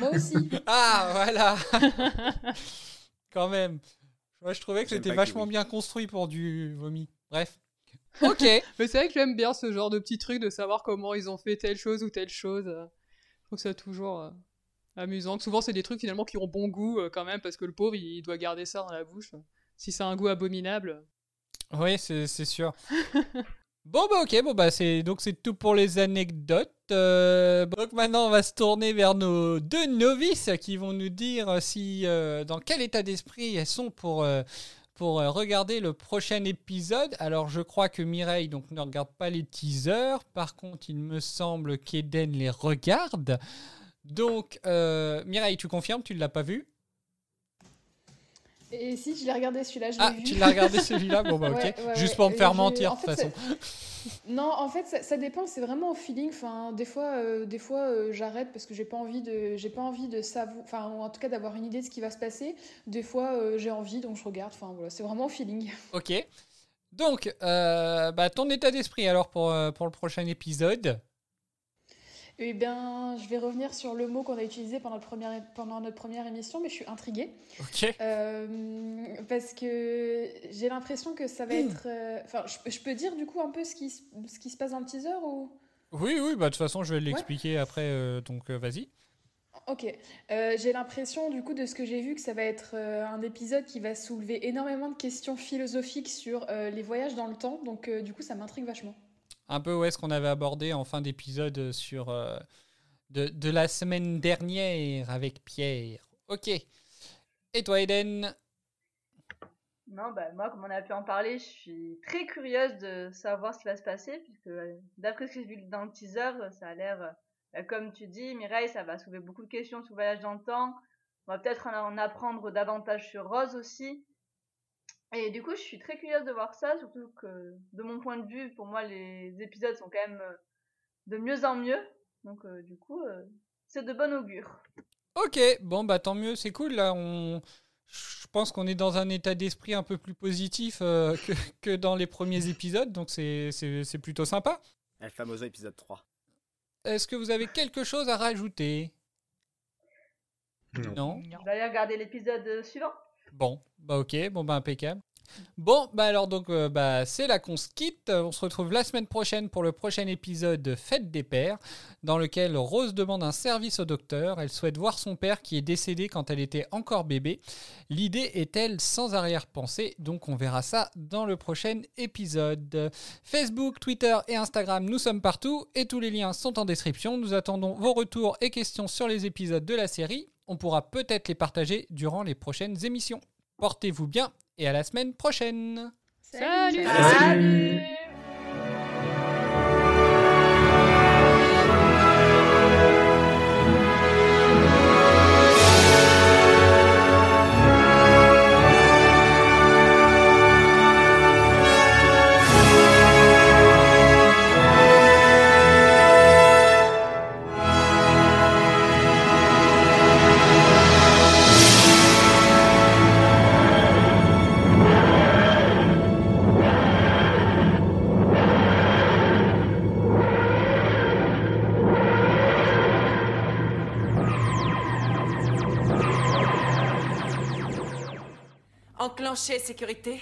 Moi aussi. Ah, voilà. Quand même. Moi, je trouvais que c'était vachement bien construit pour du vomi. Bref. Ok. Mais c'est vrai que j'aime bien ce genre de petits trucs de savoir comment ils ont fait telle chose ou telle chose. Je trouve ça toujours euh, amusant. Souvent, c'est des trucs finalement qui ont bon goût euh, quand même parce que le pauvre il doit garder ça dans la bouche. Si c'est un goût abominable. Oui, c'est c'est sûr. Bon bah ok, bon bah c'est donc c'est tout pour les anecdotes. Euh, donc maintenant on va se tourner vers nos deux novices qui vont nous dire si euh, dans quel état d'esprit elles sont pour euh, pour regarder le prochain épisode. Alors je crois que Mireille donc ne regarde pas les teasers. Par contre il me semble qu'Eden les regarde. Donc Mireille, tu confirmes, tu ne l'as pas vu? Et si, je l'ai regardé celui-là, je Ah, vu. tu l'as regardé celui-là Bon bah ok, Ouais, ouais, juste pour me faire mentir en de toute fait, façon. ça- Non, en fait, ça, ça dépend, c'est vraiment au feeling. Enfin, des fois, euh, des fois euh, j'arrête parce que j'ai pas envie de, j'ai pas envie de savoir, enfin, ou en tout cas d'avoir une idée de ce qui va se passer. Des fois, euh, j'ai envie, donc je regarde. Enfin, voilà, c'est vraiment au feeling. Ok. Donc, bah, ton état d'esprit alors pour, pour le prochain épisode? Eh bien, je vais revenir sur le mot qu'on a utilisé pendant, le premier- pendant notre première émission, mais je suis intriguée. Ok. Euh, parce que j'ai l'impression que ça va Hmm. être. euh, Enfin, je, je peux dire du coup un peu ce qui, se- ce qui se passe dans le teaser ou? Oui, oui, bah, de toute façon, je vais l'expliquer après, euh, donc vas-y. Ok. J'ai l'impression du coup de ce que j'ai vu que ça va être un épisode qui va soulever énormément de questions philosophiques sur les voyages dans le temps. Donc du coup, ça m'intrigue vachement. Un peu ouais, ce qu'on avait abordé en fin d'épisode sur euh, de, de la semaine dernière avec Pierre. Ok. Et toi, Eden? Non, bah, moi, comme on a pu en parler, je suis très curieuse de savoir ce qui va se passer, puisque euh, d'après ce que j'ai vu dans le teaser, ça a l'air, euh, bah, comme tu dis, Mireille, ça va soulever beaucoup de questions sur le voyage dans le temps. On va peut-être en apprendre davantage sur Rose aussi. Et du coup, je suis très curieuse de voir ça, surtout que, de mon point de vue, pour moi, les épisodes sont quand même euh, de mieux en mieux. Donc, euh, du coup, euh, c'est de bon augure. Ok, bon, bah tant mieux, c'est cool. Là, on... je pense qu'on est dans un état d'esprit un peu plus positif euh, que, que dans les premiers épisodes, donc c'est c'est- c'est plutôt sympa. El famoso épisode 3. Est-ce que vous avez quelque chose à rajouter? Non. Je vais aller regarder l'épisode suivant? Bon, bah ok, bon bah impeccable. Bon, bah alors donc euh, bah c'est là qu'on se. On se retrouve la semaine prochaine pour le prochain épisode de Fête des pères, dans lequel Rose demande un service au docteur. Elle souhaite voir son père qui est décédé quand elle était encore bébé. L'idée est-elle sans arrière-pensée? Donc on verra ça dans le prochain épisode. Facebook, Twitter et Instagram, nous sommes partout et tous les liens sont en description. Nous attendons vos retours et questions sur les épisodes de la série. On pourra peut-être les partager durant les prochaines émissions. Portez-vous bien et à la semaine prochaine. Salut. Salut Enclencher sécurité.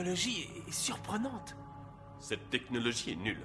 Technologie est surprenante. Cette technologie est nulle.